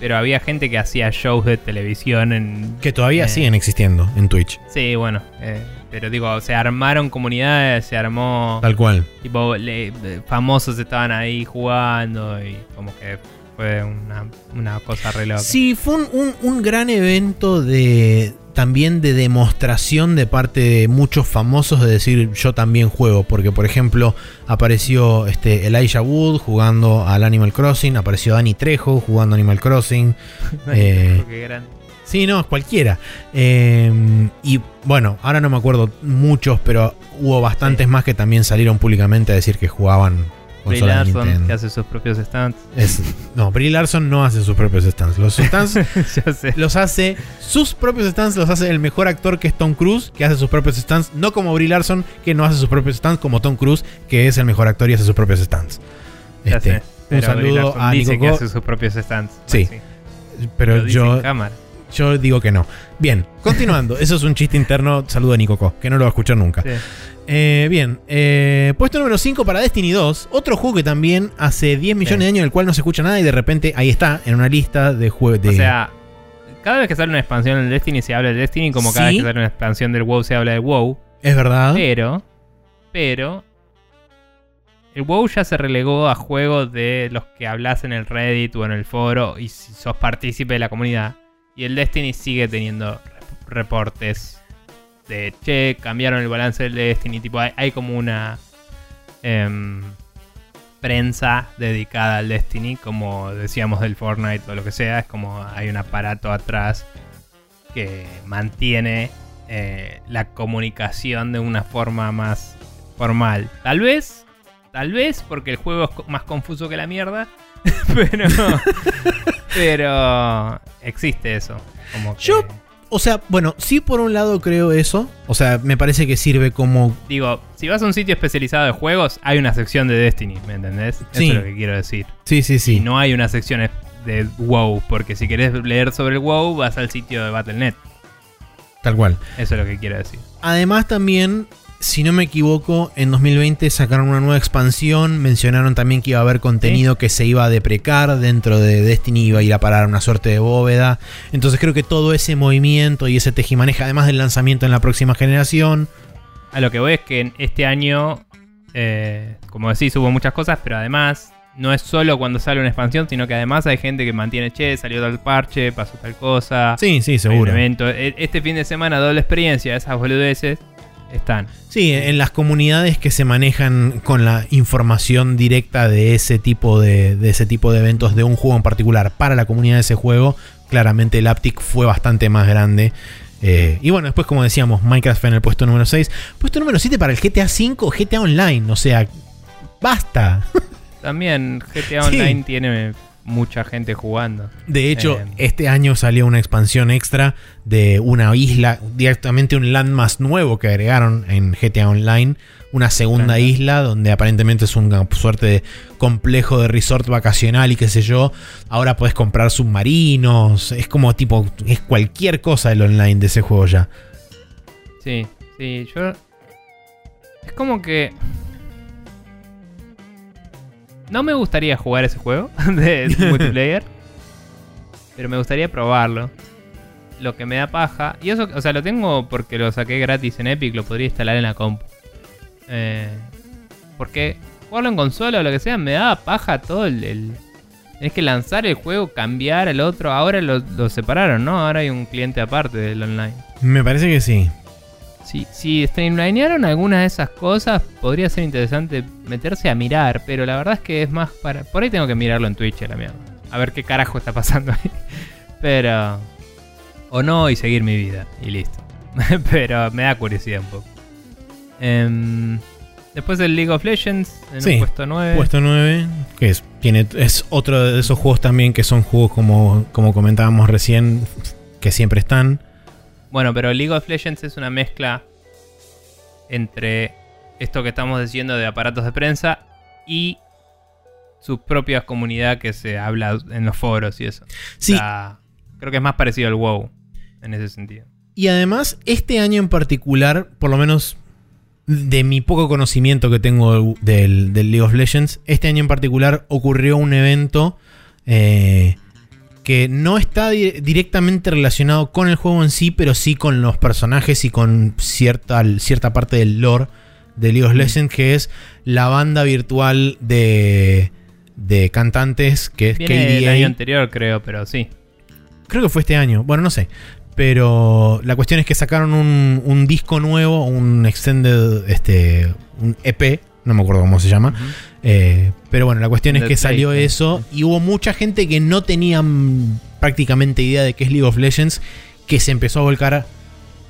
pero había gente que hacía shows de televisión en... Que todavía Eh. siguen existiendo en Twitch. Sí, bueno, eh, pero digo, se armaron comunidades, se armó... Tal cual. Tipo, le- famosos estaban ahí jugando y como que fue una, una cosa re loca. Sí, fue un, un- un gran evento de también de demostración de parte de muchos famosos de decir yo también juego. Porque, por ejemplo, apareció este Elijah Wood jugando al Animal Crossing, apareció Dani Trejo jugando Animal Crossing. (laughs) eh, Qué grande. Sí, no, cualquiera. Eh, y bueno, ahora no me acuerdo muchos, pero hubo bastantes Sí. más que también salieron públicamente a decir que jugaban Brie Larson, que hace sus propios stands. Es- no, Brie Larson no hace sus propios stands. Los stands (laughs) los hace sus propios stands, los hace el mejor actor que es Tom Cruise, que hace sus propios stands, no como Brie Larson, que no hace sus propios stands, como Tom Cruise, que es el mejor actor y hace sus propios stands. Este, un saludo a dice Nico que hace sus propios stands. Sí, pero yo, cámara. yo digo que no. Bien, continuando. Eso es un chiste interno. Saludo a Nico Co, que no lo va a escuchar nunca. Sí. Eh, bien, eh, puesto número 5 para Destiny 2. Otro juego que también hace 10 millones Sí. de años, del cual no se escucha nada y de repente ahí está, en una lista de juegos. De... O sea, cada vez que sale una expansión del Destiny se habla del Destiny, como cada Sí. vez que sale una expansión del WoW se habla del WoW. es verdad. Pero, pero, el WoW ya se relegó a juegos de los que hablas en el Reddit o en el foro y si sos partícipe de la comunidad. Y el Destiny sigue teniendo rep- reportes de, che, cambiaron el balance del Destiny. Tipo, hay, hay como una em, prensa dedicada al Destiny, como decíamos del Fortnite o lo que sea. Es como hay un aparato atrás que mantiene eh, la comunicación de una forma más formal. Tal vez, tal vez porque el juego es más confuso que la mierda, (laughs) pero, pero existe eso. Como que- Yo- O sea, bueno, sí por un lado creo eso. O sea, me parece que sirve como... digo, si vas a un sitio especializado de juegos, hay una sección de Destiny, ¿me entendés? Sí. Eso es lo que quiero decir. Sí, sí, sí. Y no hay una sección de WoW, porque si querés leer sobre el WoW, vas al sitio de Battle.net. Tal cual. Eso es lo que quiero decir. Además también, si no me equivoco, en 2020 sacaron una nueva expansión, mencionaron también que iba a haber contenido que se iba a deprecar dentro de Destiny, iba a ir a parar una suerte de bóveda. Entonces creo que todo ese movimiento y ese tejimaneja, además del lanzamiento en la próxima generación, A lo que voy es que en este año, eh, como decís, hubo muchas cosas, pero además no es solo cuando sale una expansión, sino que además hay gente que mantiene, che, salió tal parche, pasó tal cosa. sí, sí, seguro. E- Este fin de semana, doble experiencia, esas boludeces están. Sí, en las comunidades que se manejan con la información directa de ese tipo de, de ese tipo de eventos de un juego en particular para la comunidad de ese juego, claramente el Aptic fue bastante más grande. Eh, y bueno, después como decíamos, Minecraft fue en el puesto número 6. Puesto número 7 para el GTA V, GTA Online. O sea, basta. También GTA Sí. Online tiene mucha gente jugando. De hecho, Eh. este año salió una expansión extra de una isla, directamente un landmass nuevo que agregaron en GTA Online. Una segunda Claro. isla donde aparentemente es una suerte de complejo de resort vacacional y qué sé yo. Ahora puedes comprar submarinos. Es como tipo, es cualquier cosa el online de ese juego ya. Sí, sí, yo. Es como que. No me gustaría jugar ese juego (laughs) de multiplayer. pero me gustaría probarlo. Lo que me da paja. Y eso, o sea, lo tengo porque lo saqué gratis en Epic, lo podría instalar en la compu. Eh, porque jugarlo en consola o lo que sea, me da paja todo el. el- Tenés que lanzar el juego, cambiar al otro. Ahora lo, lo separaron, ¿no? Ahora hay un cliente aparte del online. Me parece que sí. Si, si streamlinearon algunas de esas cosas, podría ser interesante meterse a mirar, pero la verdad es que es más para... Por ahí tengo que mirarlo en Twitch, a la mierda. A ver qué carajo está pasando ahí. (laughs) Pero... O no, y seguir mi vida, y listo. (laughs) pero me da curiosidad un poco. Em, después del League of Legends, en Sí, puesto 9. Puesto 9, que es, tiene, es otro de esos juegos también que son juegos como, como comentábamos recién, que siempre están. Bueno, pero League of Legends es una mezcla entre esto que estamos diciendo de aparatos de prensa y su propia comunidad que se habla en los foros y eso. Sí, O sea, creo que es más parecido al WoW en ese sentido. y además este año en particular, por lo menos de mi poco conocimiento que tengo del, del League of Legends, este año en particular ocurrió un evento eh, que no está di- directamente relacionado con el juego en sí, pero sí con los personajes y con cierta, cierta parte del lore de League of Mm. Legends, que es la banda virtual de, de cantantes, que es Viene KDA. año anterior, creo, pero sí. Creo que fue este año. Bueno, no sé. Pero la cuestión es que sacaron un, un disco nuevo, un extended, este, un EP, no me acuerdo cómo se llama. Eh, pero bueno, la cuestión es que salió eso y hubo mucha gente que no tenía mm, prácticamente idea de qué es League of Legends, que se empezó a volcar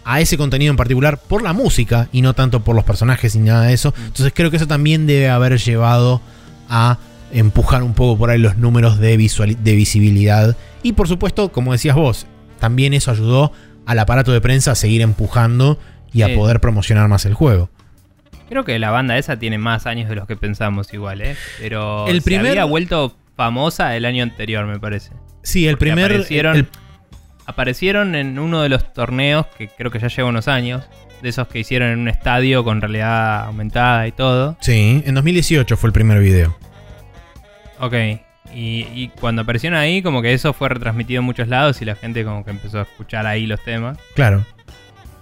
a ese contenido en particular por la música y no tanto por los personajes ni nada de eso. Entonces creo que eso también debe haber llevado a empujar un poco por ahí los números de, visual- de visibilidad. Y por supuesto, como decías vos, también eso ayudó al aparato de prensa a seguir empujando y a Sí. poder promocionar más el juego. Creo que la banda esa tiene más años de los que pensamos igual, ¿eh? Pero El se primer- había vuelto famosa el año anterior, me parece. Sí, el Porque primer... aparecieron, el- aparecieron en uno de los torneos que creo que ya lleva unos años. De esos que hicieron en un estadio con realidad aumentada y todo. sí, en 2018 fue el primer video. Ok. Y, y cuando aparecieron ahí, como que eso fue retransmitido en muchos lados y la gente como que empezó a escuchar ahí los temas. Claro.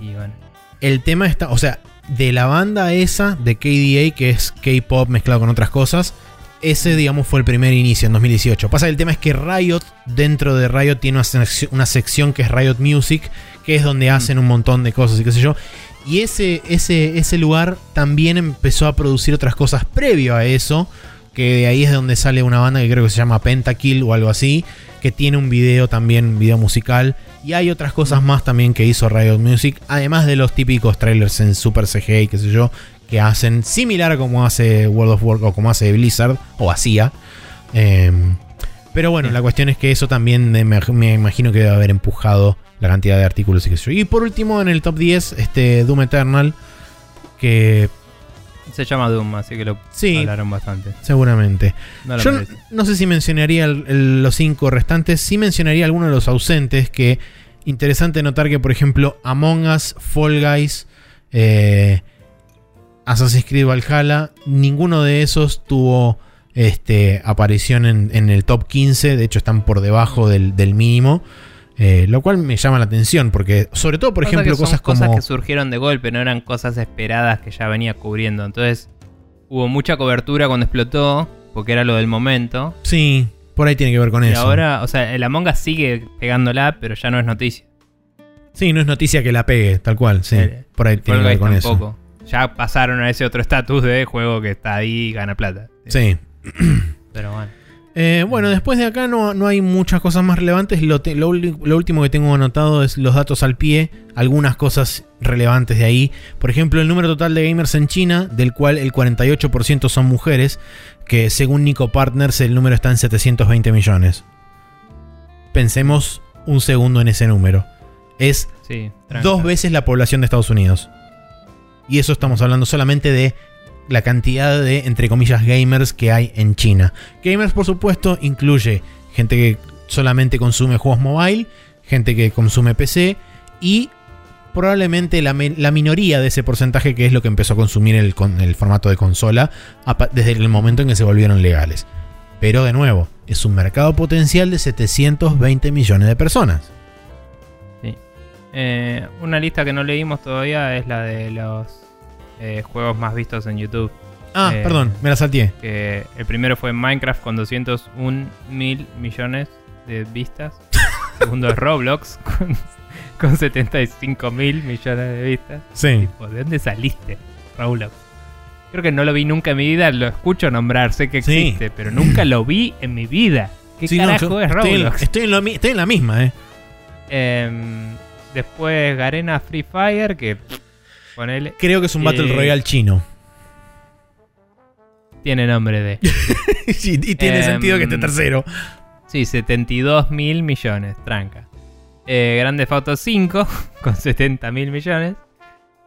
Y bueno. El tema está, o sea, de la banda esa de KDA, que es K-pop mezclado con otras cosas, ese, digamos, fue el primer inicio en 2018. Pasa que el tema es que Riot, dentro de Riot, tiene una, sección- una sección que es Riot Music, que es donde hacen un montón de cosas y qué sé yo. Y ese, ese, ese lugar también empezó a producir otras cosas previo a eso, que de ahí es donde sale una banda que creo que se llama Pentakill o algo así, que tiene un video también, un video musical. Y hay otras cosas más también que hizo Riot Music, además de los típicos trailers en Super CGI qué sé yo, que hacen similar a como hace World of Warcraft o como hace Blizzard o hacía. Em, pero bueno, la cuestión es que eso también me, me imagino que debe haber empujado la cantidad de artículos y qué sé yo. Y por último, en el top 10, este Doom Eternal, que Se llama Doom, así que lo Sí. hablaron bastante. seguramente. No Yo no, merece. no sé si mencionaría el- el- los cinco restantes, sí mencionaría algunos de los ausentes, que interesante notar que, por ejemplo, Among Us, Fall Guys, eh, Assassin's Creed Valhalla, ninguno de esos tuvo este, aparición en, en el top 15, de hecho están por debajo del, del mínimo. Eh, lo cual me llama la atención, porque sobre todo, por ejemplo, cosas como... que surgieron de golpe, no eran cosas esperadas que ya venía cubriendo. Entonces, hubo mucha cobertura cuando explotó, porque era lo del momento. Sí, por ahí tiene que ver con y eso. ahora, o sea, el Among Us sigue pegándola, pero ya no es noticia. Sí, no es noticia que la pegue, tal cual, sí. Eh, por ahí tiene que ver con eso. Ya pasaron a ese otro estatus de juego que está ahí y gana plata. Sí. Pero bueno. Eh, bueno, después de acá no, no hay muchas cosas más relevantes. Lo, te- lo uli- lo último que tengo anotado es los datos al pie. Algunas cosas relevantes de ahí. Por ejemplo, el número total de gamers en China, del cual el 48% son mujeres. Que según Nico Partners el número está en 720 millones. Pensemos un segundo en ese número. Es Sí, dos veces la población de Estados Unidos. Y eso estamos hablando solamente de la cantidad de, entre comillas, gamers que hay en China. Gamers, por supuesto, incluye gente que solamente consume juegos mobile, gente que consume PC y probablemente la, la minoría de ese porcentaje que es lo que empezó a consumir el, el formato de consola desde el momento en que se volvieron legales. Pero de nuevo, es un mercado potencial de 720 millones de personas. Eh, una lista que no leímos todavía es la de los eh, juegos más vistos en YouTube. Ah, Eh, perdón, me la salteé. Que el primero fue Minecraft con 201 mil millones de vistas. (laughs) Segundo es Roblox con, con 75 mil millones de vistas. Sí. Tipo, ¿De dónde saliste, Roblox? Creo que no lo vi nunca en mi vida. Lo escucho nombrar, sé que Sí. existe, pero nunca lo vi en mi vida. ¿Qué Sí, carajo es estoy, en, Roblox? estoy en lo mi- estoy en la misma, ¿eh? Em, después Garena Free Fire, que pff, ponele, Creo que es un Battle Eh, Royale chino. tiene nombre de. (laughs) Sí, y tiene Em, sentido que esté tercero. Sí, 72 mil millones, tranca. Eh, Grande Auto 5 (laughs) con 70 mil millones.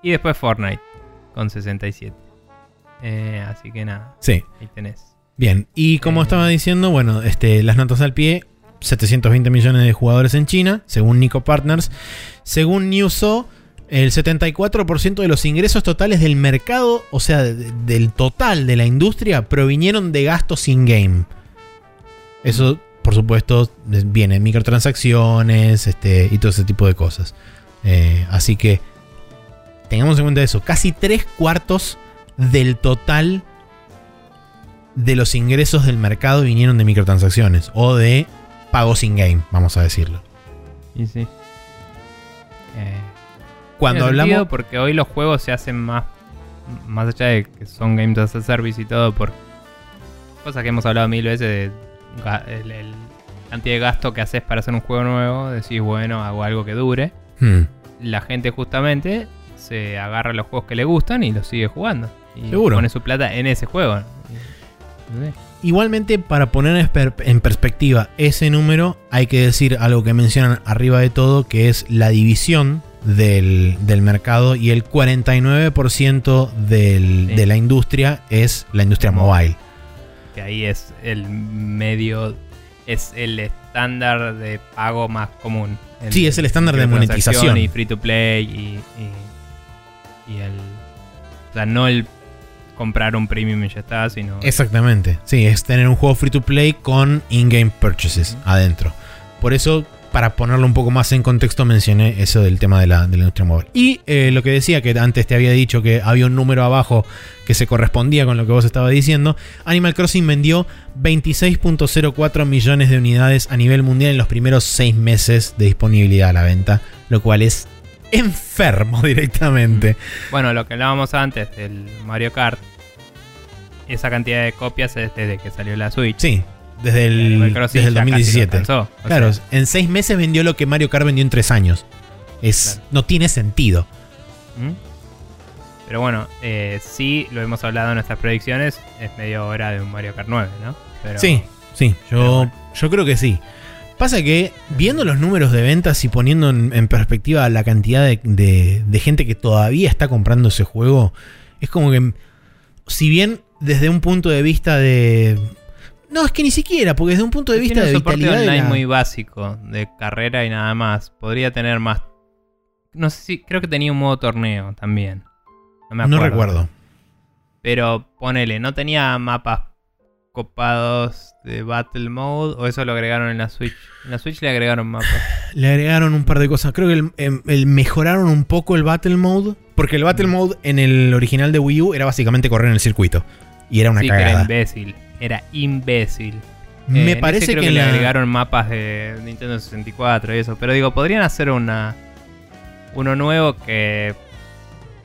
Y después Fortnite con 67. Eh, así que nada, Sí, ahí tenés. bien. Y como Eh. estaba diciendo, bueno, este, las notas al pie. 720 millones de jugadores en China, según Nico Partners. Según Newso, el 74% de los ingresos totales del mercado, o sea, de- del total de la industria, provinieron de gastos in-game. Eso, por supuesto, es- viene en microtransacciones este, y todo ese tipo de cosas. Eh, así que tengamos en cuenta eso. Casi tres cuartos del total de los ingresos del mercado vinieron de microtransacciones o de pagos in-game, vamos a decirlo. Y sí. Eh, Cuando hablamos... Porque hoy los juegos se hacen más. Más allá de que son games as a service y todo, por cosas que hemos hablado mil veces de el, el cantidad de gasto que haces para hacer un juego nuevo. Decís, bueno, hago algo que dure. Hmm, La gente justamente se agarra los juegos que le gustan y los sigue jugando. Y Seguro. pone su plata en ese juego. Igualmente, para poner en perspectiva ese número, hay que decir algo que mencionan arriba de todo, que es la división del, del mercado y el 49% del- Sí. de la industria es la industria mobile. Que ahí es el medio. Es el estándar de pago más común. Sí, es el estándar de monetización. Y free to play y, y, y el. O sea, no el comprar un premium y ya está, sino. Exactamente. Sí, es tener un juego free to play con in-game purchases adentro. Por eso, para ponerlo un poco más en contexto, mencioné eso del tema de la, de la industria móvil. Y eh, lo que decía, que antes te había dicho que había un número abajo que se correspondía con lo que vos estabas diciendo. Animal Crossing vendió 26.04 millones de unidades a nivel mundial en los primeros 6 meses de disponibilidad a la venta, lo cual es enfermo (laughs) directamente. Bueno, lo que hablábamos antes del Mario Kart. Esa cantidad de copias es desde que salió la Switch. Sí, desde el, desde el ya casi lo 2017. alcanzó. O Claro, sea, en seis meses vendió lo que Mario Kart vendió en tres años. Es, Claro. No tiene sentido. ¿Mm? Pero bueno, eh, sí, lo hemos hablado en nuestras predicciones, es medio hora de un Mario Kart 9, ¿no? Pero, Sí, sí, yo, bueno. yo creo que sí. Pasa que, viendo los números de ventas y poniendo en, en perspectiva la cantidad de, de- de gente que todavía está comprando ese juego, es como que, si bien desde un punto de vista de... No, es que ni siquiera, porque desde un punto de vista Tiene de soporte vitalidad... online la- muy básico, de carrera y nada más. Podría tener más. No sé si. Creo que tenía un modo torneo también. No me no acuerdo. recuerdo. Pero ponele, no tenía mapas copados de Battle Mode. O eso lo agregaron en la Switch. En la Switch le agregaron mapas. (sighs) Le agregaron un par de cosas. Creo que el- em, el mejoraron un poco el Battle Mode. Porque el Battle Mode en el original de Wii U era básicamente correr en el circuito. Y era una sí, que era cagada. imbécil. Era imbécil. Eh, Me ese parece creo que, que, le la- agregaron mapas de Nintendo 64 y eso. Pero digo, podrían hacer una uno nuevo que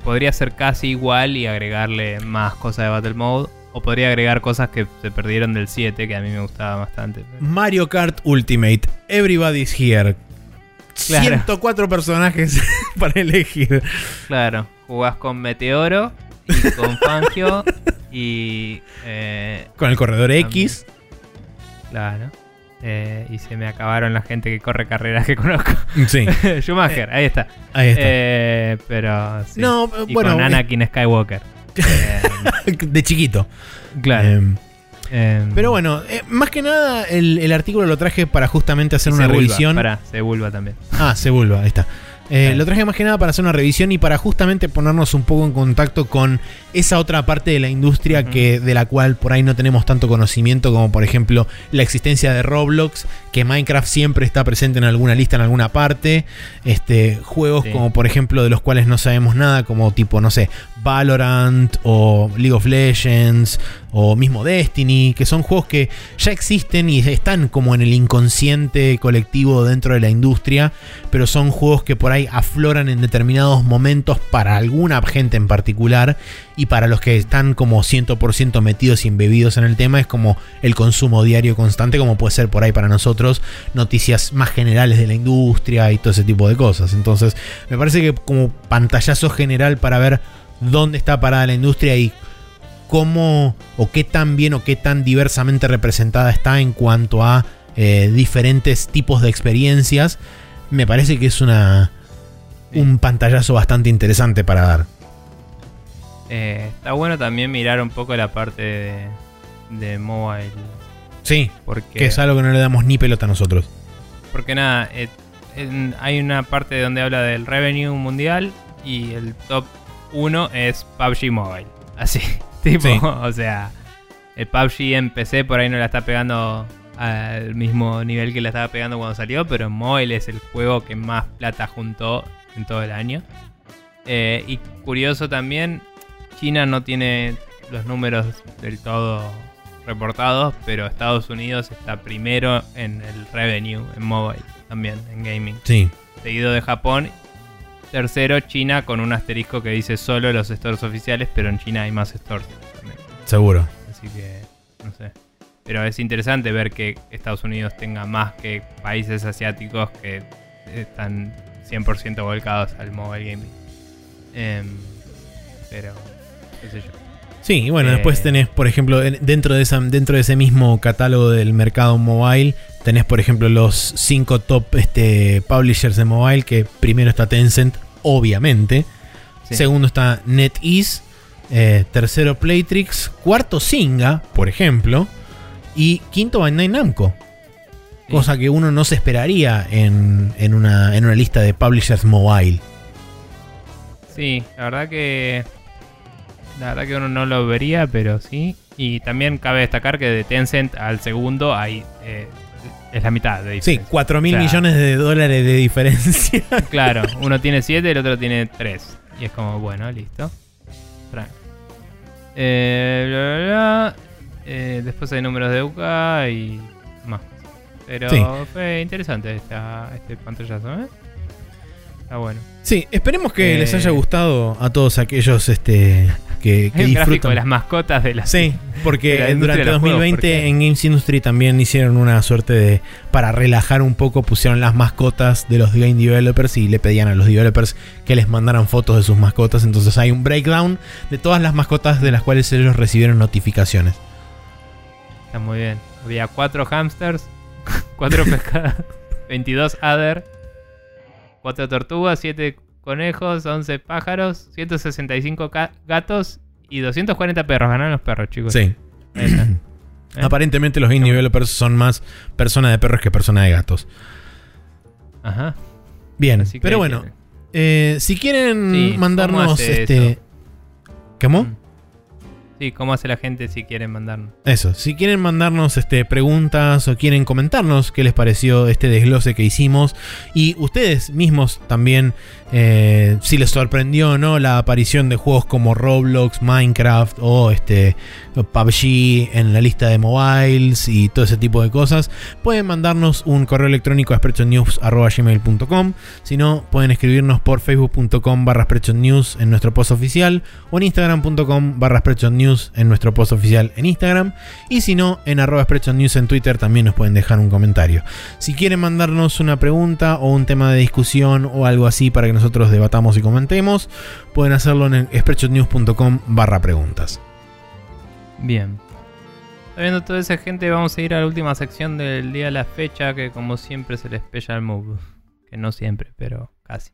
podría ser casi igual y agregarle más cosas de Battle Mode. O podría agregar cosas que se perdieron del 7, que a mí me gustaba bastante. Mario Kart Ultimate, Everybody's Here. Claro. 104 personajes (laughs) para elegir. Claro, jugás con Meteoro y con Fangio y. eh, Con el corredor X. claro. Eh, y se me acabaron la gente que corre carreras que conozco. Sí, (laughs) Schumacher, ahí está. ahí está. Eh, pero. sí. no, Y bueno, con Anakin Skywalker. Eh, (laughs) de chiquito. claro. Em, Em, pero bueno, eh, más que nada el, el artículo lo traje para justamente hacer y una Sebulba, revisión. Pará, Sebulba también. Ah, se vuelva, ahí está. Eh. Lo traje más que nada para hacer una revisión y para justamente ponernos un poco en contacto con esa otra parte de la industria que, de la cual por ahí no tenemos tanto conocimiento, como por ejemplo la existencia de Roblox, que Minecraft siempre está presente en alguna lista, en alguna parte. Este, juegos Sí. como por ejemplo de los cuales no sabemos nada, como tipo, no sé, Valorant o League of Legends o mismo Destiny, que son juegos que ya existen y están como en el inconsciente colectivo dentro de la industria, pero son juegos que por ahí afloran en determinados momentos para alguna gente en particular y para los que están como 100% metidos y embebidos en el tema es como el consumo diario constante, como puede ser por ahí para nosotros noticias más generales de la industria y todo ese tipo de cosas. Entonces, me parece que como pantallazo general para ver dónde está parada la industria y cómo o qué tan bien o qué tan diversamente representada está en cuanto a eh, diferentes tipos de experiencias, me parece que es una un pantallazo bastante interesante para dar. Eh, está bueno también mirar un poco la parte de, de mobile. Sí, Porque, que es algo que no le damos ni pelota a nosotros. porque nada, eh, en- hay una parte donde habla del revenue mundial y el top 1 es PUBG Mobile. Así, (laughs) tipo, Sí. o sea, el PUBG en PC por ahí no la está pegando al mismo nivel que la estaba pegando cuando salió, pero mobile es el juego que más plata juntó en todo el año. Eh, y curioso también, China no tiene los números del todo reportados, pero Estados Unidos está primero en el revenue en mobile, también en gaming. Sí, Seguido de Japón. Tercero, China con un asterisco que dice solo los stores oficiales, pero en China hay más stores también. seguro. Así que, no sé. Pero es interesante ver que Estados Unidos tenga más que países asiáticos que están 100% volcados al mobile gaming. Em, pero, qué sé yo. Sí, y bueno, Eh, después tenés, por ejemplo, en- dentro de, esa, dentro de ese mismo catálogo del mercado mobile, tenés, por ejemplo, los cinco top este, publishers de mobile, que primero está Tencent, obviamente. Sí. Segundo está NetEase. eh, tercero Playtrix. Cuarto Singa, por ejemplo. Y quinto Bandai Namco. Sí. Cosa que uno no se esperaría en, en una, en una lista de publishers mobile. Sí, la verdad que. La verdad que uno no lo vería, pero sí. Y también cabe destacar que de Tencent al segundo hay. eh, es la mitad de Sí, diferencia. 4 mil O sea, millones de dólares de diferencia. (laughs) Claro, uno tiene 7 y el otro tiene 3. Y es como, bueno, listo. Eh, bla, bla, bla. Eh, después hay números de UCA y más. Pero Sí. fue interesante esta, este pantallazo, ¿eh? Está bueno. Sí, esperemos que Eh, les haya gustado a todos aquellos este, que, que Hay un gráfico disfrutan. de las mascotas de las. Sí, la porque industria durante de los juegos, 2020 porque- en Games Industry también hicieron una suerte de. Para relajar un poco, pusieron las mascotas de los game developers y le pedían a los developers que les mandaran fotos de sus mascotas. Entonces hay un breakdown de todas las mascotas de las cuales ellos recibieron notificaciones. Está muy bien. Había 4 hamsters, (laughs) 4 pescados, (laughs) 22 adder, 4 tortugas, 7 conejos, 11 pájaros, 165 ca- gatos y 240 perros. Ganaron los perros, chicos. Sí. ¿Eh? (clears throat) Aparentemente los game developers son más personas de perros que personas de gatos. Ajá. Bien, pero bueno, eh, si quieren Sí, ¿cómo mandarnos hace este. eso? ¿Cómo? Sí, ¿cómo hace la gente si quieren mandarnos? Eso, si quieren mandarnos este, preguntas o quieren comentarnos qué les pareció este desglose que hicimos y ustedes mismos también eh, si les sorprendió no la aparición de juegos como Roblox, Minecraft o este PUBG en la lista de mobiles y todo ese tipo de cosas, pueden mandarnos un correo electrónico a sprechonews.gmail.com si no, pueden escribirnos por facebook.com barra en nuestro post oficial o en instagram.com barra News En nuestro post oficial en Instagram. Y si no, en arroba News en Twitter también nos pueden dejar un comentario. Si quieren mandarnos una pregunta o un tema de discusión o algo así para que nosotros debatamos y comentemos, pueden hacerlo en spreadshotnews.com barra preguntas. Bien. Sabiendo toda esa gente, vamos a ir a la última sección del día de la fecha, que como siempre es el Special Move. Que no siempre, pero casi.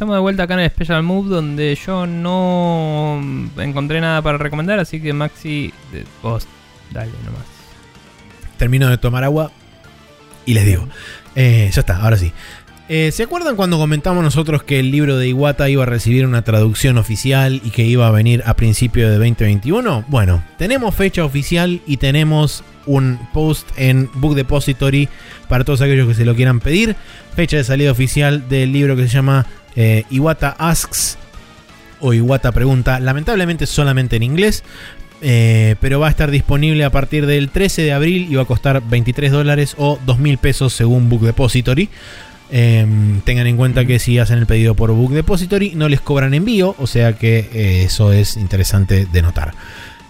Estamos de vuelta acá en el Special Move donde yo no encontré nada para recomendar, así que Maxi, vos, dale nomás. Termino de tomar agua y les digo. Eh, ya está, ahora sí. Eh, ¿Se acuerdan cuando comentamos nosotros que el libro de Iwata iba a recibir una traducción oficial y que iba a venir a principio de 2021? Bueno, tenemos fecha oficial y tenemos un post en Book Depository para todos aquellos que se lo quieran pedir. Fecha de salida oficial del libro que se llama eh, Iwata Asks o Iwata Pregunta. Lamentablemente solamente en inglés. Eh, pero va a estar disponible a partir del 13 de abril y va a costar 23 dólares o 2 mil pesos según Book Depository. Eh, tengan en cuenta que si hacen el pedido por Book Depository no les cobran envío, o sea que eh, eso es interesante de notar.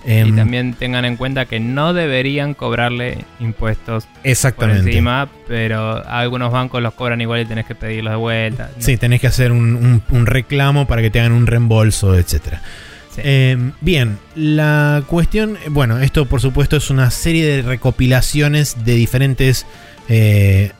Y Em, también tengan en cuenta que no deberían cobrarle impuestos por exactamente. encima, pero algunos bancos los cobran igual y tenés que pedirlos de vuelta. Sí, tenés que hacer un, un- un reclamo para que te hagan un reembolso, etcétera. Sí. Eh, bien, la cuestión, bueno, esto por supuesto es una serie de recopilaciones de diferentes eh,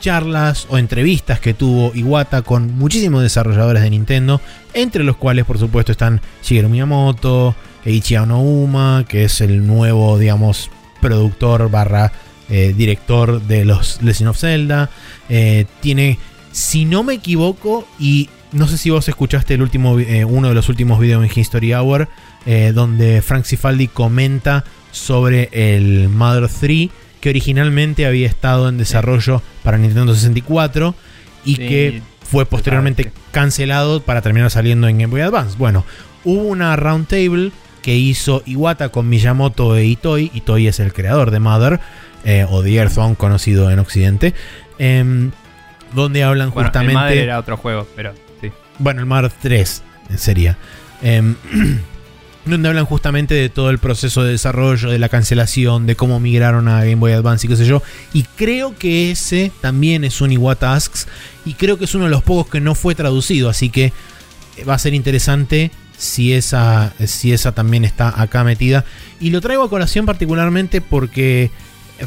charlas o entrevistas que tuvo Iwata con muchísimos desarrolladores de Nintendo, entre los cuales por supuesto están Shigeru Miyamoto, Eiichi Aonuma, que es el nuevo, digamos, productor barra eh, director de los Legend of Zelda. Eh, tiene, si no me equivoco, y no sé si vos escuchaste el último, eh, uno de los últimos videos en History Hour, donde Frank Cifaldi comenta sobre el Mother 3, que originalmente había estado en desarrollo para Nintendo 64 y Sí, que fue posteriormente cancelado para terminar saliendo en Game Boy Advance. Bueno, hubo una roundtable que hizo Iwata con Miyamoto e Itoi. Itoi es el creador de Mother, eh, o de Earthbound, conocido en Occidente. em, donde hablan Bueno, el justamente. Mother era otro juego, pero sí. Bueno, el Mar 3 sería. Em, (clears throat) donde hablan justamente de todo el proceso de desarrollo, de la cancelación, de cómo migraron a Game Boy Advance y qué sé yo. Y creo que ese también es un Iwata Asks. Y creo que es uno de los pocos que no fue traducido. Así que eh, va a ser interesante si esa, si esa también está acá metida. Y lo traigo a colación particularmente porque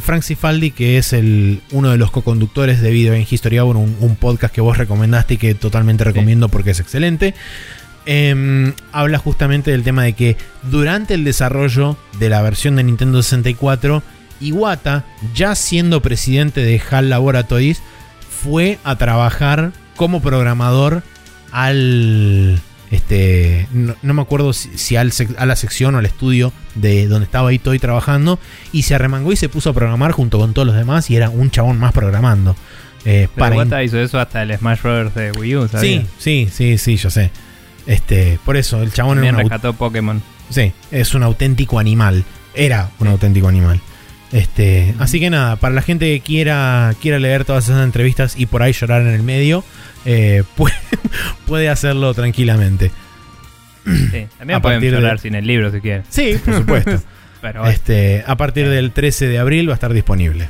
Frank Cifaldi, que es el, uno de los co-conductores de Video en History Hour, un, un podcast que vos recomendaste y que totalmente recomiendo porque es excelente. em, habla justamente del tema de que durante el desarrollo de la versión de Nintendo 64, Iwata, ya siendo presidente de HAL Laboratories, fue a trabajar como programador al. Este, no, no me acuerdo si, si al a la sección o al estudio de donde estaba Itoy trabajando y se arremangó y se puso a programar junto con todos los demás y era un chabón más programando. Eh, Pero para hizo eso hasta el Smash Bros. de Wii U, ¿sabías? Sí, sí, sí, sí, yo sé. Este, por eso, el chabón También era un, rescató Pokémon. sí, es un auténtico animal. Era un Sí. auténtico animal. Este, así que nada, para la gente que quiera, quiera leer todas esas entrevistas y por ahí llorar en el medio, eh, (laughs) puede, puede hacerlo tranquilamente. Sí, (clears throat) también A pueden partir de- sin el libro si quieren. Sí, por supuesto. (laughs) Pero este, a partir del 13 de abril va a estar disponible.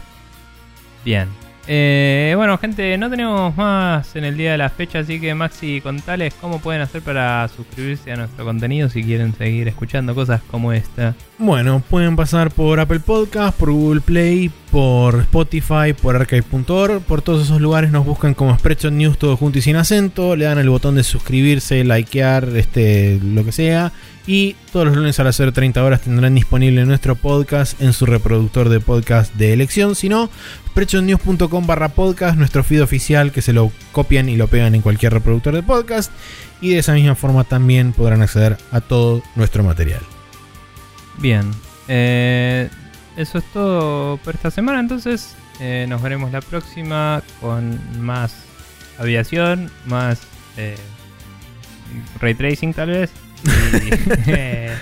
bien. Eh, bueno, gente, no tenemos más en el día de la fecha, así que Maxi, contales cómo pueden hacer para suscribirse a nuestro contenido si quieren seguir escuchando cosas como esta. Bueno, pueden pasar por Apple Podcast, por Google Play, por Spotify, por archive.org. Por todos esos lugares nos buscan como Spreadshot News todo junto y sin acento. Le dan el botón de suscribirse, likear, este, lo que sea. Y todos los lunes a las 0.30 horas tendrán disponible nuestro podcast en su reproductor de podcast de elección. Si no, spreadshotnews.com barra podcast, nuestro feed oficial que se lo copian y lo pegan en cualquier reproductor de podcast. Y de esa misma forma también podrán acceder a todo nuestro material. Bien. Eh, eso es todo por esta semana. Entonces, eh, nos veremos la próxima con más aviación, más eh, ray tracing, tal vez. Y, (laughs) eh,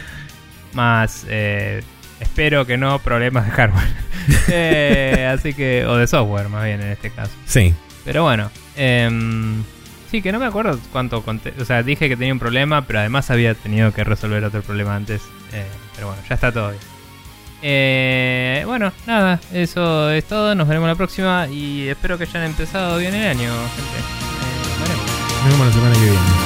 más, eh, espero que no, problemas de hardware. (laughs) Eh, así que, o de software, más bien en este caso. Sí. Pero bueno, em, sí, que no me acuerdo cuánto conté. O sea, dije que tenía un problema, pero además había tenido que resolver otro problema antes. eh, pero bueno, ya está todo bien. Eh, bueno, nada, eso es todo. Nos veremos la próxima y espero que hayan empezado bien el año, gente. Eh, nos veremos. Nos vemos la semana que viene.